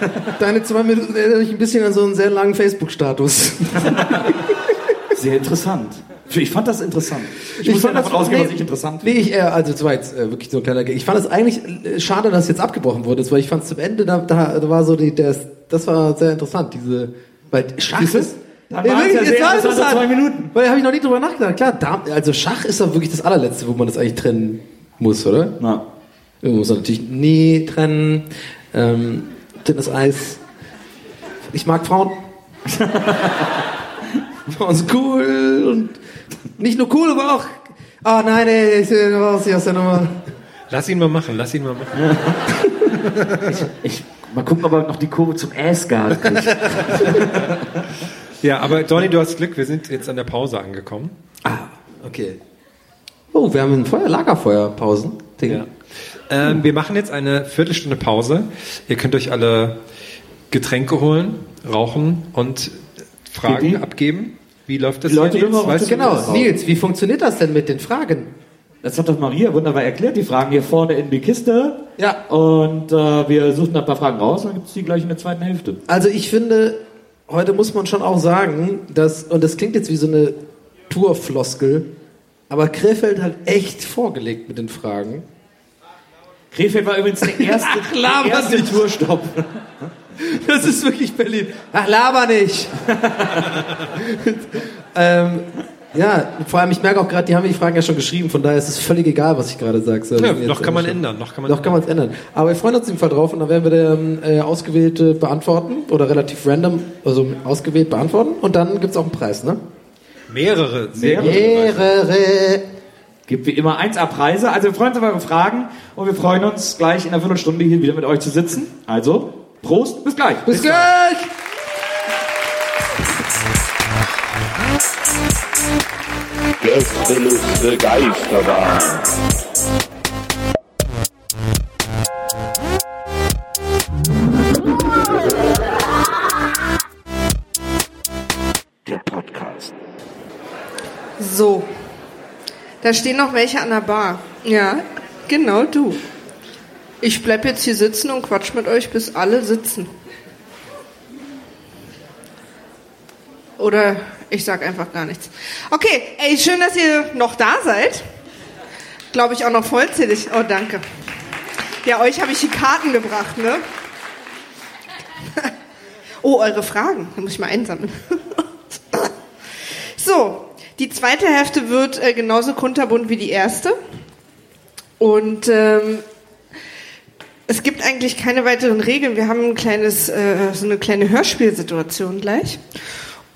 Deine zwei Minuten erinnern mich ein bisschen an so einen sehr langen Facebook-Status. Sehr interessant. Ich fand das interessant. Ich, muss fand davon ausgehen, was ich interessant Nee, ich eher, also das war jetzt äh, wirklich so ein kleiner Gag. Ich fand es eigentlich äh, schade, dass es jetzt abgebrochen wurde, weil ich fand es zum Ende, da, da, da war so die, der, das war sehr interessant, diese, weil Schach ist, Dann Nee, es wirklich, sehr es war interessante interessant. zwei Minuten. Weil da habe ich noch nie drüber nachgedacht. Klar, da, also Schach ist doch wirklich das allerletzte, wo man das eigentlich trennen muss, oder? Na. Irgendwo muss man natürlich nie trennen. Ähm, dünnes Eis. Ich mag Frauen. Frauen sind cool und nicht nur cool, aber auch. Ah nein, ey, ich raus hier aus der Nummer. Lass ihn mal machen, lass ihn mal machen. Ich, mal gucken, ob er noch die Kurve zum Assguard kriegt. Ja, aber Donny, du hast Glück, wir sind jetzt an der Pause angekommen. Ah, okay. Oh, wir haben ein Feuer, Lagerfeuerpausen. Ja. Ähm, wir machen jetzt eine Viertelstunde Pause. Ihr könnt euch alle Getränke holen, rauchen und Fragen Pipi. abgeben. Wie läuft das Die Leute hier, dürfen auch Weißt du, Genau, das? Nils, wie funktioniert das denn mit den Fragen? Das hat doch Maria wunderbar erklärt. Die Fragen hier vorne in die Kiste. Ja. Und äh, wir suchen ein paar Fragen raus, dann gibt es die gleich in der zweiten Hälfte. Also ich finde, heute muss man schon auch sagen, dass, und das klingt jetzt wie so eine Tourfloskel, aber Krefeld hat echt vorgelegt mit den Fragen. Krefeld war übrigens der erste, Ach, laber der erste nicht. Tourstopp. Das ist wirklich Berlin. Ach, laber nicht. ähm, ja, vor allem, ich merke auch gerade, die haben die Fragen ja schon geschrieben, von daher ist es völlig egal, was ich gerade sage. So, Ja, noch kann man schon- ändern, noch kann man Noch kann man es ändern. Aber wir freuen uns auf jeden Fall drauf und dann werden wir der ähm, äh, ausgewählte beantworten oder relativ random, also ausgewählt beantworten und dann gibt es auch einen Preis, ne? Mehrere, sehr gute Mehrere. Gibt wie immer 1A-Preise. Also wir freuen uns auf eure Fragen und wir freuen uns gleich in einer Viertelstunde hier wieder mit euch zu sitzen. Also, Prost, bis gleich. Bis gleich! Gästeliste Geisterbahn. Der Podcast. So. Da stehen noch welche an der Bar. Ja, genau du. Ich bleib jetzt hier sitzen und quatsch mit euch, bis alle sitzen. Oder ich sag einfach gar nichts. Okay, ey, schön, dass ihr noch da seid. Glaube ich auch noch vollzählig. Oh, danke. Ja, euch habe ich die Karten gebracht, ne? Oh, eure Fragen. Da muss ich mal einsammeln. So, die zweite Hälfte wird äh, genauso kunterbunt wie die erste. Und ähm, es gibt eigentlich keine weiteren Regeln. Wir haben ein kleines, äh, so eine kleine Hörspielsituation gleich.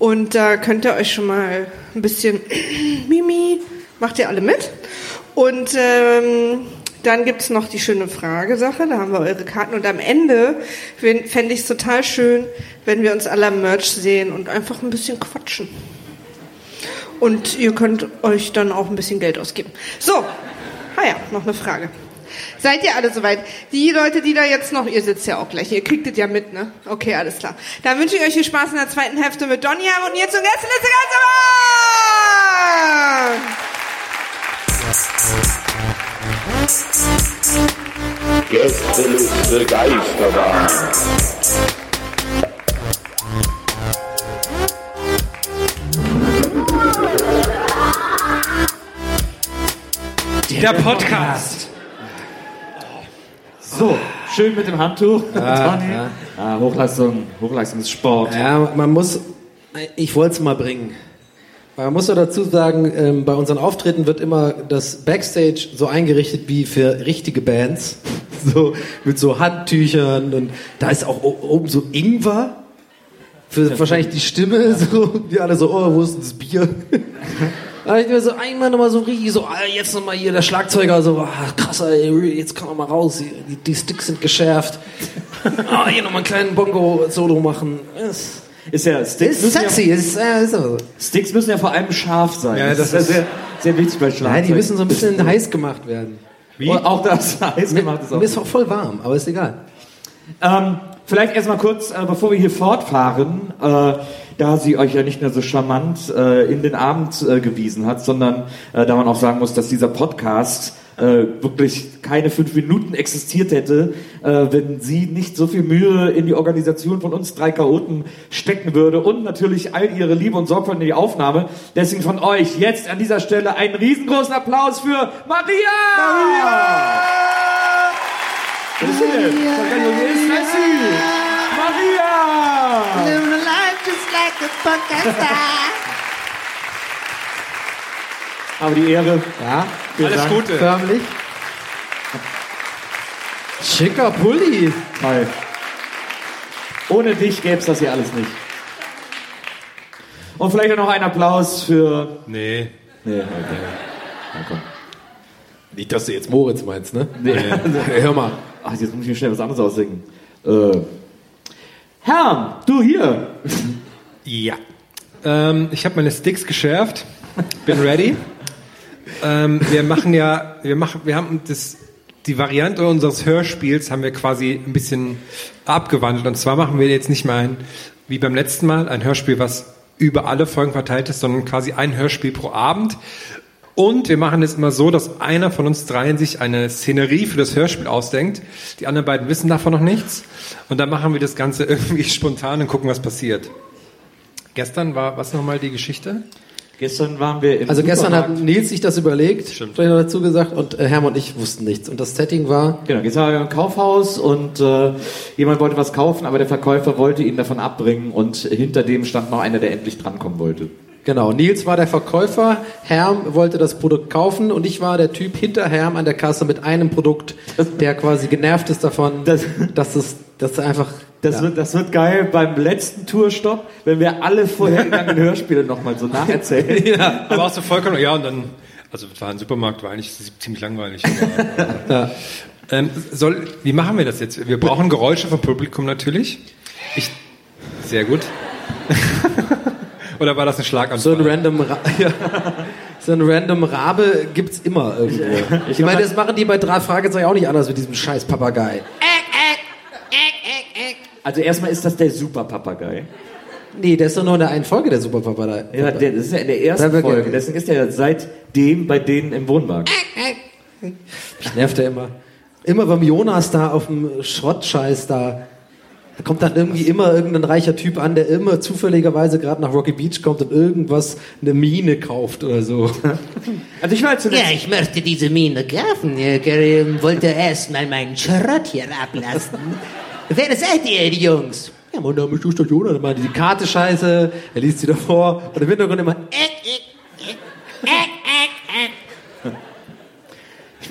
Und da könnt ihr euch schon mal ein bisschen Mimi, macht ihr alle mit. Und ähm, dann gibt's noch die schöne Fragesache, da haben wir eure Karten. Und am Ende fände ich es total schön, wenn wir uns alle am Merch sehen und einfach ein bisschen quatschen. Und ihr könnt euch dann auch ein bisschen Geld ausgeben. So, ah ja, noch eine Frage. Seid ihr alle soweit? Die Leute, die da jetzt noch, ihr sitzt ja auch gleich, ihr kriegt es ja mit, ne? Okay, alles klar. Dann wünsche ich euch viel Spaß in der zweiten Hälfte mit Donja und jetzt zum Gästeliste Gästeliste Geisterbahn. Der Podcast. So, schön mit dem Handtuch. Ja, ja. Ah, Hochleistung, Hochleistungssport. Ja, man muss, ich wollte es mal bringen. Man muss doch dazu sagen, ähm, bei unseren Auftritten wird immer das Backstage so eingerichtet wie für richtige Bands. So, mit so Handtüchern und da ist auch oben so Ingwer. Für wahrscheinlich die Stimme, so, die alle so, oh, wo ist das Bier? Da ich mir so einmal nochmal so richtig so, ah, jetzt nochmal hier der Schlagzeuger, so, ah, krass, ey, jetzt kann er mal raus, die, die Sticks sind geschärft. Ah, hier nochmal einen kleinen Bongo-Solo machen. Das Ist ja, Sticks ist sexy, Ja, ist, äh, ist aber so. Sticks müssen ja vor allem scharf sein. Ja, das ja ist- sehr, sehr wichtig bei Schlagzeug. Nein, die müssen so ein bisschen heiß gemacht werden. Wie? Und auch das heiß gemacht ist auch. Mir ist auch voll warm, aber ist egal. Ähm, vielleicht erstmal kurz, äh, bevor wir hier fortfahren, äh, da sie euch ja nicht mehr so charmant äh, in den Abend äh, gewiesen hat, sondern äh, da man auch sagen muss, dass dieser Podcast äh, wirklich keine fünf Minuten existiert hätte, wenn sie nicht so viel Mühe in die Organisation von uns drei Chaoten stecken würde und natürlich all ihre Liebe und Sorgfalt in die Aufnahme. Deswegen von euch jetzt an dieser Stelle einen riesengroßen Applaus für Maria! Maria! Das? Maria! Living a life just like a podcaster. Aber die Ehre. Ja, Alles Dank. Gute. förmlich. Schicker Pulli. Toll. Ohne dich gäbe es das hier alles nicht. Und vielleicht noch ein Applaus für. Nee. Nee, okay. Na komm. Nicht, dass du jetzt Moritz meinst, ne? Nee. Hör mal. Ach, jetzt muss ich mir schnell was anderes aussingen. Äh. Herr, du hier. Ja. Ähm, ich habe meine Sticks geschärft. Bin ready. ähm, wir machen ja, wir machen, wir haben das, die Variante unseres Hörspiels haben wir quasi ein bisschen abgewandelt. Und zwar machen wir jetzt nicht mehr ein, wie beim letzten Mal, ein Hörspiel, was über alle Folgen verteilt ist, sondern quasi ein Hörspiel pro Abend. Und wir machen es immer so, dass einer von uns dreien sich eine Szenerie für das Hörspiel ausdenkt. Die anderen beiden wissen davon noch nichts. Und dann machen wir das Ganze irgendwie spontan und gucken, was passiert. Gestern war was nochmal die Geschichte? Gestern waren wir im Also gestern hat. Nils sich das überlegt, Stimmt. vielleicht noch dazu gesagt, und äh, Hermann und ich wussten nichts. Und das Setting war, Genau, gestern waren wir im Kaufhaus und äh, jemand wollte was kaufen, aber der Verkäufer wollte ihn davon abbringen und hinter dem stand noch einer, der endlich drankommen wollte. Genau, Nils war der Verkäufer, Herm wollte das Produkt kaufen und ich war der Typ hinter Herm an der Kasse mit einem Produkt, der quasi genervt ist davon, Das- dass es dass einfach... Das, ja. wird, das wird geil beim letzten Tourstopp, wenn wir alle vorhergegangenen Hörspiele nochmal so nacherzählen. Ja, aber auch so vollkommen, ja, und dann, also es war ein Supermarkt, war eigentlich ziemlich langweilig. Aber, ähm, soll, wie machen wir das jetzt? Wir brauchen Geräusche vom Publikum natürlich. Ich, sehr gut. Oder war das ein Schlaganfall? So ein random, Ra ja. so ein random Rabe gibt's immer irgendwo. Ich meine, das machen die bei drei Fragezeichen auch nicht anders mit diesem scheiß Papagei. Also erstmal ist das der Super-Papagei. Nee, der ist doch nur in der einen Folge der Superpapagei. Ja, der, das ist ja in der Da ersten wird- Folge. Deswegen ist er seitdem bei denen im Wohnwagen. Mich nervt er immer. Immer beim Jonas da auf dem Schrottscheiß da. Da kommt dann irgendwie immer irgendein reicher Typ an, der immer zufälligerweise gerade nach Rocky Beach kommt und irgendwas, eine Mine kauft oder so. Also ich war zuletzt... Ja, ich möchte diese Mine kaufen. Ich äh, wollte erst mal meinen Schrott hier ablassen. Wer seid ihr, die Jungs? Ja, mein Name ist Justus Jonas, dann macht die Karte scheiße, er liest sie davor und im Hintergrund immer, Ich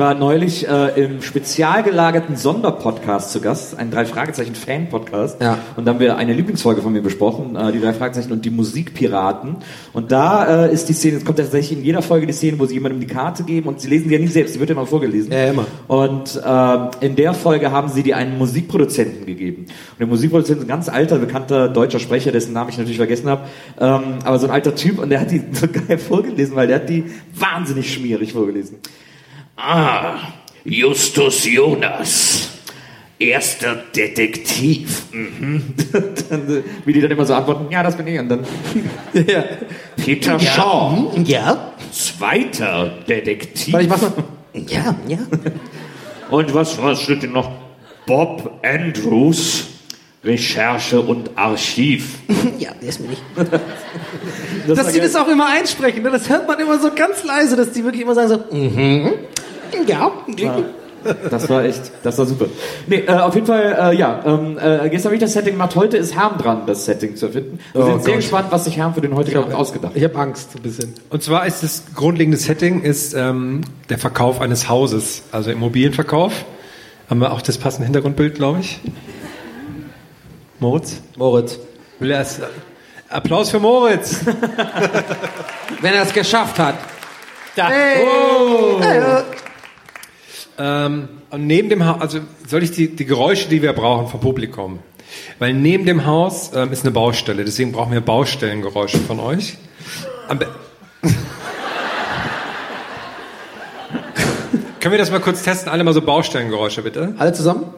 war neulich äh, im spezial gelagerten Sonderpodcast zu Gast, ein drei Fragezeichen Fan Podcast. Ja. Und da haben wir eine Lieblingsfolge von mir besprochen, äh, die drei Fragezeichen und die Musikpiraten. Und da äh, ist die Szene, es kommt tatsächlich in jeder Folge die Szene, wo sie jemandem die Karte geben und sie lesen die ja nie selbst, die wird ja immer vorgelesen. Ja, immer. Und äh, in der Folge haben sie die einen Musikproduzenten gegeben. Und der Musikproduzent ist ein ganz alter, bekannter deutscher Sprecher, dessen Namen ich natürlich vergessen habe. Ähm, aber so ein alter Typ und der hat die so geil vorgelesen, weil der hat die wahnsinnig schmierig vorgelesen. Ah, Justus Jonas. Erster Detektiv. Mhm. dann, äh, wie die dann immer so antworten, ja, das bin ich. Und dann ja. Peter Shaw, Hm, Ja, zweiter Detektiv. Warte, ich mach mal. ja, ja. Und was, was steht denn noch? Bob Andrews, Recherche und Archiv. Ja, der ist mir nicht. Das Dass geil. das auch immer einsprechen, ne? das hört man immer so ganz leise, dass die wirklich immer sagen so, mhm. ja, Das war echt, das war super. Nee, äh, auf jeden Fall, äh, ja, ähm, äh, gestern habe ich das Setting gemacht, heute ist Herm dran, das Setting zu erfinden. Wir Oh sind sehr Gott. gespannt, was sich Herm für den heutigen Abend ausgedacht hat. ich habe Angst ein bisschen. Und zwar ist das grundlegende Setting ist ähm, der Verkauf eines Hauses, also Immobilienverkauf. Haben wir auch das passende Hintergrundbild, glaube ich. Moritz? Moritz. Will er es? Applaus für Moritz! Wenn er es geschafft hat. Da. Oh. Ähm, und neben dem Haus, also soll ich die, die Geräusche, die wir brauchen vom Publikum, weil neben dem Haus ähm, ist eine Baustelle, deswegen brauchen wir Baustellengeräusche von euch. Können wir das mal kurz testen? Alle mal so Baustellengeräusche, bitte. Alle zusammen?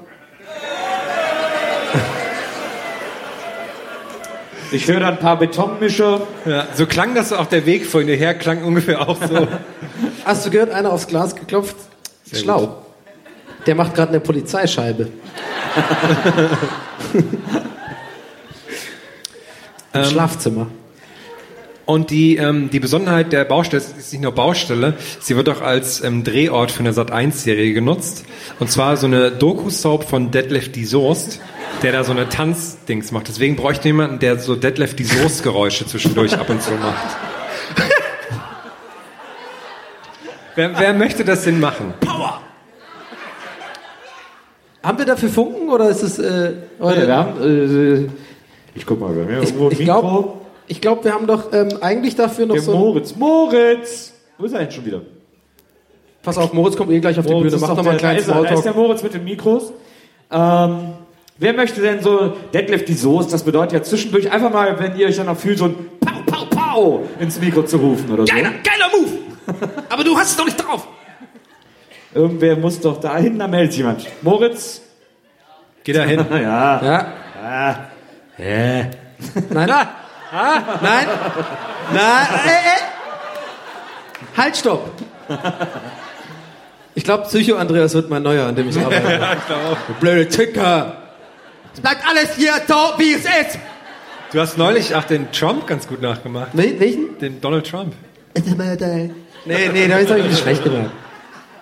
Ich höre da ein paar Betonmischer. Ja, so klang das auch der Weg vorhin her, klang ungefähr auch so. Hast du gehört, einer aufs Glas geklopft? Schlau. Der macht gerade eine Polizeischeibe. Im Schlafzimmer. Und die, ähm, die Besonderheit der Baustelle ist ist nicht nur Baustelle, sie wird auch als ähm, Drehort für eine Sat1-Serie genutzt. Und zwar so eine Doku-Soap von Detlef die Soest, der da so eine Tanzdings macht. Deswegen bräuchte jemanden, der so Detlef die Soest-Geräusche zwischendurch ab und zu macht. wer, wer möchte das denn machen? Haben wir dafür Funken oder ist es... Äh, oder Ja, wir haben, äh, ich guck mal, bei mir ich ich glaube, ich glaub, wir haben doch ähm, eigentlich dafür noch Der so... Moritz. Moritz! Wo ist er denn schon wieder? Pass auf, Moritz kommt eh gleich auf die Moritz Bühne. ist Mach doch noch mal einen kleinen da ist er, Da ist der Smalltalk. Moritz mit den Mikros. Ähm, wer möchte denn so Deadlift die Soße? Das bedeutet ja zwischendurch einfach mal, wenn ihr euch dann noch fühlt, so ein Pau, Pau, Pau ins Mikro zu rufen oder so. Geiler, geiler Move! Aber du hast es doch nicht drauf! Irgendwer muss doch dahin, da meldet sich jemand. Moritz? Geh da hin. ja. Ja. Ah. Nein. Ah, nein. Nein. Äh, äh. Halt, stopp. Ich glaube, Psycho Andreas wird mein neuer, an dem ich arbeite. Ja, ich glaube auch. Du blöde Ticker. Es bleibt alles hier so, wie es ist. Du hast neulich auch den Trump ganz gut nachgemacht. Wel- Welchen? Den Donald Trump. Nee, nee, da habe ich nicht schlecht gemacht.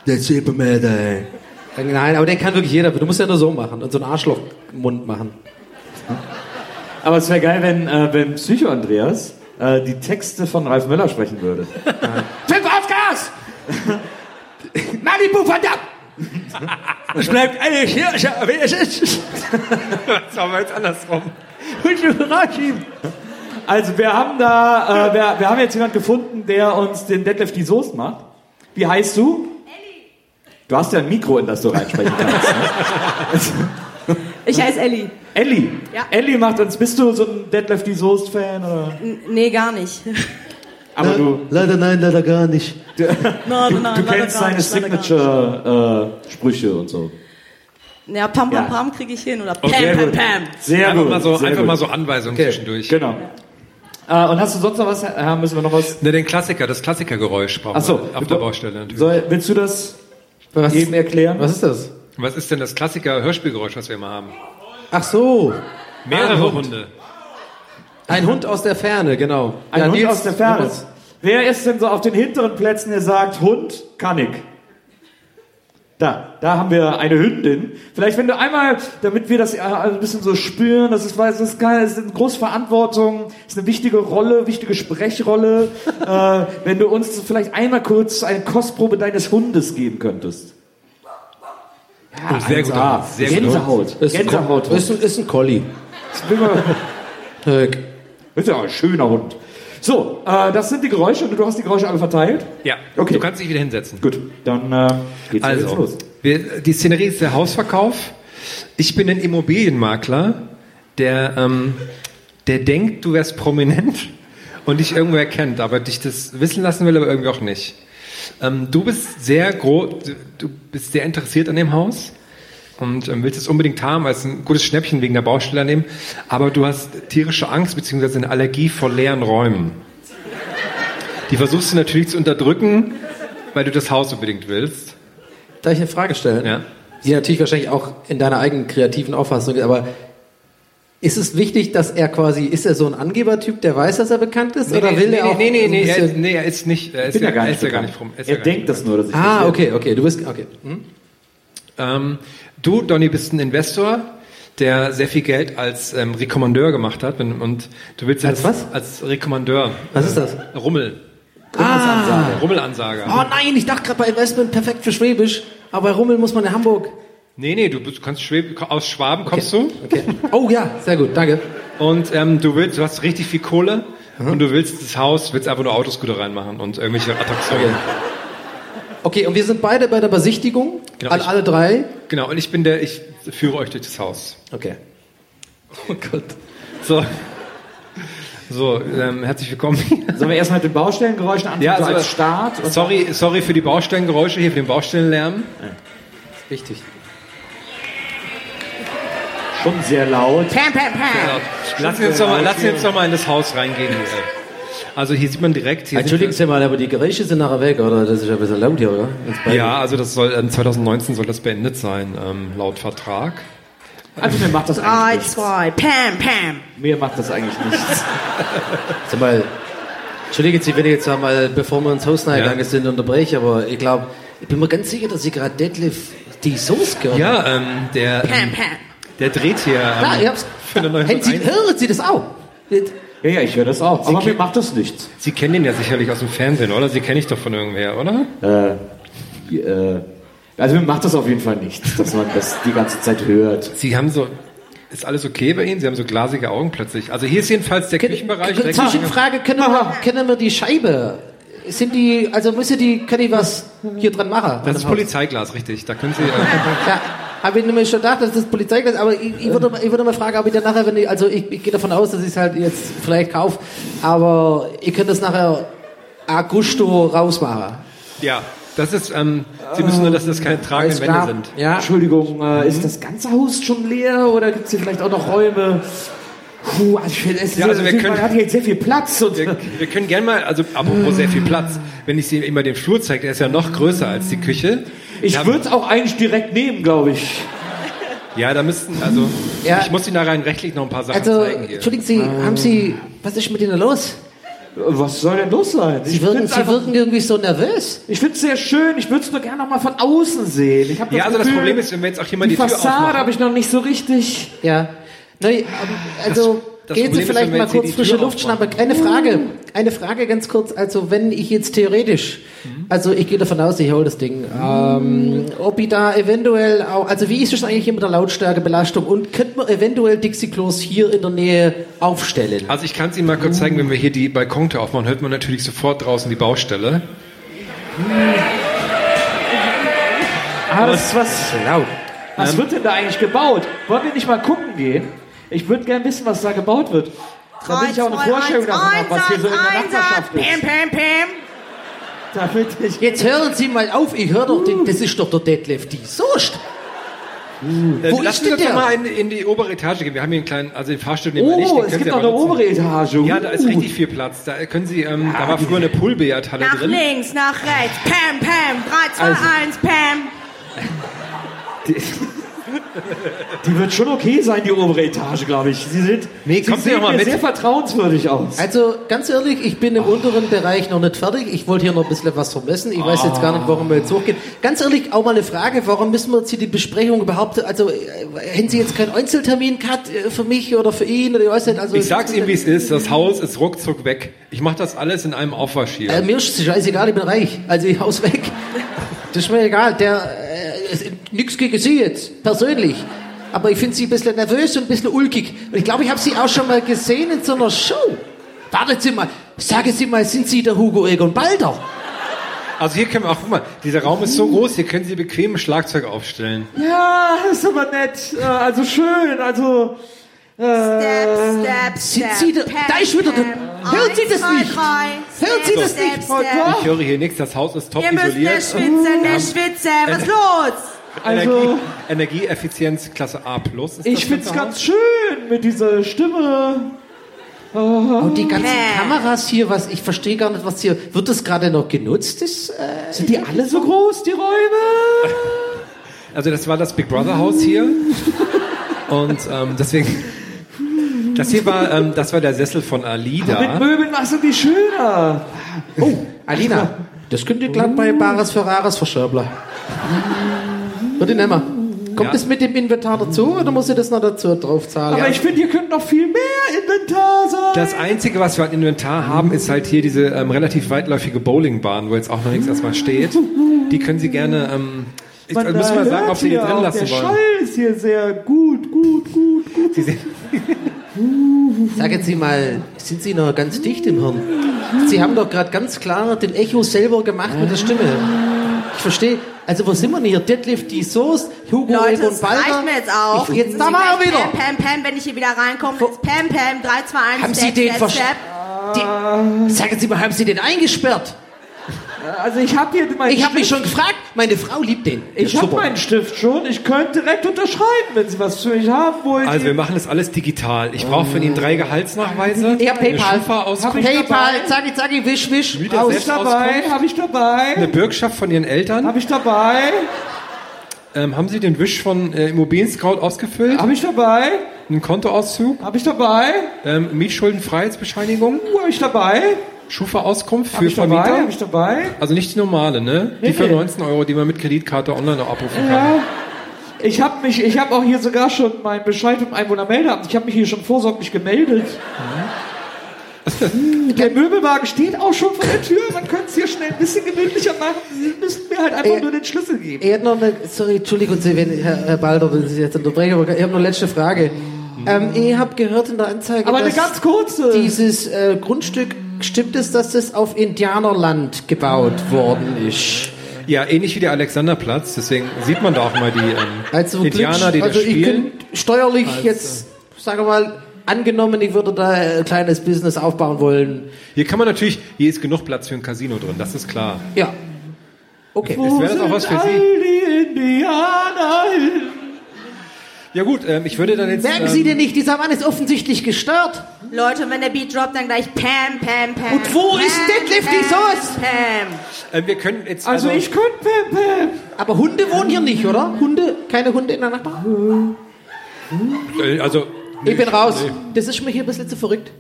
Der Superman, Nein, aber den kann wirklich jeder. Du musst ja nur so machen und so einen Arschlochmund machen. Aber es wäre geil, wenn, äh, wenn Psycho Andreas äh, die Texte von Ralf Möller sprechen würde. Fünf auf Gas! Malibu verdammt! Es bleibt alles hier, wie es ist. Das wir jetzt andersrum. Also wir haben da, äh, wir, wir haben jetzt jemand gefunden, der uns den Deadlift die Soße macht. Wie heißt du? Elli. Du hast ja ein Mikro, in das du reinsprechen kannst. Ne? Ich heiße Elli. Elli. Ja. Elli macht uns. Bist du so ein Deadlift die Soße Fan oder? N nee, gar nicht. Aber du, Leider nein, leider gar nicht. du, Nein, nein, du kennst seine nicht, leider gar nicht. Signature äh, und so. Ja, Pam Pam Ja. Pam kriege ich hin oder Pam sehr Pam gut. Pam. Sehr einfach gut. mal so, sehr einfach gut. mal so Anweisungen zwischendurch. Genau. Äh, und hast du sonst noch was? Äh, müssen wir noch was? Ne, den Klassiker, das Klassikergeräusch brauchen Ach so. wir auf der Baustelle natürlich. Soll, willst du das Was, jedem erklären? was ist das? Was ist denn das Klassiker-Hörspielgeräusch, was wir immer haben? Ach so. Mehrere Ah, Hund. Hunde. Ein Hund aus der Ferne, genau. Ein Ja, Hund Nils, aus der Ferne. was? Wer ist denn so auf den hinteren Plätzen, der sagt, Hund kann ich? Da, da haben wir eine Hündin. Vielleicht, wenn du einmal, damit wir das äh, ein bisschen so spüren, das ist, weiß, das ist, keine, das ist eine große Verantwortung, das ist eine wichtige Rolle, wichtige Sprechrolle, äh, wenn du uns vielleicht einmal kurz eine Kostprobe deines Hundes geben könntest. Ja, Oh, sehr gut, 1A. sehr gut. Gänsehaut. Ist, ein, Gänsehaut. ist, ein, ist ein Collie. Ist ja ein schöner Hund. So, äh, das sind die Geräusche und du hast die Geräusche alle verteilt? Ja, Okay. du kannst dich wieder hinsetzen. Gut, dann äh, geht's jetzt Also, los. wir, die Szenerie ist der Hausverkauf. Ich bin ein Immobilienmakler, der, ähm, der denkt, du wärst prominent und dich irgendwo erkennt, aber dich das wissen lassen will, aber irgendwie auch nicht. Ähm, du bist sehr groß, du bist sehr interessiert an dem Haus und ähm, willst es unbedingt haben, weil es ein gutes Schnäppchen wegen der Baustelle dem, aber du hast tierische Angst bzw. eine Allergie vor leeren Räumen. Die versuchst du natürlich zu unterdrücken, weil du das Haus unbedingt willst. Darf ich eine Frage stellen? Ja. Die natürlich wahrscheinlich auch in deiner eigenen kreativen Auffassung ist, aber ist es wichtig, dass er quasi, ist er so ein Angebertyp, der weiß, dass er bekannt ist? oder will nee, er auch nee, nee, nee, er, nee, er ist nicht, er ist, ja gar er nicht ja gar bekannt. nicht rum. Er gar denkt nicht das nur, dass ich Ah, das okay, okay, du bist, okay. Hm? Ähm, du, Donny, bist ein Investor, der sehr viel Geld als ähm, Rekommandeur gemacht hat und, du willst Als das, was? Als Rekommandeur. Was ist das? Rummel. Ah, Rummelansager. oh nein, ich dachte gerade bei Investment perfekt für Schwäbisch, aber bei Rummel muss man in Hamburg. Nee, nee, du kannst Schwäb aus Schwaben kommst du Okay. Oh ja, sehr gut, danke. und ähm, du willst, du hast richtig viel Kohle und du willst das Haus, willst einfach nur Autoscooter reinmachen und irgendwelche Attraktionen. Okay. Okay, und wir sind beide bei der Besichtigung, Genau, alle, ich- alle drei. Genau, und ich bin der, ich führe euch durch das Haus. Okay. Oh Gott. So. So, ähm, herzlich willkommen. Sollen wir erstmal mit den Baustellengeräuschen anfangen, Ja, so also- als Start? Sorry, sorry für die Baustellengeräusche hier, für den Baustellenlärm. Wichtig. schon sehr laut. Pam, pam, pam. Lass uns jetzt doch mal, lass uns jetzt doch mal in das Haus reingehen. Hier. Also hier sieht man direkt. Hier Entschuldigen Sie mal, aber die Geräusche sind nachher weg, oder? Das ist ja ein bisschen laut hier, oder? Ja, also das soll ähm, 2019 soll das beendet sein, ähm, laut Vertrag. Also mir macht das eigentlich nichts. zwei, pam, pam. Mir macht das eigentlich nichts. Sag mal, entschuldigen Sie, wenn ich jetzt einmal, bevor wir ins Haus reingegangen sind, unterbreche, aber ich glaube, ich bin mir ganz sicher, dass Sie gerade Deadlift die Soße gehört haben. Ja, ähm, der, Pam, ähm, pam. der dreht hier ähm, Da, ihr habt's. für eine neue Hey, Sie, hören Sie das auch? Ja, ja, ich höre das auch. Aber mir macht das nichts. Sie kennen den ja sicherlich aus dem Fernsehen, oder? Sie kenne ich doch von irgendwer, oder? Äh, äh, Also mir macht das auf jeden Fall nichts, dass man das die ganze Zeit hört. Sie haben so, ist alles okay bei Ihnen? Sie haben so glasige Augen plötzlich. Also hier ist jedenfalls der Küchenbereich. direkt Zwischenfrage, können wir, können wir die Scheibe, sind die, also müssen die, kann ich was hier dran machen? Das ist Polizeiglas, richtig. Da können Sie. Äh, Ja, habe ich nämlich schon gedacht, dass das Polizeiglas, aber ich, ich, würde, mal- ich würde mal fragen, ob ich dann nachher, wenn ich, also ich, ich gehe davon aus, dass ich es halt jetzt vielleicht kaufe, aber ihr könnt das nachher a gusto rausmachen. ja, das ist. Ähm, Sie müssen nur, dass das keine tragenden Es Wände sind. Ja. Entschuldigung, äh, ist das ganze Haus schon leer oder gibt es hier vielleicht auch noch Räume? Puh, also ich finde, es Ja, also wir man können- hat hier jetzt sehr viel Platz und Wir, wir können gerne mal, also apropos sehr viel Platz, wenn ich Sie immer den Flur zeige, der ist ja noch größer als die Küche. ich würde es auch eigentlich direkt nehmen, glaube ich. Ja, da müssten, also Ja. ich muss Ihnen da rein rechtlich noch ein paar Sachen Also, zeigen hier. entschuldigen Sie, haben Sie, was ist mit Ihnen los? Was soll denn los sein? Sie Ich wirken, Sie einfach- wirken irgendwie so nervös. Ich finde es sehr schön. Ich würde es nur gerne noch mal von außen sehen. Ja, also das Gefühl, Problem ist, wenn wir jetzt auch hier mal die, die, Tür Fassade habe ich noch nicht so richtig. Ja. Nein, also das gehen Problem Sie vielleicht mal kurz frische Luft schnappen. Eine Frage, eine Frage ganz kurz. Also wenn ich jetzt theoretisch, Mhm. also ich gehe davon aus, ich hole das Ding, ähm, ob ich da eventuell auch, also wie ist es eigentlich hier mit der Lautstärkebelastung und könnte man eventuell Dixie-Klos hier in der Nähe aufstellen? Also ich kann es Ihnen mal kurz zeigen, wenn wir hier die Balkontür aufmachen, hört man natürlich sofort draußen die Baustelle. Ah, das ist was. Laut. Was wird denn da eigentlich gebaut? Wollen wir nicht mal gucken gehen? Ich würde gerne wissen, was da gebaut wird. Damit ich auch eine Vorstellung davon habe, was hier so in der Nachbarschaft Pam, ist. pam, pam. Damit ich Jetzt hören Sie mal auf, ich höre doch, den, das ist doch der Detlef die Soest. Äh, Wo lassen ist Sie denn uns doch der? mal in, in die obere Etage gehen. Wir haben hier einen kleinen, also den Fahrstuhl nehmen wir nicht. Den Oh, können es gibt aber eine nutzen. obere Etage. Ja, da ist Uh. richtig viel Platz. Da können Sie, ähm, da war früher eine Poolbillardhalle Nach drin. links, nach rechts. Pam, pam. 3, 2, Also- 1, Pam. Die wird schon okay sein, die obere Etage, glaube ich. Sie sind, Sie kommen Sie sehen mir mit. sehr vertrauenswürdig aus. Also ganz ehrlich, ich bin im unteren Bereich noch nicht fertig. Ich wollte hier noch ein bisschen was vermessen. Ich weiß jetzt gar nicht, warum wir jetzt hochgehen. Ganz ehrlich, auch mal eine Frage, warum müssen wir jetzt hier die Besprechung überhaupt, also äh, hätten Sie jetzt keinen Einzeltermin gehabt äh, für mich oder für ihn oder ich weiß nicht. Also, Ich sag's Ihnen, wie es ist. Das Haus ist ruckzuck weg. Ich mache das alles in einem Aufwasch hier. Äh, mir ist es scheißegal, ich bin reich. Also ich haus weg. Das ist mir egal. Der, nix gegen Sie jetzt, persönlich. Aber ich finde Sie ein bisschen nervös und ein bisschen ulkig. Und ich glaube, ich habe Sie auch schon mal gesehen in so einer Show. Warten Sie mal, sagen Sie mal, sind Sie der Hugo Egon Balder? Also hier können wir auch, guck mal, dieser Raum ist so groß, hier können Sie bequem ein Schlagzeug aufstellen. Ja, das ist aber nett. Äh, Also schön, also... Step, step, step. Sie Pam, da ist wieder der-. Hören Sie das nicht? Hören Sie das nicht? Ich höre hier nichts, das Haus ist top Ihr müsst isoliert. nicht schwitzen, nicht schwitzen. Was ist los? Also- Energie, Energieeffizienz Klasse A+. Ist das ich find's ganze ganz schön mit dieser Stimme. Und die ganzen? Kameras hier, was ich verstehe gar nicht, was hier wird das gerade noch genutzt? Das, äh, Sind die alle so groß, die Räume? Also das war das Big Brother Haus hier. Und ähm, deswegen... Das hier war, ähm, das war der Sessel von Mit Alida. Möbeln machst du die schöner. oh, Alina, das könnt ihr glatt bei Bares Ferraris verschörbler. Würde ich nehmen. Kommt Ja. das mit dem Inventar dazu oder muss ich das noch dazu draufzahlen? Aber ich finde, ihr könnt noch viel mehr Inventar sein. Das Einzige, was wir an Inventar haben, ist halt hier diese ähm, relativ weitläufige Bowlingbahn, wo jetzt auch noch nichts erstmal steht. Die können Sie gerne... Ähm, ich, Man, äh, müssen wir sagen, ob Sie die drin lassen der wollen. Schall ist hier sehr gut, gut, gut, gut. Sie sehen, Sagen Sie mal, sind Sie noch ganz dicht im Hirn? Sie haben doch gerade ganz klar den Echo selber gemacht mit der Stimme. Ich verstehe. Also wo sind wir denn hier? Deadlift, die Soße, Hugo Leute, es Balder. reicht mir jetzt auch. Ich, jetzt da war er wieder. Pam, pam, pam, wenn ich hier wieder reinkomme. Jetzt Pam, pam, 3, 2, 1, Haben step, Sie den step, step. Die, sagen Sie mal, haben Sie den eingesperrt? Also ich habe hier meinen Ich habe mich schon gefragt. Meine Frau liebt den. Ich habe meinen Stift schon. Ich könnte direkt unterschreiben, wenn Sie was für mich haben wollen. also wir machen das alles digital. Ich brauche von Ihnen drei Gehaltsnachweise. Ja, eine PayPal. Schufa-Auskunft, PayPal, zacki, zacki, wisch, wisch. Aus. selbst- dabei, habe ich dabei, eine Bürgschaft von Ihren Eltern. habe ich dabei, Ähm, haben Sie den Wisch von äh, Immobilien Scout ausgefüllt? habe ich dabei, Einen Kontoauszug? habe ich dabei, Ähm, Mietschuldenfreiheitsbescheinigung? habe ich dabei, Schufa-Auskunft für ich dabei, Vermieter? habe ich dabei. Also nicht die normale, ne? Nee, die für nee. 19 Euro, die man mit Kreditkarte online noch abrufen kann. Ja. Ich habe mich, ich habe auch hier sogar schon meinen Bescheid vom Einwohnermeldeamt. Ich habe mich hier schon vorsorglich gemeldet. Der Möbelwagen steht auch schon vor der Tür. Man könnte es hier schnell ein bisschen gemütlicher machen. Sie müssen mir halt einfach Äh, nur den Schlüssel geben. Ich hätte noch eine, sorry, Entschuldigung, Sie, wenn, Herr, Herr Balder, wenn ich jetzt unterbreche, aber ich habe noch eine letzte Frage. Ähm, ich habe gehört in der Anzeige, Aber eine dass ganz kurze. dieses äh, Grundstück, stimmt es, dass das auf Indianerland gebaut worden ist? Ja, ähnlich wie der Alexanderplatz, deswegen sieht man da auch mal die ähm, Also, Indianer, die also da ich spielen. könnte steuerlich jetzt, sagen wir mal, angenommen, ich würde da ein kleines Business aufbauen wollen. Hier kann man natürlich, hier ist genug Platz für ein Casino drin, das ist klar. Ja. Okay. Ist, wäre das auch was für all Sie? die Indianer? Ja gut, ähm, ich würde dann jetzt... Merken ähm, Sie denn nicht, dieser Mann ist offensichtlich gestört. Leute, wenn der Beat droppt, dann gleich Pam, Pam, Pam. Und wo ist Deadlift die Sauce? Pam. äh, wir können jetzt... Also, ich könnte Pam Pam. Aber Hunde wohnen hier nicht, oder? Hunde, keine Hunde in der Nachbarschaft? Äh, also... Ich bin raus. Das ist mir hier ein bisschen zu verrückt.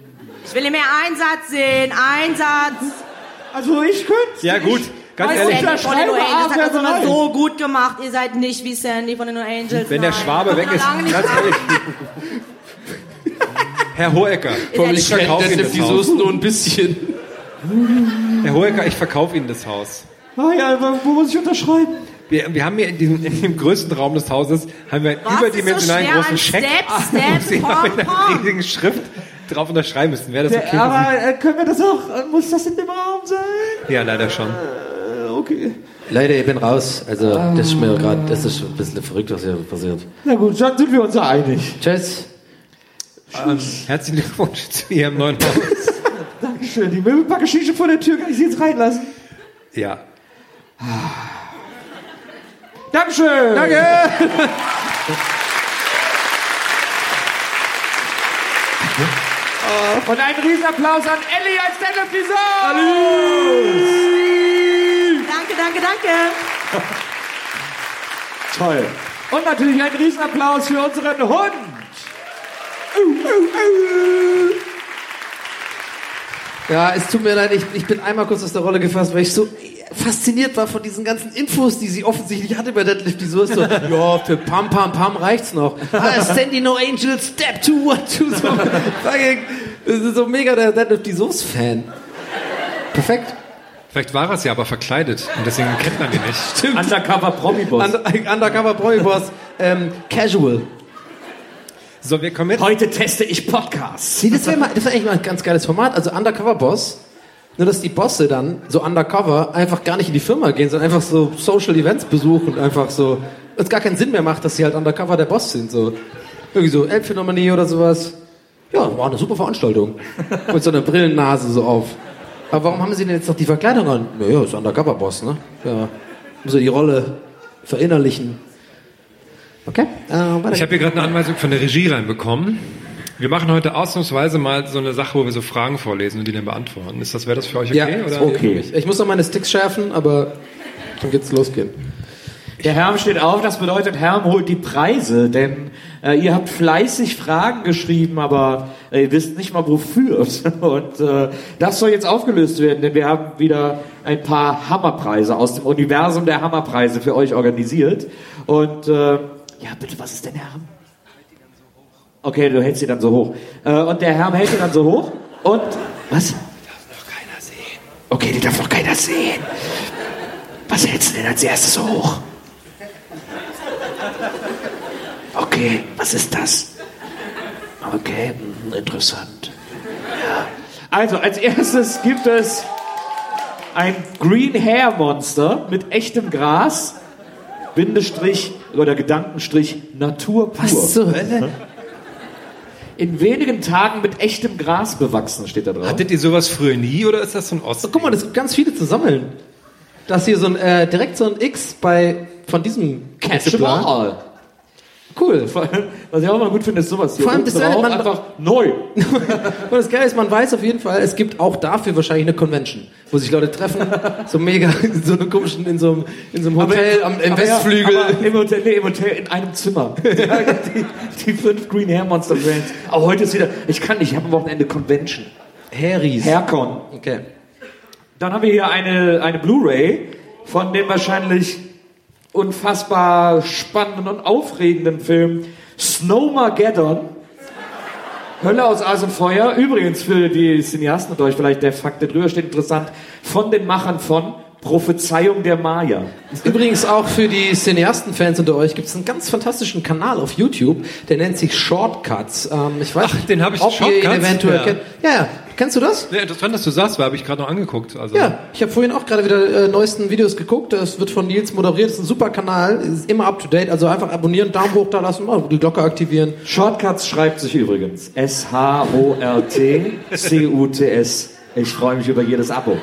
Ich will mehr Einsatz sehen. Einsatz. Also ich könnte. Ja gut, ganz ehrlich, Sandy von den unterschreibe Angels hat das immer A-Personal. so gut gemacht. Ihr seid nicht wie Sandy von den No Angels. wenn der Nein. Schwabe weg ist, ganz ehrlich... Herr Hohecker, ich verkaufe Ihnen das die Haus. Nur ein bisschen. Herr Hohecker, ich verkaufe Ihnen das Haus. Ah ja, aber wo muss ich unterschreiben? Wir, wir haben hier in dem, in dem größten Raum des Hauses haben wir einen Was überdimensionalen so großen Scheck, Step, Step, wir mit einer riesigen Schrift drauf unterschreiben müssen. Wäre das okay? Der, aber äh, können wir das auch, äh, muss das in dem Raum sein? Ja, leider schon. Okay. Leider, ich bin raus. Also, das ist mir gerade, das ist ein bisschen verrückt, was hier passiert. Na gut, dann sind wir uns ja einig. Tschüss. Ähm, herzlichen Glückwunsch zu Ihrem neuen Haus. Dankeschön. Die Möbelpacke steht schon vor der Tür, kann ich sie jetzt reinlassen? Ja. Dankeschön. Danke. Und einen Riesenapplaus an Ellie als Stand-Up Danke, danke. Toll. Und natürlich einen Riesenapplaus für unseren Hund. Ja, es tut mir leid, ich, ich bin einmal kurz aus der Rolle gefasst, weil ich so fasziniert war von diesen ganzen Infos, die sie offensichtlich hatte bei Deadlift. Die so ist so, ja, für Pam Pam Pam reicht's noch. Ah, Sandy No Angel, Step 2, 1, 2, so. Das ist so mega der Deadlift die Soße-Fan. Perfekt. Vielleicht war er es ja aber verkleidet und deswegen kennt man ihn nicht. Stimmt. Undercover Promi-Boss. Under, Undercover Promi Boss. Ähm, casual. So, wir kommen jetzt. Heute teste ich Podcasts. See, das wäre mal, das wäre eigentlich mal ein ganz geiles Format. Also Undercover Boss. Nur, dass die Bosse dann so undercover einfach gar nicht in die Firma gehen, sondern einfach so Social Events besuchen und einfach so, es gar keinen Sinn mehr macht, dass sie halt undercover der Boss sind, so. Irgendwie so Elbphänomenie oder sowas. Ja, war eine super Veranstaltung. Mit so einer Brillennase so auf. Aber warum haben sie denn jetzt noch die Verkleidung an? Naja, ist Undercover Boss, ne? Ja. Muss so die Rolle verinnerlichen. Okay. Äh, weiter. Ich habe hier gerade eine Anweisung von der Regie reinbekommen. Wir machen heute ausnahmsweise mal so eine Sache, wo wir so Fragen vorlesen und die dann beantworten. Ist das, wäre das für euch okay? ja, oder? okay. Ich muss noch meine Sticks schärfen, aber dann geht's losgehen. Der Herm steht auf, das bedeutet, Herm holt die Preise, denn äh, ihr habt fleißig Fragen geschrieben, aber äh, ihr wisst nicht mal wofür. Und äh, das soll jetzt aufgelöst werden, denn wir haben wieder ein paar Hammerpreise aus dem Universum der Hammerpreise für euch organisiert. Und äh, ja, bitte, was ist denn Herm? Okay, du hältst sie dann so hoch. Äh, und der Herm hält sie dann so hoch und was? Die darf noch keiner sehen. Okay, die darf noch keiner sehen. Was hältst du denn als erstes so hoch? Okay, was ist das? Okay, mhm, interessant. Ja. Also, als erstes gibt es ein Green Hair Monster mit echtem Gras, Bindestrich oder Gedankenstrich Natur pur. Was zur Hölle? In wenigen Tagen mit echtem Gras bewachsen, steht da drauf. Hattet ihr sowas früher nie oder ist das so ein Ost? Oh, guck mal, es gibt ganz viele zu sammeln. Das hier so ein, äh, direkt so ein X bei, von diesem Exemplar. Cool. Was ich auch mal gut finde, ist sowas hier. Vor allem das drauf, man- einfach neu. Und das Geile ist, man weiß auf jeden Fall, es gibt auch dafür wahrscheinlich eine Convention, wo sich Leute treffen, so mega, in so einem komischen, in so einem, in so einem Hotel am, im Aber ja, Westflügel. aber Im Hotel, nee, im Hotel in einem Zimmer. die, die fünf Green Hair Monster Brands. Aber heute ist wieder, ich kann nicht, ich habe am Wochenende Convention. Harrys. Haircon. Okay. Dann haben wir hier eine, eine Blu-ray von dem wahrscheinlich unfassbar spannenden und aufregenden Film Snowmageddon. Hölle aus Eis und Feuer. Übrigens für die Cineasten unter euch vielleicht der Fakt, der drüber steht, interessant. Von den Machern von Prophezeiung der Maya. Übrigens auch für die Cineasten-Fans unter euch gibt es einen ganz fantastischen Kanal auf YouTube, der nennt sich Shortcuts. Ähm, ich weiß Ach, den habe ich ob ihr ihn Shortcuts? eventuell Ja. kennt. Ja, ja. Kennst du das? Ja, interessant, dass du sagst, weil habe ich gerade noch angeguckt. Also, Ja, ich habe vorhin auch gerade wieder äh, neuesten Videos geguckt. Das wird von Nils moderiert. Das ist ein super Kanal, ist immer up to date. Also einfach abonnieren, Daumen hoch da lassen, oh, die Glocke aktivieren. Shortcuts schreibt sich übrigens S-H-O-R-T-C-U-T-S. Ich freue mich über jedes Abo.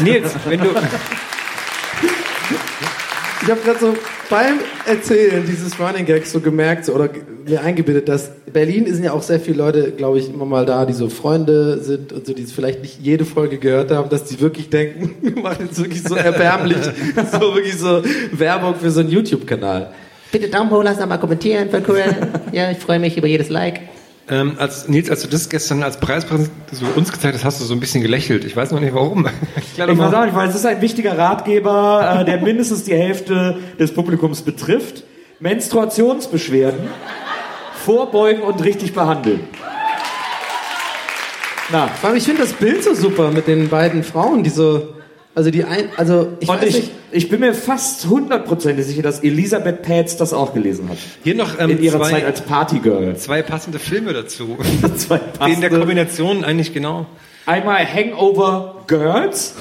Nils, wenn du. Ich habe gerade so beim Erzählen dieses Running Gags so gemerkt so, oder mir eingebildet, dass Berlin sind ja auch sehr viele Leute, glaube ich, immer mal da, die so Freunde sind und so, die vielleicht nicht jede Folge gehört haben, dass die wirklich denken, wir machen jetzt wirklich so erbärmlich, so wirklich so Werbung für so einen YouTube-Kanal. Bitte Daumen hoch lassen, mal kommentieren, voll cool. Ja, ich freue mich über jedes Like. Ähm, als, Nils, als du das gestern als Preispräsent so uns gezeigt hast, hast du so ein bisschen gelächelt. Ich weiß noch nicht warum. Ich weiß mal. auch nicht, weil es ist ein wichtiger Ratgeber, äh, der mindestens die Hälfte des Publikums betrifft. Menstruationsbeschwerden vorbeugen und richtig behandeln. Na, allem, ich finde das Bild so super mit den beiden Frauen, die so, also die ein, also ich und weiß ich, nicht, ich bin mir fast hundertprozentig sicher, dass Elisabeth Pätz das auch gelesen hat. Hier noch ähm, In ihrer zwei, Zeit als Partygirl. zwei passende Filme dazu. Zwei Die in der passende- Kombination eigentlich genau. Einmal Hangover Girls.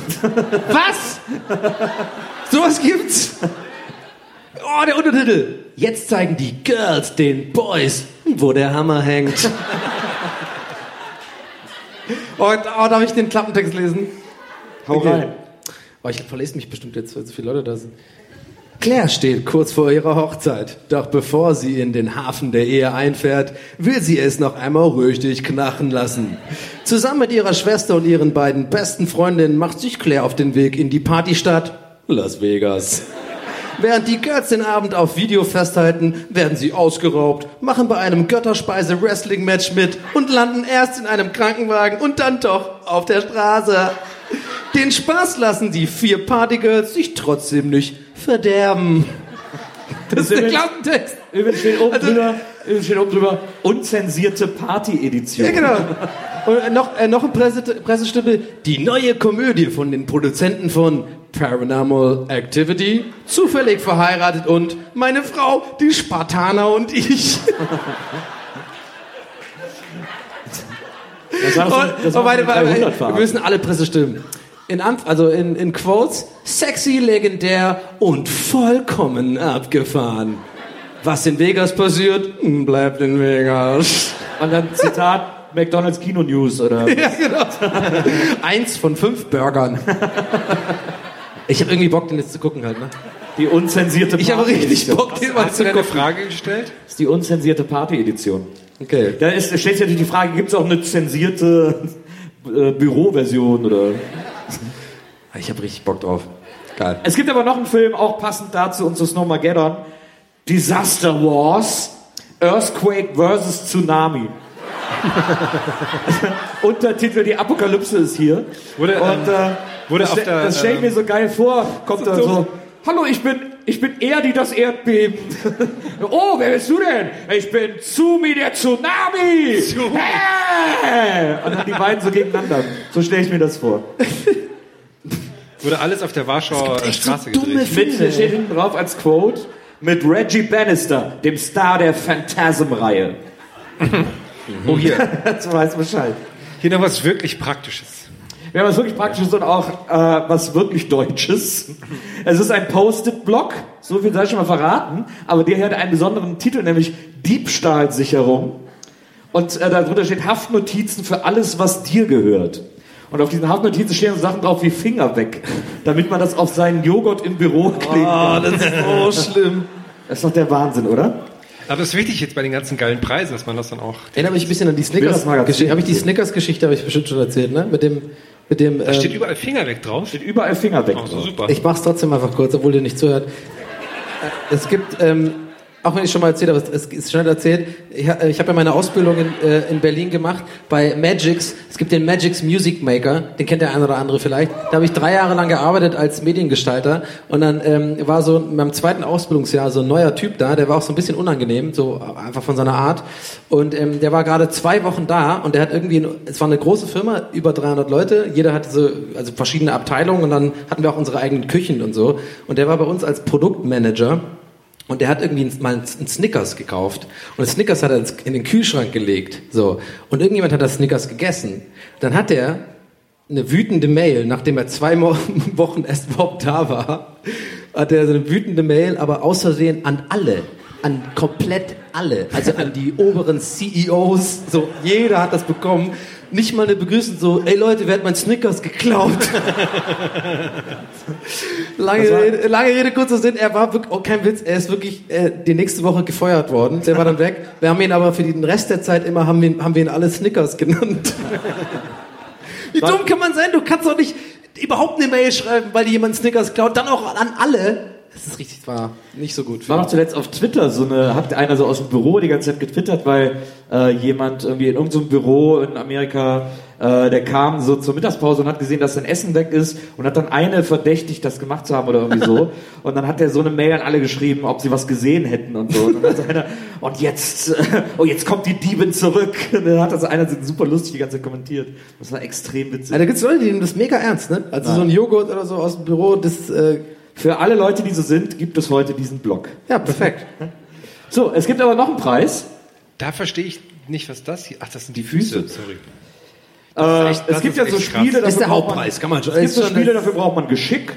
was? Sowas gibt's? Oh, der Untertitel. Jetzt zeigen die Girls den Boys, wo der Hammer hängt. oh, da- oh, darf ich den Klappentext lesen? Hau Okay. rein. Oh, ich verlese mich bestimmt jetzt, weil so viele Leute da sind. Claire steht kurz vor ihrer Hochzeit. Doch bevor sie in den Hafen der Ehe einfährt, will sie es noch einmal richtig knachen lassen. Zusammen mit ihrer Schwester und ihren beiden besten Freundinnen macht sich Claire auf den Weg in die Partystadt Las Vegas. Während die Girls den Abend auf Video festhalten, werden sie ausgeraubt, machen bei einem Götterspeise-Wrestling-Match mit und landen erst in einem Krankenwagen und dann doch auf der Straße. Den Spaß lassen die vier Partygirls sich trotzdem nicht verderben. Das ist der Klappentext. Übrigens steht oben, Also- drüber, steht oben drüber, unzensierte Party-Edition. Ja, genau. Und äh, noch, äh, noch eine Presse, Pressestimme. Die neue Komödie von den Produzenten von Paranormal Activity, zufällig verheiratet und meine Frau, die Spartaner und ich. Das war doch so, Und, das oh, war warte, so warte, 300 wir müssen alle Pressestimmen. In, Anf also in, in Quotes, sexy, legendär und vollkommen abgefahren. Was in Vegas passiert, hm, bleibt in Vegas. Und dann Zitat McDonalds Kino News oder Ja, genau. Eins von fünf Burgern. Ich habe irgendwie Bock, den jetzt zu gucken halt, ne? die unzensierte Ich habe richtig Bock, den mal Hast zu gucken. Frage gestellt? Das ist die unzensierte Party-Edition. Okay. Da ist, stellt sich natürlich die Frage, gibt es auch eine zensierte äh, Büroversion oder... Ich habe richtig Bock drauf. Geil. Es gibt aber noch einen Film, auch passend dazu und zu Snowmageddon. Disaster Wars. Earthquake versus Tsunami. Untertitel Die Apokalypse ist hier. Wurde, ähm, und äh, wurde das, auf der, das stelle ich mir so geil vor. Kommt da so, hallo, ich bin, ich bin Erdi, das Erdbeben. oh, wer bist du denn? Ich bin Tsumi, der Tsunami. Hey! Und dann die beiden so gegeneinander. So stelle ich mir das vor. Wurde alles auf der Warschauer echt so Straße dumme gedreht. Mit, da steht hinten drauf als Quote mit Reggie Bannister, dem Star der Phantasm-Reihe. Oh, hier. Jetzt weiß Bescheid. Hier noch was wirklich Praktisches. Wir haben was wirklich Praktisches und auch äh, was wirklich Deutsches. Es ist ein Post-it-Block, so viel sei schon mal verraten, aber der hat einen besonderen Titel, nämlich Diebstahlsicherung. Und äh, darunter steht Haftnotizen für alles, was dir gehört. Und auf diesen Haftnotizen stehen so Sachen drauf wie Finger weg, damit man das auf seinen Joghurt im Büro kleben kann. das ist so schlimm. Das ist doch der Wahnsinn, oder? Aber das ist wichtig jetzt bei den ganzen geilen Preisen, dass man das dann auch. Erinnere mich ein bisschen an die. Snickers-Geschichte. Habe ich die Snickers-Geschichte, habe ich bestimmt schon erzählt, ne? Mit dem, mit dem. Da steht ähm, überall Finger weg drauf. Steht überall Finger weg. Oh, so drauf. super. ich mach's trotzdem einfach kurz, obwohl ihr nicht zuhört. Äh, Es gibt ähm, auch wenn ich schon mal erzählt habe, es ist schnell erzählt, ich, ich habe ja meine Ausbildung in, äh, in Berlin gemacht bei Magix. Es gibt den Magix Music Maker, den kennt der eine oder andere vielleicht. Da habe ich drei Jahre lang gearbeitet als Mediengestalter und dann ähm, war so in meinem zweiten Ausbildungsjahr so ein neuer Typ da, der war auch so ein bisschen unangenehm, so einfach von seiner Art. Und ähm, der war gerade zwei Wochen da und der hat irgendwie, es war eine große Firma, über 300 Leute, jeder hatte so, also verschiedene Abteilungen und dann hatten wir auch unsere eigenen Küchen und so. Und der war bei uns als Produktmanager und der hat irgendwie mal einen Snickers gekauft. Und Snickers hat er in den Kühlschrank gelegt. So. Und irgendjemand hat das Snickers gegessen. Dann hat er eine wütende Mail, nachdem er zwei Wochen erst überhaupt da war, hat er so eine wütende Mail, aber aus Versehen an alle. An komplett alle. Also an die oberen CEOs. So, jeder hat das bekommen. Nicht mal eine Begrüßung so, ey Leute, wer hat mein Snickers geklaut? Lange Rede, lange Rede, kurzer Sinn, er war wirklich, oh kein Witz, er ist wirklich äh, die nächste Woche gefeuert worden. Der war dann weg. Wir haben ihn aber für den Rest der Zeit immer, haben wir, ihn- haben wir ihn alle Snickers genannt. Wie dumm kann man sein? Du kannst doch nicht überhaupt eine Mail schreiben, weil dir jemand Snickers klaut, dann auch an alle. Das ist richtig, war nicht so gut. War noch zuletzt auf Twitter so eine, hat einer so aus dem Büro die ganze Zeit getwittert, weil äh, jemand irgendwie in irgendeinem Büro in Amerika, äh, der kam so zur Mittagspause und hat gesehen, dass sein Essen weg ist und hat dann eine verdächtigt, das gemacht zu haben oder irgendwie so. und dann hat er so eine Mail an alle geschrieben, ob sie was gesehen hätten und so. Und dann hat so einer, und jetzt, äh, oh jetzt kommt die Diebin zurück. Und dann hat das einer super lustig die ganze Zeit kommentiert. Das war extrem witzig. Ja, da gibt's Leute, die nehmen das mega ernst, ne? Also Ja. so ein Joghurt oder so aus dem Büro, das, äh, Für alle Leute, die so sind, gibt es heute diesen Blog. ja, perfekt. So, es gibt aber noch einen Preis. Da verstehe ich nicht, was das hier. Ach, das sind die Füße. Sorry. Äh, echt- es das gibt ist ja so. Spiele, Das ist dafür der Hauptpreis, kann man schon- Es gibt so Spiele, dafür braucht man Geschick.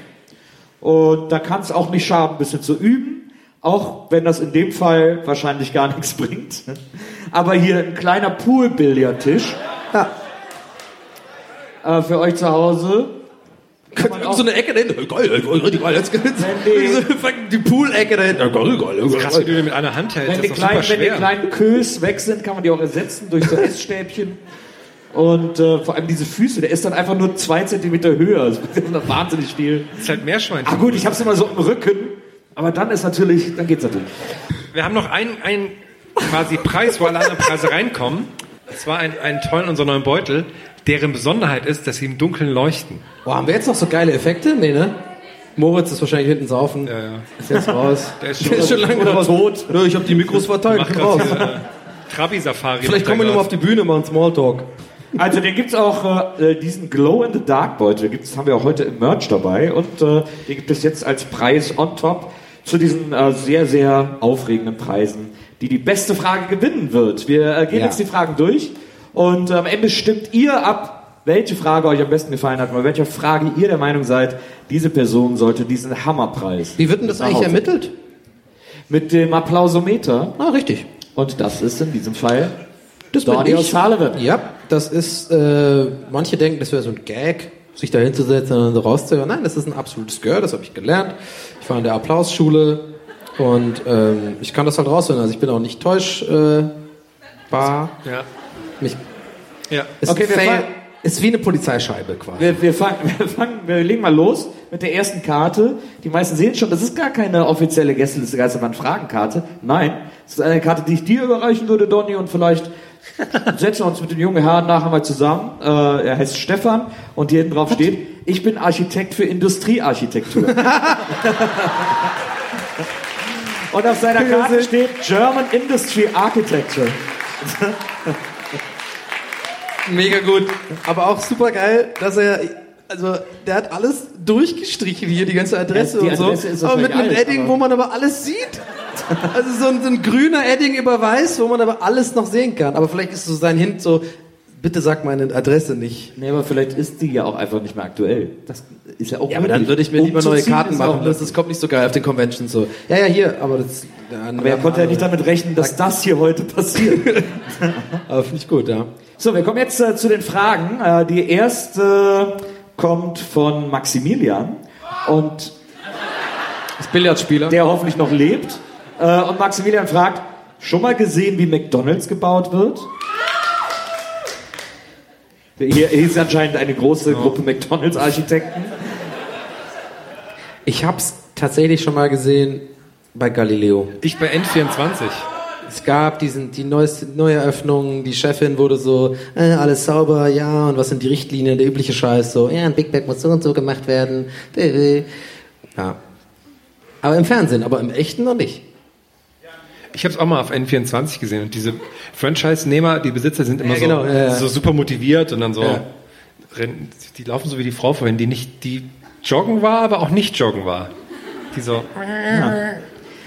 Und da kann es auch nicht schaden, ein bisschen zu üben. Auch wenn das in dem Fall wahrscheinlich gar nichts bringt. Aber hier ein kleiner Pool-Billardtisch. Äh, für euch zu Hause. Kann man auch- so eine Ecke dahinter. Geil, geil, richtig geil. Jetzt Wenn die Pool-Ecke dahinter. Geil, geil, Krass, wie du den mit einer Hand hältst. Wenn das die, kleinen, wenn die kleinen Kös weg sind, kann man die auch ersetzen durch so Essstäbchen. Und äh, vor allem diese Füße, der ist dann einfach nur zwei Zentimeter höher. Das ist wahnsinnig viel. Das ist halt Meerschweinchen. Ah gut, ich hab's immer so im Rücken. Aber dann ist natürlich, dann geht's natürlich. Wir haben noch einen, einen quasi Preis, wo alle anderen Preise reinkommen. Das war ein, einen tollen unserer neuen Beutel, deren Besonderheit ist, dass sie im Dunkeln leuchten. Boah, haben wir jetzt noch so geile Effekte? Nee, ne? Moritz ist wahrscheinlich hinten saufen. Ja, ja. Ist jetzt raus. Der ist schon- lange oder raus. tot. Nö, ich habe die Mikros verteilt, grad raus. hier, äh, Trabi-Safari. Vielleicht kommen wir nochmal auf die Bühne, machen Smalltalk. Also den gibt's auch, äh, diesen Glow-in-the-Dark-Beutel gibt's, haben wir auch heute im Merch dabei. Und äh, den gibt es jetzt als Preis on top zu diesen äh, sehr, sehr aufregenden Preisen, die die beste Frage gewinnen wird. Wir äh, gehen Ja. jetzt die Fragen durch und äh, am Ende stimmt ihr ab, welche Frage euch am besten gefallen hat, bei welcher Frage ihr der Meinung seid, diese Person sollte diesen Hammerpreis. Wie wird denn das eigentlich Hause- ermittelt? Mit dem Applausometer. Ah, richtig. Und das ist in diesem Fall Das Donny aus Sullivan. Ja, das ist, äh, manche denken, das wäre so ein Gag, sich da hinzusetzen und dann so rauszuhören. Nein, das ist ein absolutes Gehör, das habe ich gelernt. Ich war in der Applausschule und ähm, ich kann das halt raushören. Also ich bin auch nicht täuschbar. Äh, bar. Ja. Mich, Ja. ist, Okay, wir fail, ist wie eine Polizeischeibe quasi. Wir, wir, fangen, wir, fangen, wir legen mal los mit der ersten Karte. Die meisten sehen schon, das ist gar keine offizielle Gästeliste Geisterbahn Fragenkarte. Nein, es ist eine Karte, die ich dir überreichen würde, Donny, und vielleicht setzen wir uns mit dem jungen Herrn nachher mal zusammen. Äh, er heißt Stefan und hier hinten drauf steht, ich bin Architekt für Industriearchitektur. und auf seiner Karte steht German Industry Architecture. Mega gut. Aber auch super geil, dass er, also der hat alles durchgestrichen hier, die ganze Adresse Ja, die und so. Aber mit einem alt, Edding, wo man aber alles sieht. Also so ein, so ein grüner Edding über weiß, wo man aber alles noch sehen kann. Aber vielleicht ist so sein Hint so, bitte sag meine Adresse nicht. Nee, aber vielleicht ist die ja auch einfach nicht mehr aktuell. Das ist ja auch Ja, aber dann würde ich mir lieber neue Karten machen. Das, das kommt nicht so geil auf den Conventions so. Ja, ja, hier, aber das. Aber er konnte ja nicht damit rechnen, dass das hier heute passiert. Aber finde ich gut, ja. so, wir kommen jetzt äh, zu den Fragen. Äh, die erste kommt von Maximilian und Das Billardspieler. der hoffentlich noch lebt. Äh, und Maximilian fragt, schon mal gesehen, wie McDonalds gebaut wird? Hier, ist anscheinend eine große Gruppe McDonalds-Architekten. Ich hab's tatsächlich schon mal gesehen, bei Galileo. Ich bei N24. Es gab diesen, die neueste Neueröffnung, die Chefin wurde so, äh, alles sauber, ja, und was sind die Richtlinien, der übliche Scheiß, so, ja, ein Big Mac muss so und so gemacht werden. Ja. Aber im Fernsehen, aber im echten noch nicht. Ich habe es auch mal auf N24 gesehen und diese Franchise-Nehmer, die Besitzer sind immer Ja, genau, so, ja, so super motiviert und dann so, rennen, die laufen so wie die Frau vorhin, die nicht, die joggen war, aber auch nicht joggen war. Die so,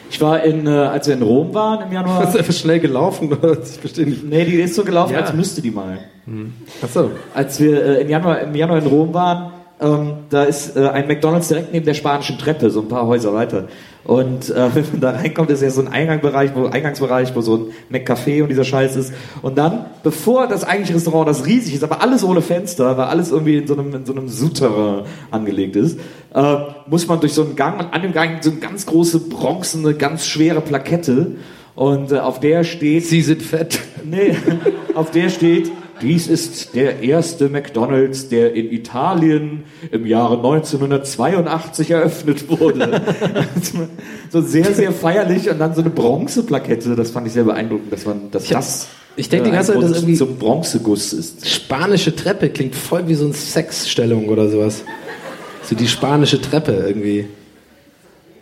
Ich war in, äh, als wir in Rom waren im Januar. Ist einfach schnell gelaufen, oder? Ich verstehe nicht. Nee, die ist so gelaufen, Ja. als müsste die mal. Ach so. Als wir äh, im, Januar, im Januar in Rom waren, ähm, da ist äh, ein McDonalds direkt neben der spanischen Treppe, so ein paar Häuser weiter. Und äh, wenn man da reinkommt, ist ja so ein Eingangbereich, wo, Eingangsbereich, wo so ein McCafé und dieser Scheiß ist. Und dann, bevor das eigentliche Restaurant, das riesig ist, aber alles ohne Fenster, weil alles irgendwie in so einem, in so einem Souterrain angelegt ist, äh, muss man durch so einen Gang und an dem Gang so eine ganz große bronzene, ganz schwere Plakette. Und äh, auf der steht... Sie sind fett. Nee, auf der steht, dies ist der erste McDonalds, der in Italien im Jahre 1982 eröffnet wurde. so sehr, sehr feierlich und dann so eine Bronzeplakette, das fand ich sehr beeindruckend, dass man, dass das ich denke die äh, ganze ein Zeit, dass irgendwie- zum Bronzeguss ist. Spanische Treppe klingt voll wie so eine Sexstellung oder sowas. So die spanische Treppe irgendwie.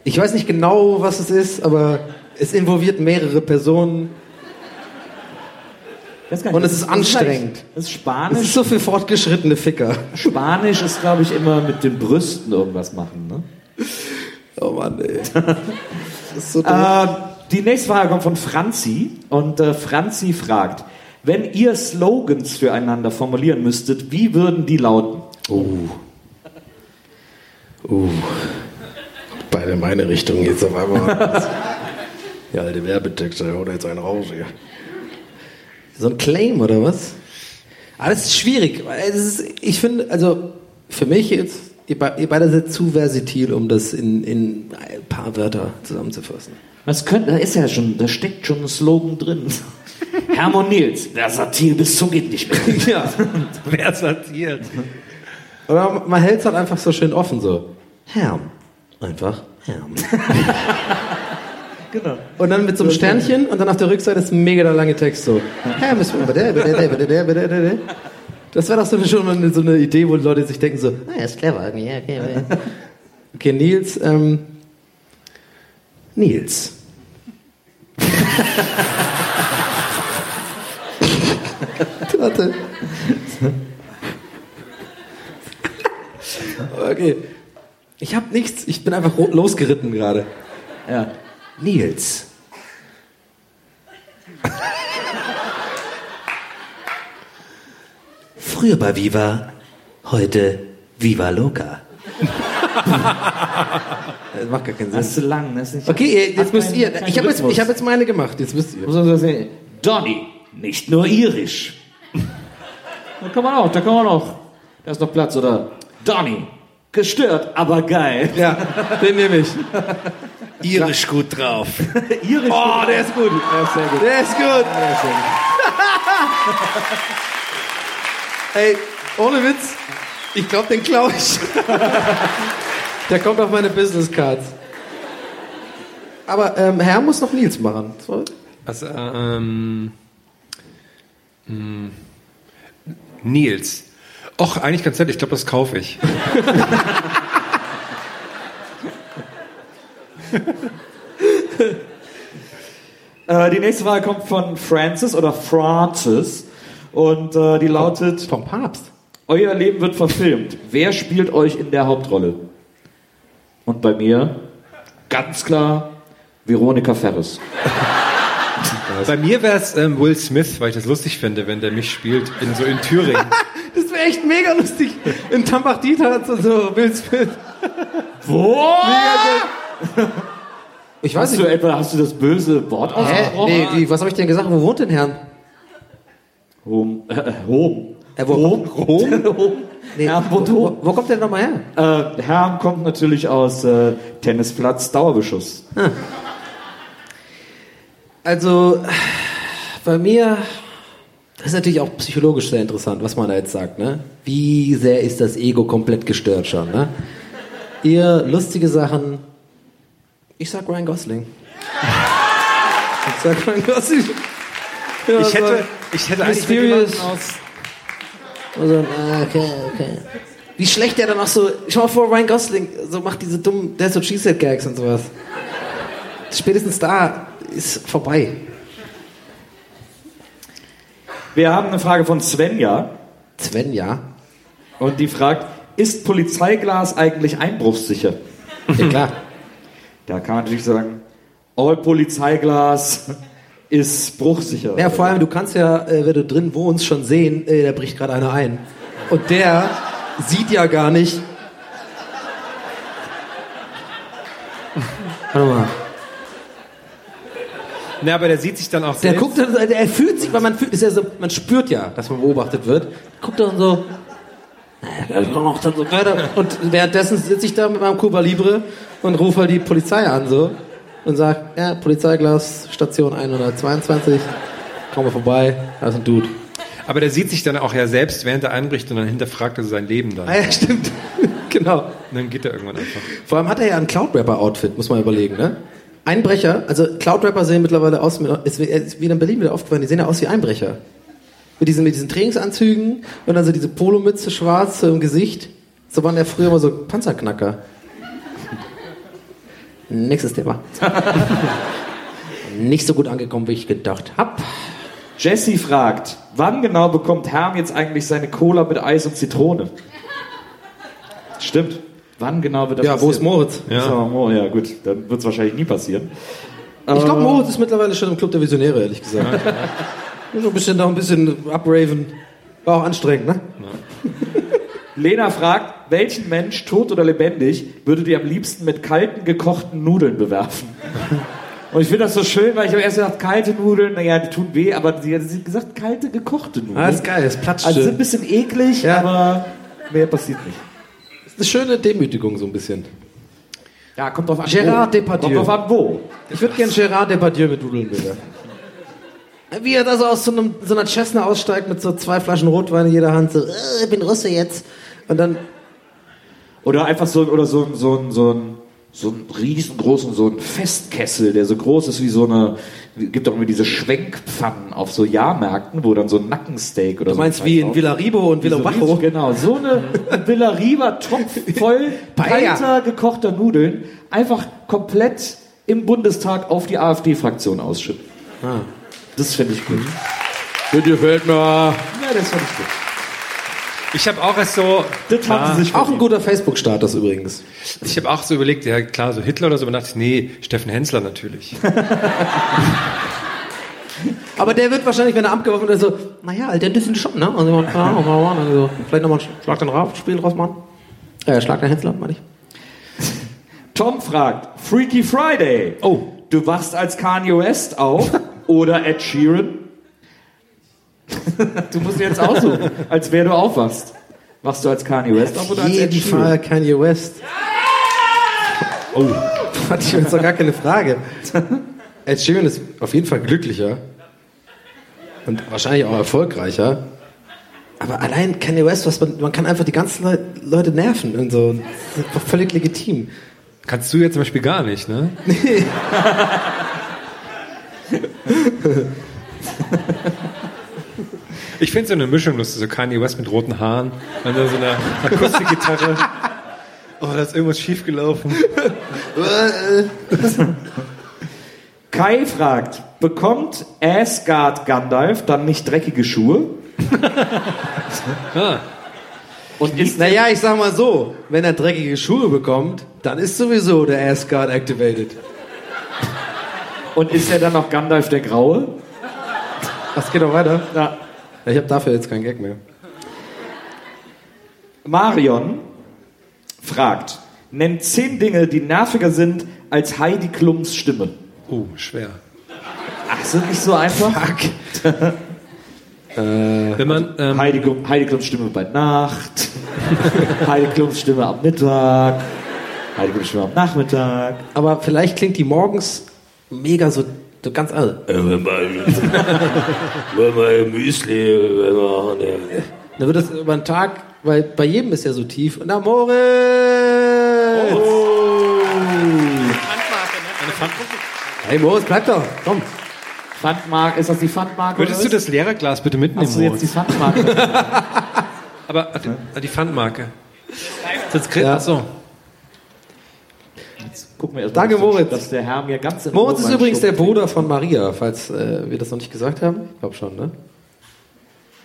Ich weiß nicht genau, was es ist, aber es involviert mehrere Personen. Nicht, Und es ist anstrengend. Das ist Es Spanisch. ist so für fortgeschrittene Ficker. Spanisch ist, glaube ich, immer mit den Brüsten irgendwas machen. Ne? Oh Mann, ey. Das ist so dumm. Äh, die nächste Frage kommt von Franzi und äh, Franzi fragt, wenn ihr Slogans füreinander formulieren müsstet, wie würden die lauten? Oh. Uh. Beide in meine Richtung jetzt auf einmal. ja, alte Werbetexte, haut jetzt einen raus hier. So ein Claim oder was? Aber das ist schwierig. es ist, ich finde, also für mich jetzt, ihr, ihr beide seid zu versatil, um das in, in ein paar Wörter zusammenzufassen. Das könnte, da ist ja schon, da steckt schon ein Slogan drin. Hermann Nils, versatil bis zum geht nicht mehr. ja. sortiert? Aber man hält es halt einfach so schön offen, so. Herm. Einfach Herm. genau. Und dann mit so einem Sternchen und dann auf der Rückseite ist ein mega der lange Text so. Das wäre doch so eine, schon mal so eine Idee, wo Leute sich denken so, ah, er ist clever. irgendwie, Ja, okay, okay. okay, Nils, ähm, Nils. Warte. Okay. Ich habe nichts, ich bin einfach losgeritten gerade. Ja. Nils. Früher bei Viva, heute Viva Loca. das macht gar keinen Sinn. Das ist zu lang. Das ist nicht, Okay, jetzt müsst keinen- ihr. keinen Ich habe jetzt, ich hab jetzt meine gemacht. Jetzt müsst ihr. Muss man so sagen, Donny, nicht nur irisch. Da kann man auch, da kann man auch. Da ist noch Platz, oder? Donny, gestört, aber geil. Ja, den nehme ich. Irisch gut drauf. irisch. Oh, der ist gut. Ja, sehr gut. Der ist gut. Ey, ohne Witz, ich glaube, den klaue ich. Der kommt auf meine Business Cards. Aber ähm, Herr muss noch Nils machen. War- Also, ähm, mh, Nils. Och, eigentlich ganz nett, ich glaube, das kaufe ich. Äh, die nächste Frage kommt von Francis oder Francis und äh, die lautet: Vom Papst. Euer Leben wird verfilmt. Wer spielt euch in der Hauptrolle? Und bei mir ganz klar Veronika Ferris. Bei mir wäre es ähm, Will Smith, weil ich das lustig finde, wenn der mich spielt, in, so in Thüringen. Echt mega lustig. In Tambach-Dieter hat so, so Will Smith. Wo? Ich weiß Hast nicht. du etwa hast du das böse Wort Hä? ausgesprochen? Nee, wie, was habe ich denn gesagt? Wo wohnt denn Herrn? Rom. Äh, Rom. Äh, wo, Rom? Rom? Nee, Ja, wo, wo- wo, kommt der nochmal her? Äh, Herm kommt natürlich aus äh, Tennisplatz Dauerbeschuss. Also, bei mir, das ist natürlich auch psychologisch sehr interessant, was man da jetzt sagt, ne? Wie sehr ist das Ego komplett gestört schon, ne? Ihr lustige Sachen, Ich sag Ryan Gosling. Ich sag Ryan Gosling. Ja, Ich so hätte, ich hätte mysterious. aus. Also, okay, okay. Wie schlecht der dann auch so, schau mal vor, Ryan Gosling so macht diese dummen Death or Cheesehead Gags und sowas. Spätestens da ist vorbei. Wir haben eine Frage von Svenja. Svenja? Und die fragt, ist Polizeiglas eigentlich einbruchssicher? Ja, klar. Da kann man natürlich sagen, all Polizeiglas ist bruchsicher. Ja, vor allem, du kannst ja, äh, wenn du drin wohnst, schon sehen, äh, da bricht gerade einer ein. Und der sieht ja gar nicht. Warte mal. Ne, aber der sieht sich dann auch Der selbst. guckt dann, der er fühlt sich, weil man fühlt, ist ja so, man spürt ja, dass man beobachtet wird. Guckt dann so. Und währenddessen sitze ich da mit meinem Cuba Libre und rufe halt die Polizei an so und sag, ja, Polizeiglas, Station 122, komm mal vorbei, da ist ein Dude. Aber der sieht sich dann auch ja selbst, während er einbricht und dann hinterfragt er sein Leben dann. Ah ja, stimmt. genau. Und dann geht er irgendwann einfach. Vor allem hat er ja ein Cloud-Rapper-Outfit, muss man überlegen, ne? Einbrecher, also Cloud-Rapper sehen mittlerweile aus, ist wieder in Berlin wieder aufgefallen, die sehen ja aus wie Einbrecher. Mit diesen, mit diesen Trainingsanzügen und dann so diese Polomütze schwarz im Gesicht. So waren ja früher immer so Panzerknacker. Nächstes Thema. Nicht so gut angekommen, wie ich gedacht hab. Jesse fragt, wann genau bekommt Herm jetzt eigentlich seine Cola mit Eis und Zitrone? Stimmt. Wann genau wird das Ja, wo ist passieren? Moritz? Ja, so, ja gut, dann wird es wahrscheinlich nie passieren. Ich glaube, Äh, Moritz ist mittlerweile schon im Club der Visionäre, ehrlich gesagt. So ein bisschen, noch ein bisschen abraven. War auch anstrengend, ne? Lena fragt, welchen Mensch, tot oder lebendig, würdet ihr am liebsten mit kalten, gekochten Nudeln bewerfen? Und ich finde das so schön, weil ich habe erst gedacht, kalte Nudeln, naja, die tun weh, aber sie hat gesagt, kalte, gekochte Nudeln. Ah, ist geil, das platscht Also schön. sind ein bisschen eklig, Ja. aber mehr passiert nicht. Das ist eine schöne Demütigung, so ein bisschen. Ja, kommt drauf an. Gérard wo. Depardieu. Kommt drauf an, wo. Ich würde gern Gérard Depardieu mit Nudeln bewerfen. Wie er da so aus so, einem, so einer Cessna aussteigt mit so zwei Flaschen Rotwein in jeder Hand, so, äh, ich bin Russe jetzt. Und dann, Oder einfach so, oder so, ein- so, ein- so ein, so ein riesengroßen, so ein Festkessel, der so groß ist wie so eine, gibt auch immer diese Schwenkpfannen auf so Jahrmärkten, wo dann so ein Nackensteak oder du so. meinst ein wie in Villaribo und so Villabajo? riesig- Genau, so eine Villa Riva Topf voll kalter, gekochter Nudeln, einfach komplett im Bundestag auf die AfD-Fraktion ausschütten. Ah. Das finde ich gut. Bitte gefällt mir. Ja, das finde ich gut. Ich habe auch erst so. Das haben sie sich Auch ein guter Facebook-Status übrigens. Ich habe auch so überlegt, ja klar, so Hitler oder so, aber dachte ich, nee, Steffen Hensler natürlich. Aber der wird wahrscheinlich, wenn er abgeworfen wird, so, naja, Alter, das sind schon, ne? Also, keine Ahnung, mal, mal, also, vielleicht nochmal ein Schlag den Rauf, Spiel draus machen. Äh, Schlag den Hensler, meine ich. Tom fragt, Freaky Friday. Oh, du wachst als Kanye West auf oder Ed Sheeran? du musst jetzt aussuchen, als wer du aufwachst. Wachst du als Kanye West auf oder als Ed jeden Sheeran? Fall Kanye West. Oh, hatte ich jetzt doch gar keine Frage. Ed Sheeran ist auf jeden Fall glücklicher und wahrscheinlich auch erfolgreicher. Aber allein Kanye West, was man, man kann einfach die ganzen Leu Leute nerven und so. Das ist doch völlig legitim. Kannst du jetzt zum Beispiel gar nicht, ne? Ich finde so eine Mischung lustig, so Kanye West mit roten Haaren und dann so eine Akustikgitarre. Oh, da ist irgendwas schiefgelaufen. Kai fragt, bekommt Asgard Gandalf dann nicht dreckige Schuhe? Ah. Und ist Naja, ich sag mal so, wenn er dreckige Schuhe bekommt, dann ist sowieso der Asgard activated. Und ist er dann noch Gandalf der Graue? Was geht noch weiter? Ja. Ich habe dafür jetzt keinen Gag mehr. Marion fragt, nennt zehn Dinge, die nerviger sind als Heidi Klums Stimme. Oh, schwer. Ach, sind nicht so einfach? Wenn man, ähm, Heidi, Klum- Heidi Klums Stimme bei Nacht. Heidi Klums Stimme am Mittag. Heidi Klums Stimme am Nachmittag. Aber vielleicht klingt die morgens mega so, so ganz anders. Wenn man Müsli, wenn man. Dann wird das über den Tag, weil bei jedem ist ja so tief. Und Amore! Ey, Moritz, bleib doch. Komm. Pfandmark, ist das die Pfandmarke? Würdest du das Lehrerglas bitte mitnehmen? Hast du jetzt die Moritz? Pfandmarke? Aber die, die Pfandmarke. Das kriegt, Ja. so. Gucken wir erst mal, Danke, dass Moritz. Dass der Herr mir ganz in Moritz ist übrigens der Bruder von Maria, falls äh, wir das noch nicht gesagt haben. Ich glaube schon, ne?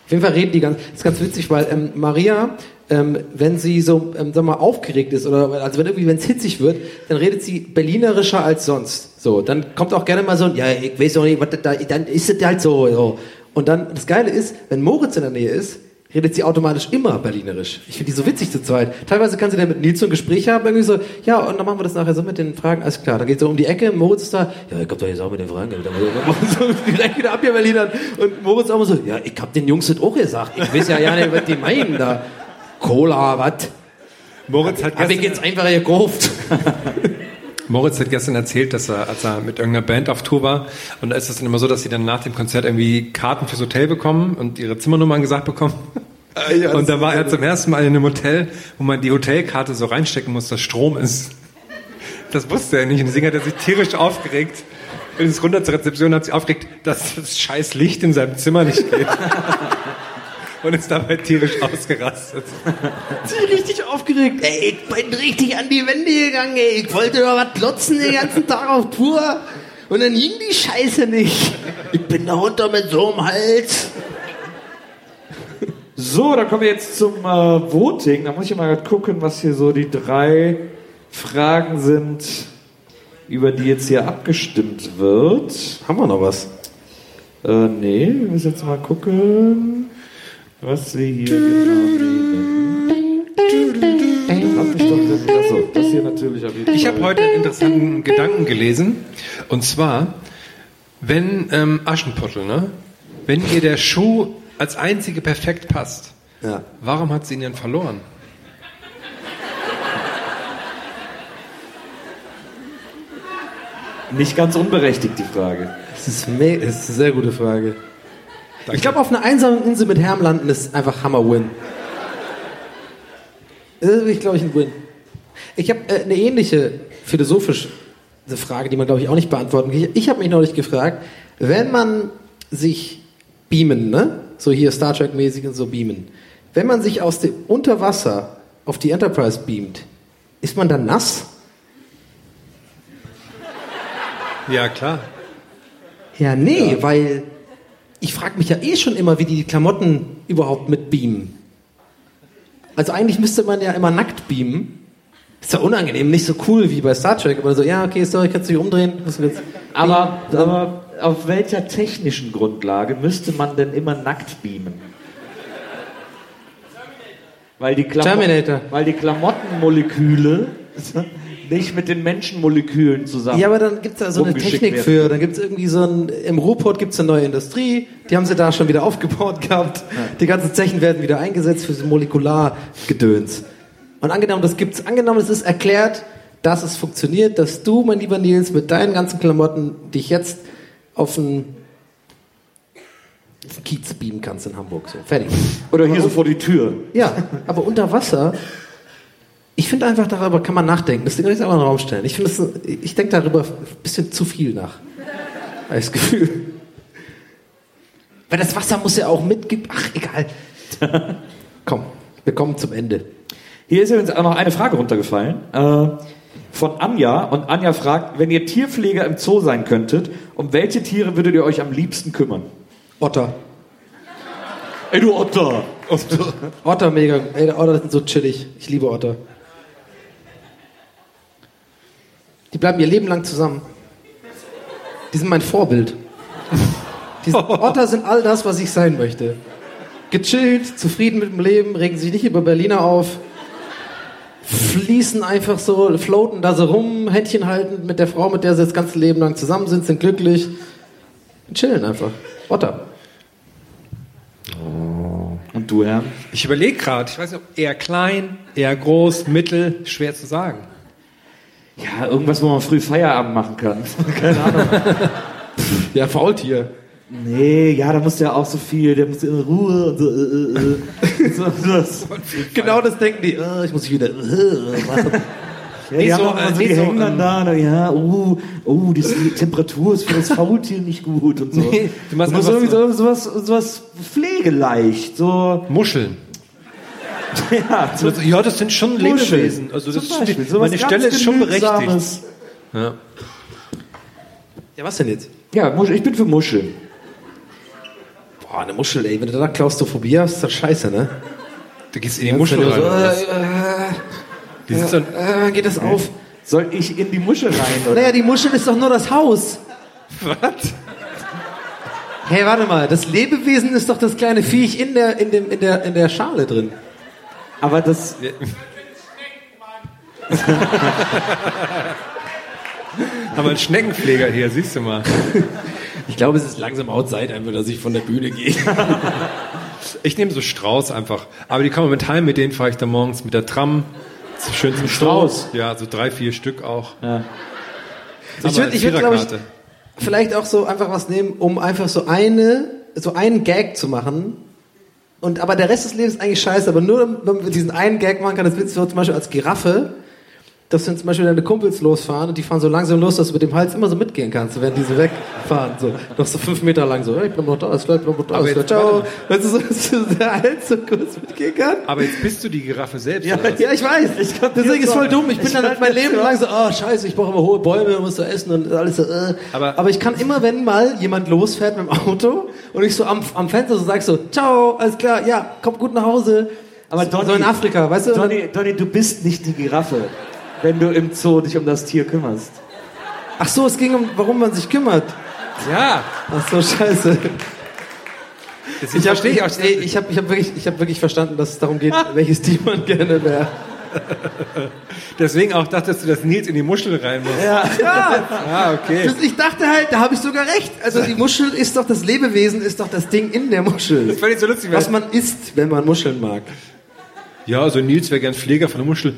Auf jeden Fall reden die ganz, das ist ganz witzig, weil ähm, Maria, ähm, wenn sie so, ähm, sag mal, aufgeregt ist oder also wenn irgendwie, wenn es hitzig wird, dann redet sie berlinerischer als sonst. So, dann kommt auch gerne mal so, ein, ja, ich weiß auch nicht, was da, dann ist es halt so, so. Und dann, das Geile ist, wenn Moritz in der Nähe ist, redet sie automatisch immer berlinerisch. Ich finde die so witzig zu zweit. Teilweise kann sie dann mit Nils so ein Gespräch haben, irgendwie so, ja, und dann machen wir das nachher so mit den Fragen, alles klar. Dann geht so um die Ecke, Moritz ist da, ja, ich hab doch jetzt auch mit den Fragen, dann so direkt wieder ab hier Berlinern. Und Moritz auch immer so, ja, ich hab den Jungs das auch gesagt. Ich weiß ja ja nicht, was die meinen da. Cola, was? Moritz hat Hab ich jetzt einfach gekauft. Moritz hat gestern erzählt, dass er, als er mit irgendeiner Band auf Tour war, und da ist es dann immer so, dass sie dann nach dem Konzert irgendwie Karten fürs Hotel bekommen und ihre Zimmernummern gesagt bekommen. und da war er zum ersten Mal in einem Hotel, wo man die Hotelkarte so reinstecken muss, dass Strom ist. Das wusste er nicht und deswegen hat er sich tierisch aufgeregt. Und ist runter zur Rezeption hat sich aufgeregt, dass das scheiß Licht in seinem Zimmer nicht geht. und ist dabei tierisch ausgerastet. Sie richtig aufgeregt. Ey, ich bin richtig an die Wände gegangen, ey. Ich wollte doch was klotzen den ganzen Tag auf Tour. Und dann ging die Scheiße nicht. Ich bin da runter mit so einem Hals. So, dann kommen wir jetzt zum äh, Voting. Da muss ich mal grad gucken, was hier so die drei Fragen sind, über die jetzt hier abgestimmt wird. Haben wir noch was? Äh, nee, wir müssen jetzt mal gucken, was wir hier genau. Hab ich doch, achso, das hier natürlich auf jeden Fall. Ich habe heute einen interessanten Gedanken gelesen. Und zwar, wenn ähm, Aschenputtel, ne? Wenn ihr der Schuh als einzige perfekt passt, Ja. warum hat sie ihn denn verloren? Nicht ganz unberechtigt, die Frage. Das ist, das ist eine sehr gute Frage. Ich glaube, auf einer einsamen Insel mit Herm landen ist einfach Hammer-Win. Das ist glaube ich, ein Win. Ich habe äh, eine ähnliche philosophische Frage, die man, glaube ich, auch nicht beantworten kann. Ich, ich habe mich neulich gefragt, wenn man sich beamen, ne? so hier Star Trek-mäßig und so beamen, wenn man sich aus dem Unterwasser auf die Enterprise beamt, ist man dann nass? Ja, klar. Ja, nee, weil ich frage mich ja eh schon immer, wie die Klamotten überhaupt mit beamen. Also eigentlich müsste man ja immer nackt beamen. Ist ja unangenehm, nicht so cool wie bei Star Trek, aber so, ja, okay, sorry, kannst du dich umdrehen? Aber, aber auf welcher technischen Grundlage müsste man denn immer nackt beamen? Weil die, Klamo Terminator. weil die Klamottenmoleküle nicht mit den Menschenmolekülen zusammen. Ja, aber dann gibt's da so eine Technik werden. für. Dann gibt's irgendwie so ein, im Ruhrport gibt's eine neue Industrie, die haben sie da schon wieder aufgebaut gehabt. Die ganzen Zechen werden wieder eingesetzt für so Molekulargedöns. Und angenommen, das gibt's, angenommen, es ist erklärt, dass es funktioniert, dass du, mein lieber Nils, mit deinen ganzen Klamotten dich jetzt auf einen Kiez beamen kannst in Hamburg. So, fertig. Oder hier so vor die Tür. Ja, aber unter Wasser, ich finde einfach, darüber kann man nachdenken. Das Ding kann ich einfach in den Raum stellen. Ich das- ich denke darüber ein bisschen zu viel nach. Das Gefühl. Weil das Wasser muss ja auch mitgeben. Ach, egal. Komm, wir kommen zum Ende. Hier ist übrigens auch noch eine Frage runtergefallen. Äh, von Anja. Und Anja fragt, wenn ihr Tierpfleger im Zoo sein könntet, um welche Tiere würdet ihr euch am liebsten kümmern? Otter. Ey, du Otter! Otter, Otter mega. Ey, Otter sind so chillig. Ich liebe Otter. Die bleiben ihr Leben lang zusammen. Die sind mein Vorbild. Die Otter sind all das, was ich sein möchte. Gechillt, zufrieden mit dem Leben, regen sich nicht über Berliner auf, fließen einfach so, floaten da so rum, Händchen halten mit der Frau, mit der sie das ganze Leben lang zusammen sind, sind glücklich. Chillen einfach. Otter. Und du, Herr? Ich überlege gerade, ich weiß nicht, ob eher klein, eher groß, mittel, schwer zu sagen. Ja, irgendwas, wo man früh Feierabend machen kann. Keine Ahnung. Ja, Faultier. Nee, ja, da muss der auch so viel, der muss in Ruhe und so. Äh, äh, äh. so, so. Genau das denken die. "Ah, ich muss mich wieder äh, machen. Ja, die, haben immer so, die hängen dann da, na, ja, oh, oh, die, die Temperatur ist für das Faultier nicht gut und so. Nee, du machst du musst irgendwie so, sowas, sowas pflegeleicht, so. Muscheln. Ja, Also, ja, das sind schon Muscheln. Lebewesen. Also das Zum Beispiel, ist, meine Stelle ist schon berechtigt. Ja. Ja, was denn jetzt? Ja, Muschel, ich bin für Muscheln. Boah, eine Muschel, ey. Wenn du da Klaustrophobie hast, ist das scheiße, ne? Du gehst in die Muschel rein. So, äh, Die sind dann, äh, geht das auf? Soll ich in die Muschel rein? Oder? Naja, die Muschel ist doch nur das Haus. was? Hey, warte mal, das Lebewesen ist doch das kleine Viech in der, in dem, in der, in der Schale drin. Aber das, Haben wir einen Schneckenpfleger hier, siehst du mal. Ich glaube, es ist langsam outside einfach, dass ich von der Bühne gehe. Ich nehme so Strauß einfach. Aber die kommen mit heim, mit denen fahre ich dann morgens mit der Tram. So Schön zum Strauß? Ja, so drei, vier Stück auch. Ja. Ich würde, ich würd, glaube ich, vielleicht auch so einfach was nehmen, um einfach so eine, so einen Gag zu machen. Und, aber der Rest des Lebens ist eigentlich scheiße, aber nur, wenn man diesen einen Gag machen kann, das willst du zum Beispiel als Giraffe, dass wenn zum Beispiel deine Kumpels losfahren und die fahren so langsam los, dass du mit dem Hals immer so mitgehen kannst, während die so wegfahren, so, noch so fünf Meter lang, so, hey, ich bin noch da, ist klar, ich bin noch da, ist klar, ciao. Weißt du, so, dass du der Hals so kurz mitgehen kann? Aber jetzt bist du die Giraffe selbst. Ja, ja, ich weiß. Deswegen ist voll dumm. Ich bin dann halt mein Leben lang so, oh scheiße, ich brauche immer hohe Bäume, muss so essen und alles so. Äh. Aber- Aber, ich kann immer, wenn mal jemand losfährt mit dem Auto und ich so am, am Fenster so sag so, ciao, alles klar, ja, komm gut nach Hause. Aber so, Donny- so in Afrika, weißt du? Donny, Donny, du bist nicht die Giraffe, wenn du im Zoo dich um das Tier kümmerst. Ach so, es ging um, warum man sich kümmert. Ja, Ach so, scheiße. das Ich habe verstehe ich hab, ich hab wirklich, ich hab wirklich verstanden, dass es darum geht, welches Team man gerne wäre. Deswegen auch dachtest du, dass Nils in die Muschel rein muss. Ja, ja. Ah, okay. Das, ich dachte halt, da habe ich sogar recht. Also die Muschel ist doch das Lebewesen, ist doch das Ding in der Muschel. Das fand ich so lustig, Was man isst, wenn man Muscheln mag. Ja, also Nils wäre gern Pfleger von der Muschel.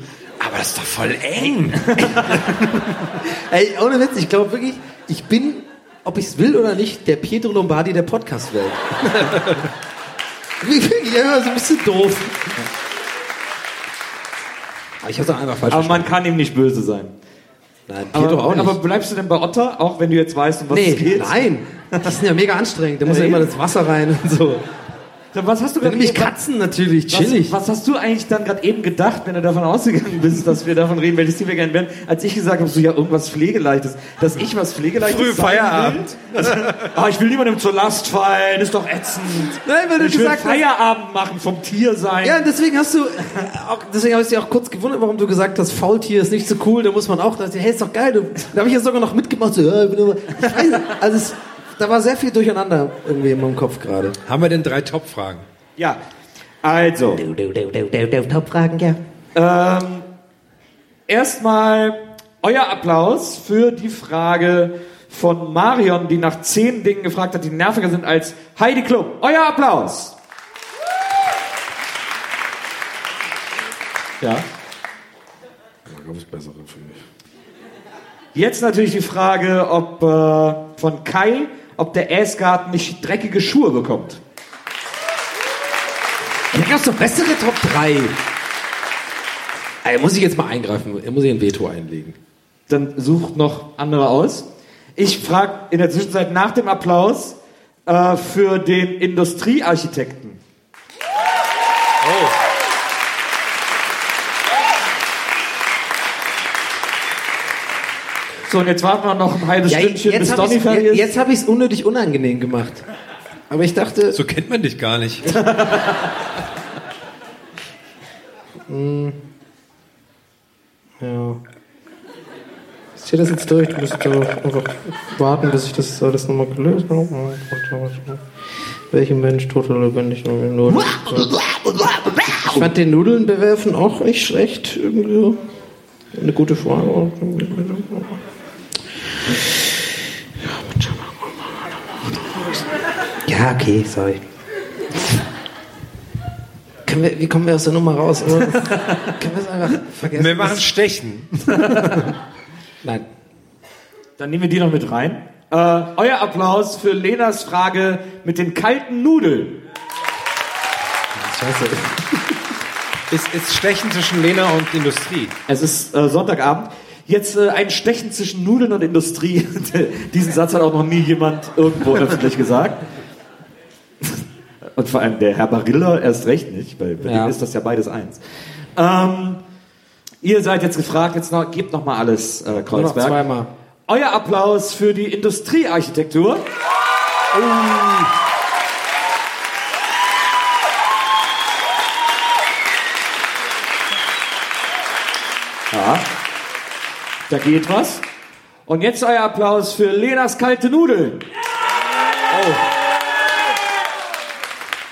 Aber das ist doch voll eng. Ey, ohne Witz, ich glaube wirklich, ich bin, ob ich es will oder nicht, der Pietro Lombardi der Podcast-Welt. Wie wirklich, immer so ein bisschen doof. Aber ich habe es einfach falsch Aber man kann ihm nicht böse sein. Nein, Pietro Aber, auch nicht. aber bleibst du denn bei Otter, auch wenn du jetzt weißt, um was nee, es geht? nein. Die sind ja mega anstrengend. Da muss ja Ja, immer das Wasser rein und so. Was hast du gerade nämlich Katzen natürlich, chillig. Was, was hast du eigentlich dann gerade eben gedacht, wenn du davon ausgegangen bist, dass wir davon reden, welches Tier wir gerne werden? Als ich gesagt habe, so ja irgendwas Pflegeleichtes, dass ich was Pflegeleichtes Früh Feierabend. Will? ah, ich will niemandem zur Last fallen, ist doch ätzend. Nein, weil du ich will gesagt hast, Feierabend machen, vom Tier sein. Ja, und deswegen hast du, äh, auch, deswegen habe ich dich auch kurz gewundert, warum du gesagt hast, Faultier ist nicht so cool, da muss man auch, da hey, ist doch geil. Du, da habe ich ja sogar noch mitgemacht, so, ja, ich bin immer, ich weiß, also es, da war sehr viel durcheinander irgendwie in meinem Kopf gerade. Haben wir denn drei Top-Fragen? Ja, also, Du, du, du, du, du, du, Top-Fragen, ja. ähm, erstmal euer Applaus für die Frage von Marion, die nach zehn Dingen gefragt hat, die nerviger sind als Heidi Klum. Euer Applaus. Ja. Da gab es bessere für mich. Jetzt natürlich die Frage, ob äh, von Kai, ob der Assgarten nicht dreckige Schuhe bekommt. Da gab es doch bessere Top 3. Ey, muss ich jetzt mal eingreifen, muss ich ein Veto einlegen. Dann sucht noch andere aus. Ich frage in der Zwischenzeit nach dem Applaus äh, für den Industriearchitekten. So, und jetzt warten wir noch ein halbes Ja, Stündchen, bis jetzt habe Donny ich fertig es ist. jetzt hab ich's unnötig unangenehm gemacht. Aber ich dachte, So kennt man dich gar nicht. Ja. Ich ziehe das jetzt durch. Du musst einfach warten, bis ich das alles nochmal gelöst habe. Welcher Mensch, tot oder lebendig, nur Nudeln? Ich fand den Nudeln bewerfen auch nicht schlecht. Irgendwie. Eine gute Frage. Ja, okay, sorry. Können wir, wie kommen wir aus der Nummer raus? Können wir es einfach vergessen? Wir machen Stechen. Nein. Dann nehmen wir die noch mit rein. Äh, euer Applaus für Lenas Frage mit den kalten Nudeln. Scheiße. Ist, ist Stechen zwischen Lena und Industrie. Es ist äh, Sonntagabend. Jetzt äh, ein Stechen zwischen Nudeln und Industrie. Diesen Satz hat auch noch nie jemand irgendwo öffentlich gesagt. Und vor allem der Herr Barilla erst recht nicht, weil bei Ja. dem ist das ja beides eins. Ähm, ihr seid jetzt gefragt, jetzt noch, gebt noch mal alles, äh, Nur noch Kreuzberg. zweimal. Euer Applaus für die Industriearchitektur. Ja, da geht was. Und jetzt euer Applaus für Lenas kalte Nudeln.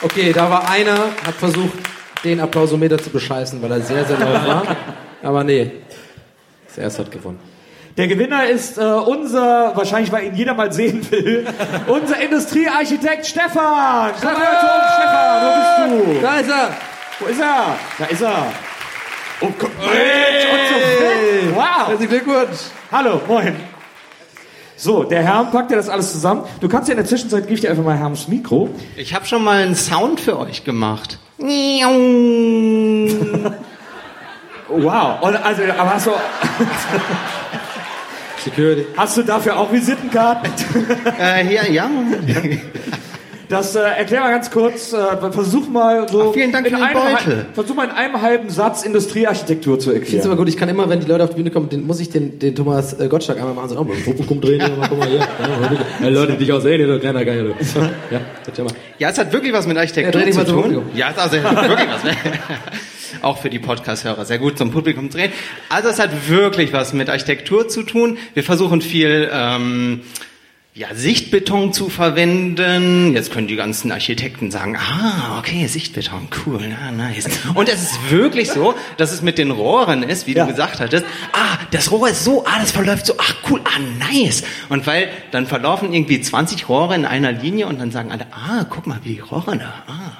Okay, da war einer, hat versucht, den Applausometer zu bescheißen, weil er sehr, sehr laut war. Aber nee, das erste hat gewonnen. Der Gewinner ist äh, unser, wahrscheinlich weil ihn jeder mal sehen will, unser Industriearchitekt Stefan. Stefan, Stefan, wo bist du? Da ist er! Wo ist er? Da ist er. Oh. Und so fit. Wow. Herzlichen Glückwunsch! Hallo, moin. So, der Herr packt ja das alles zusammen. Du kannst ja in der Zwischenzeit, gebe ich dir einfach mal Herms Mikro. Ich habe schon mal einen Sound für euch gemacht. Wow. Und also, aber hast du, Security. hast du dafür auch Visitenkarten? Äh, hier, ja. Das äh, erklär mal ganz kurz. Äh, versuch mal so. Ach, vielen Dank in für den einem, Beutel. Versuch mal in einem halben Satz Industriearchitektur zu Ich finde es erklären. aber gut, ich kann immer, wenn die Leute auf die Bühne kommen, den, muss ich den, den Thomas äh, Gottschalk einmal machen, so, oh, mal Publikum drehen, ja, mal, guck mal hier. Ja, Leute, dich auch sehen, du kleiner Geil. Ja, erzähl mal. Ja, es hat wirklich was mit Architektur Ja, zu tun. Ja, es hat wirklich was. Auch für die Podcast-Hörer sehr gut zum Publikum drehen. Also es hat wirklich was mit Architektur zu tun. Wir versuchen viel ähm, ja, Sichtbeton zu verwenden. Jetzt können die ganzen Architekten sagen, ah, okay, Sichtbeton, cool, na, nice. Und es ist wirklich so, dass es mit den Rohren ist, wie Ja. du gesagt hattest. Ah, das Rohr ist so, ah, das verläuft so, ach cool, ah, nice. Und weil dann verlaufen irgendwie 20 Rohre in einer Linie und dann sagen alle, ah, guck mal, wie die Rohre da, ah.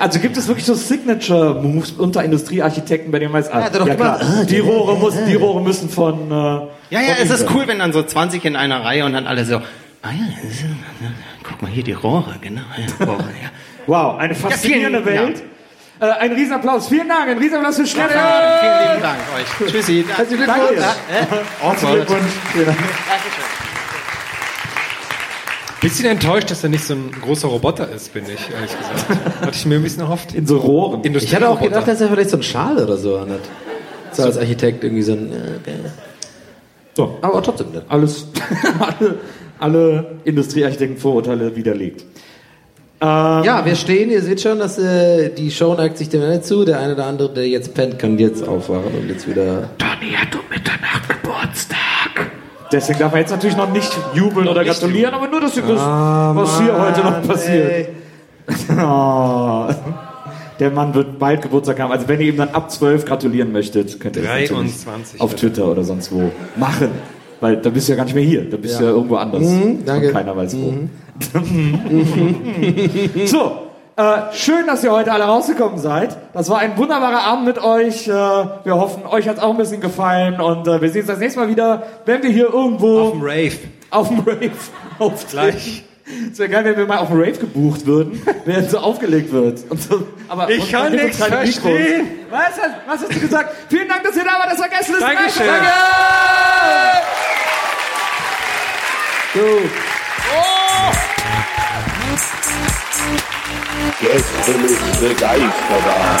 Also gibt es wirklich so Signature-Moves unter Industriearchitekten, bei denen man weiß, ah, Ja, doch klar, ah, die, Rohre müssen, die Rohre müssen von. Äh, Ja, ja, von es ist cool, wenn dann so 20 in einer Reihe und dann alle so, ah ja, guck mal hier die Rohre, genau, ja, Rohre, ja. Wow, eine faszinierende vielen- Welt. Äh, ein Riesenapplaus. Vielen Dank, ein Riesenapplaus für Stefan. Vielen lieben Dank euch. Tschüssi. Herzlichen Danke Glückwunsch! dir. Herzlichen Glückwunsch. Vielen Dank. Bisschen enttäuscht, dass er nicht so ein großer Roboter ist, bin ich, ehrlich gesagt. Hatte ich mir ein bisschen erhofft. In so Rohren. Ich hatte auch gedacht, dass er vielleicht so einen Schal oder so anhat. So als Architekt irgendwie so ein... Äh, okay. So, Aber trotzdem nicht. alles, alle, Industriearchitekten-Vorurteile widerlegt. Ähm, Ja, wir stehen, ihr seht schon, dass äh, die Show neigt sich dem Ende zu. Der eine oder andere, der jetzt pennt, kann jetzt aufwachen und jetzt wieder... Donny hat um Mitternacht Geburtstag. Deswegen darf man jetzt natürlich noch nicht jubeln oder gratulieren, aber nur, dass ihr wisst, was hier heute noch passiert. Oh. Der Mann wird bald Geburtstag haben. Also wenn ihr ihm dann ab 12 gratulieren möchtet, könnt ihr das natürlich 23 auf Twitter oder sonst wo machen. Weil da bist du ja gar nicht mehr hier. Da bist du ja irgendwo anders. Mhm, danke. Und keiner weiß wo. so, äh, schön, dass ihr heute alle rausgekommen seid. Das war ein wunderbarer Abend mit euch. Äh, wir hoffen, euch hat es auch ein bisschen gefallen. Und äh, wir sehen uns das nächste Mal wieder, wenn wir hier irgendwo Auf dem Rave. auf dem Rave auftreten. Es wäre geil, wenn wir mal auf dem Rave gebucht würden, während so aufgelegt wird. Und so, aber Ich und- kann nichts verstehen. Was, hast- was hast du gesagt? Vielen Dank, dass ihr da wart. Das war Gästeliste Dankeschön. Danke. Gut. Gästeliste Geisterbahn.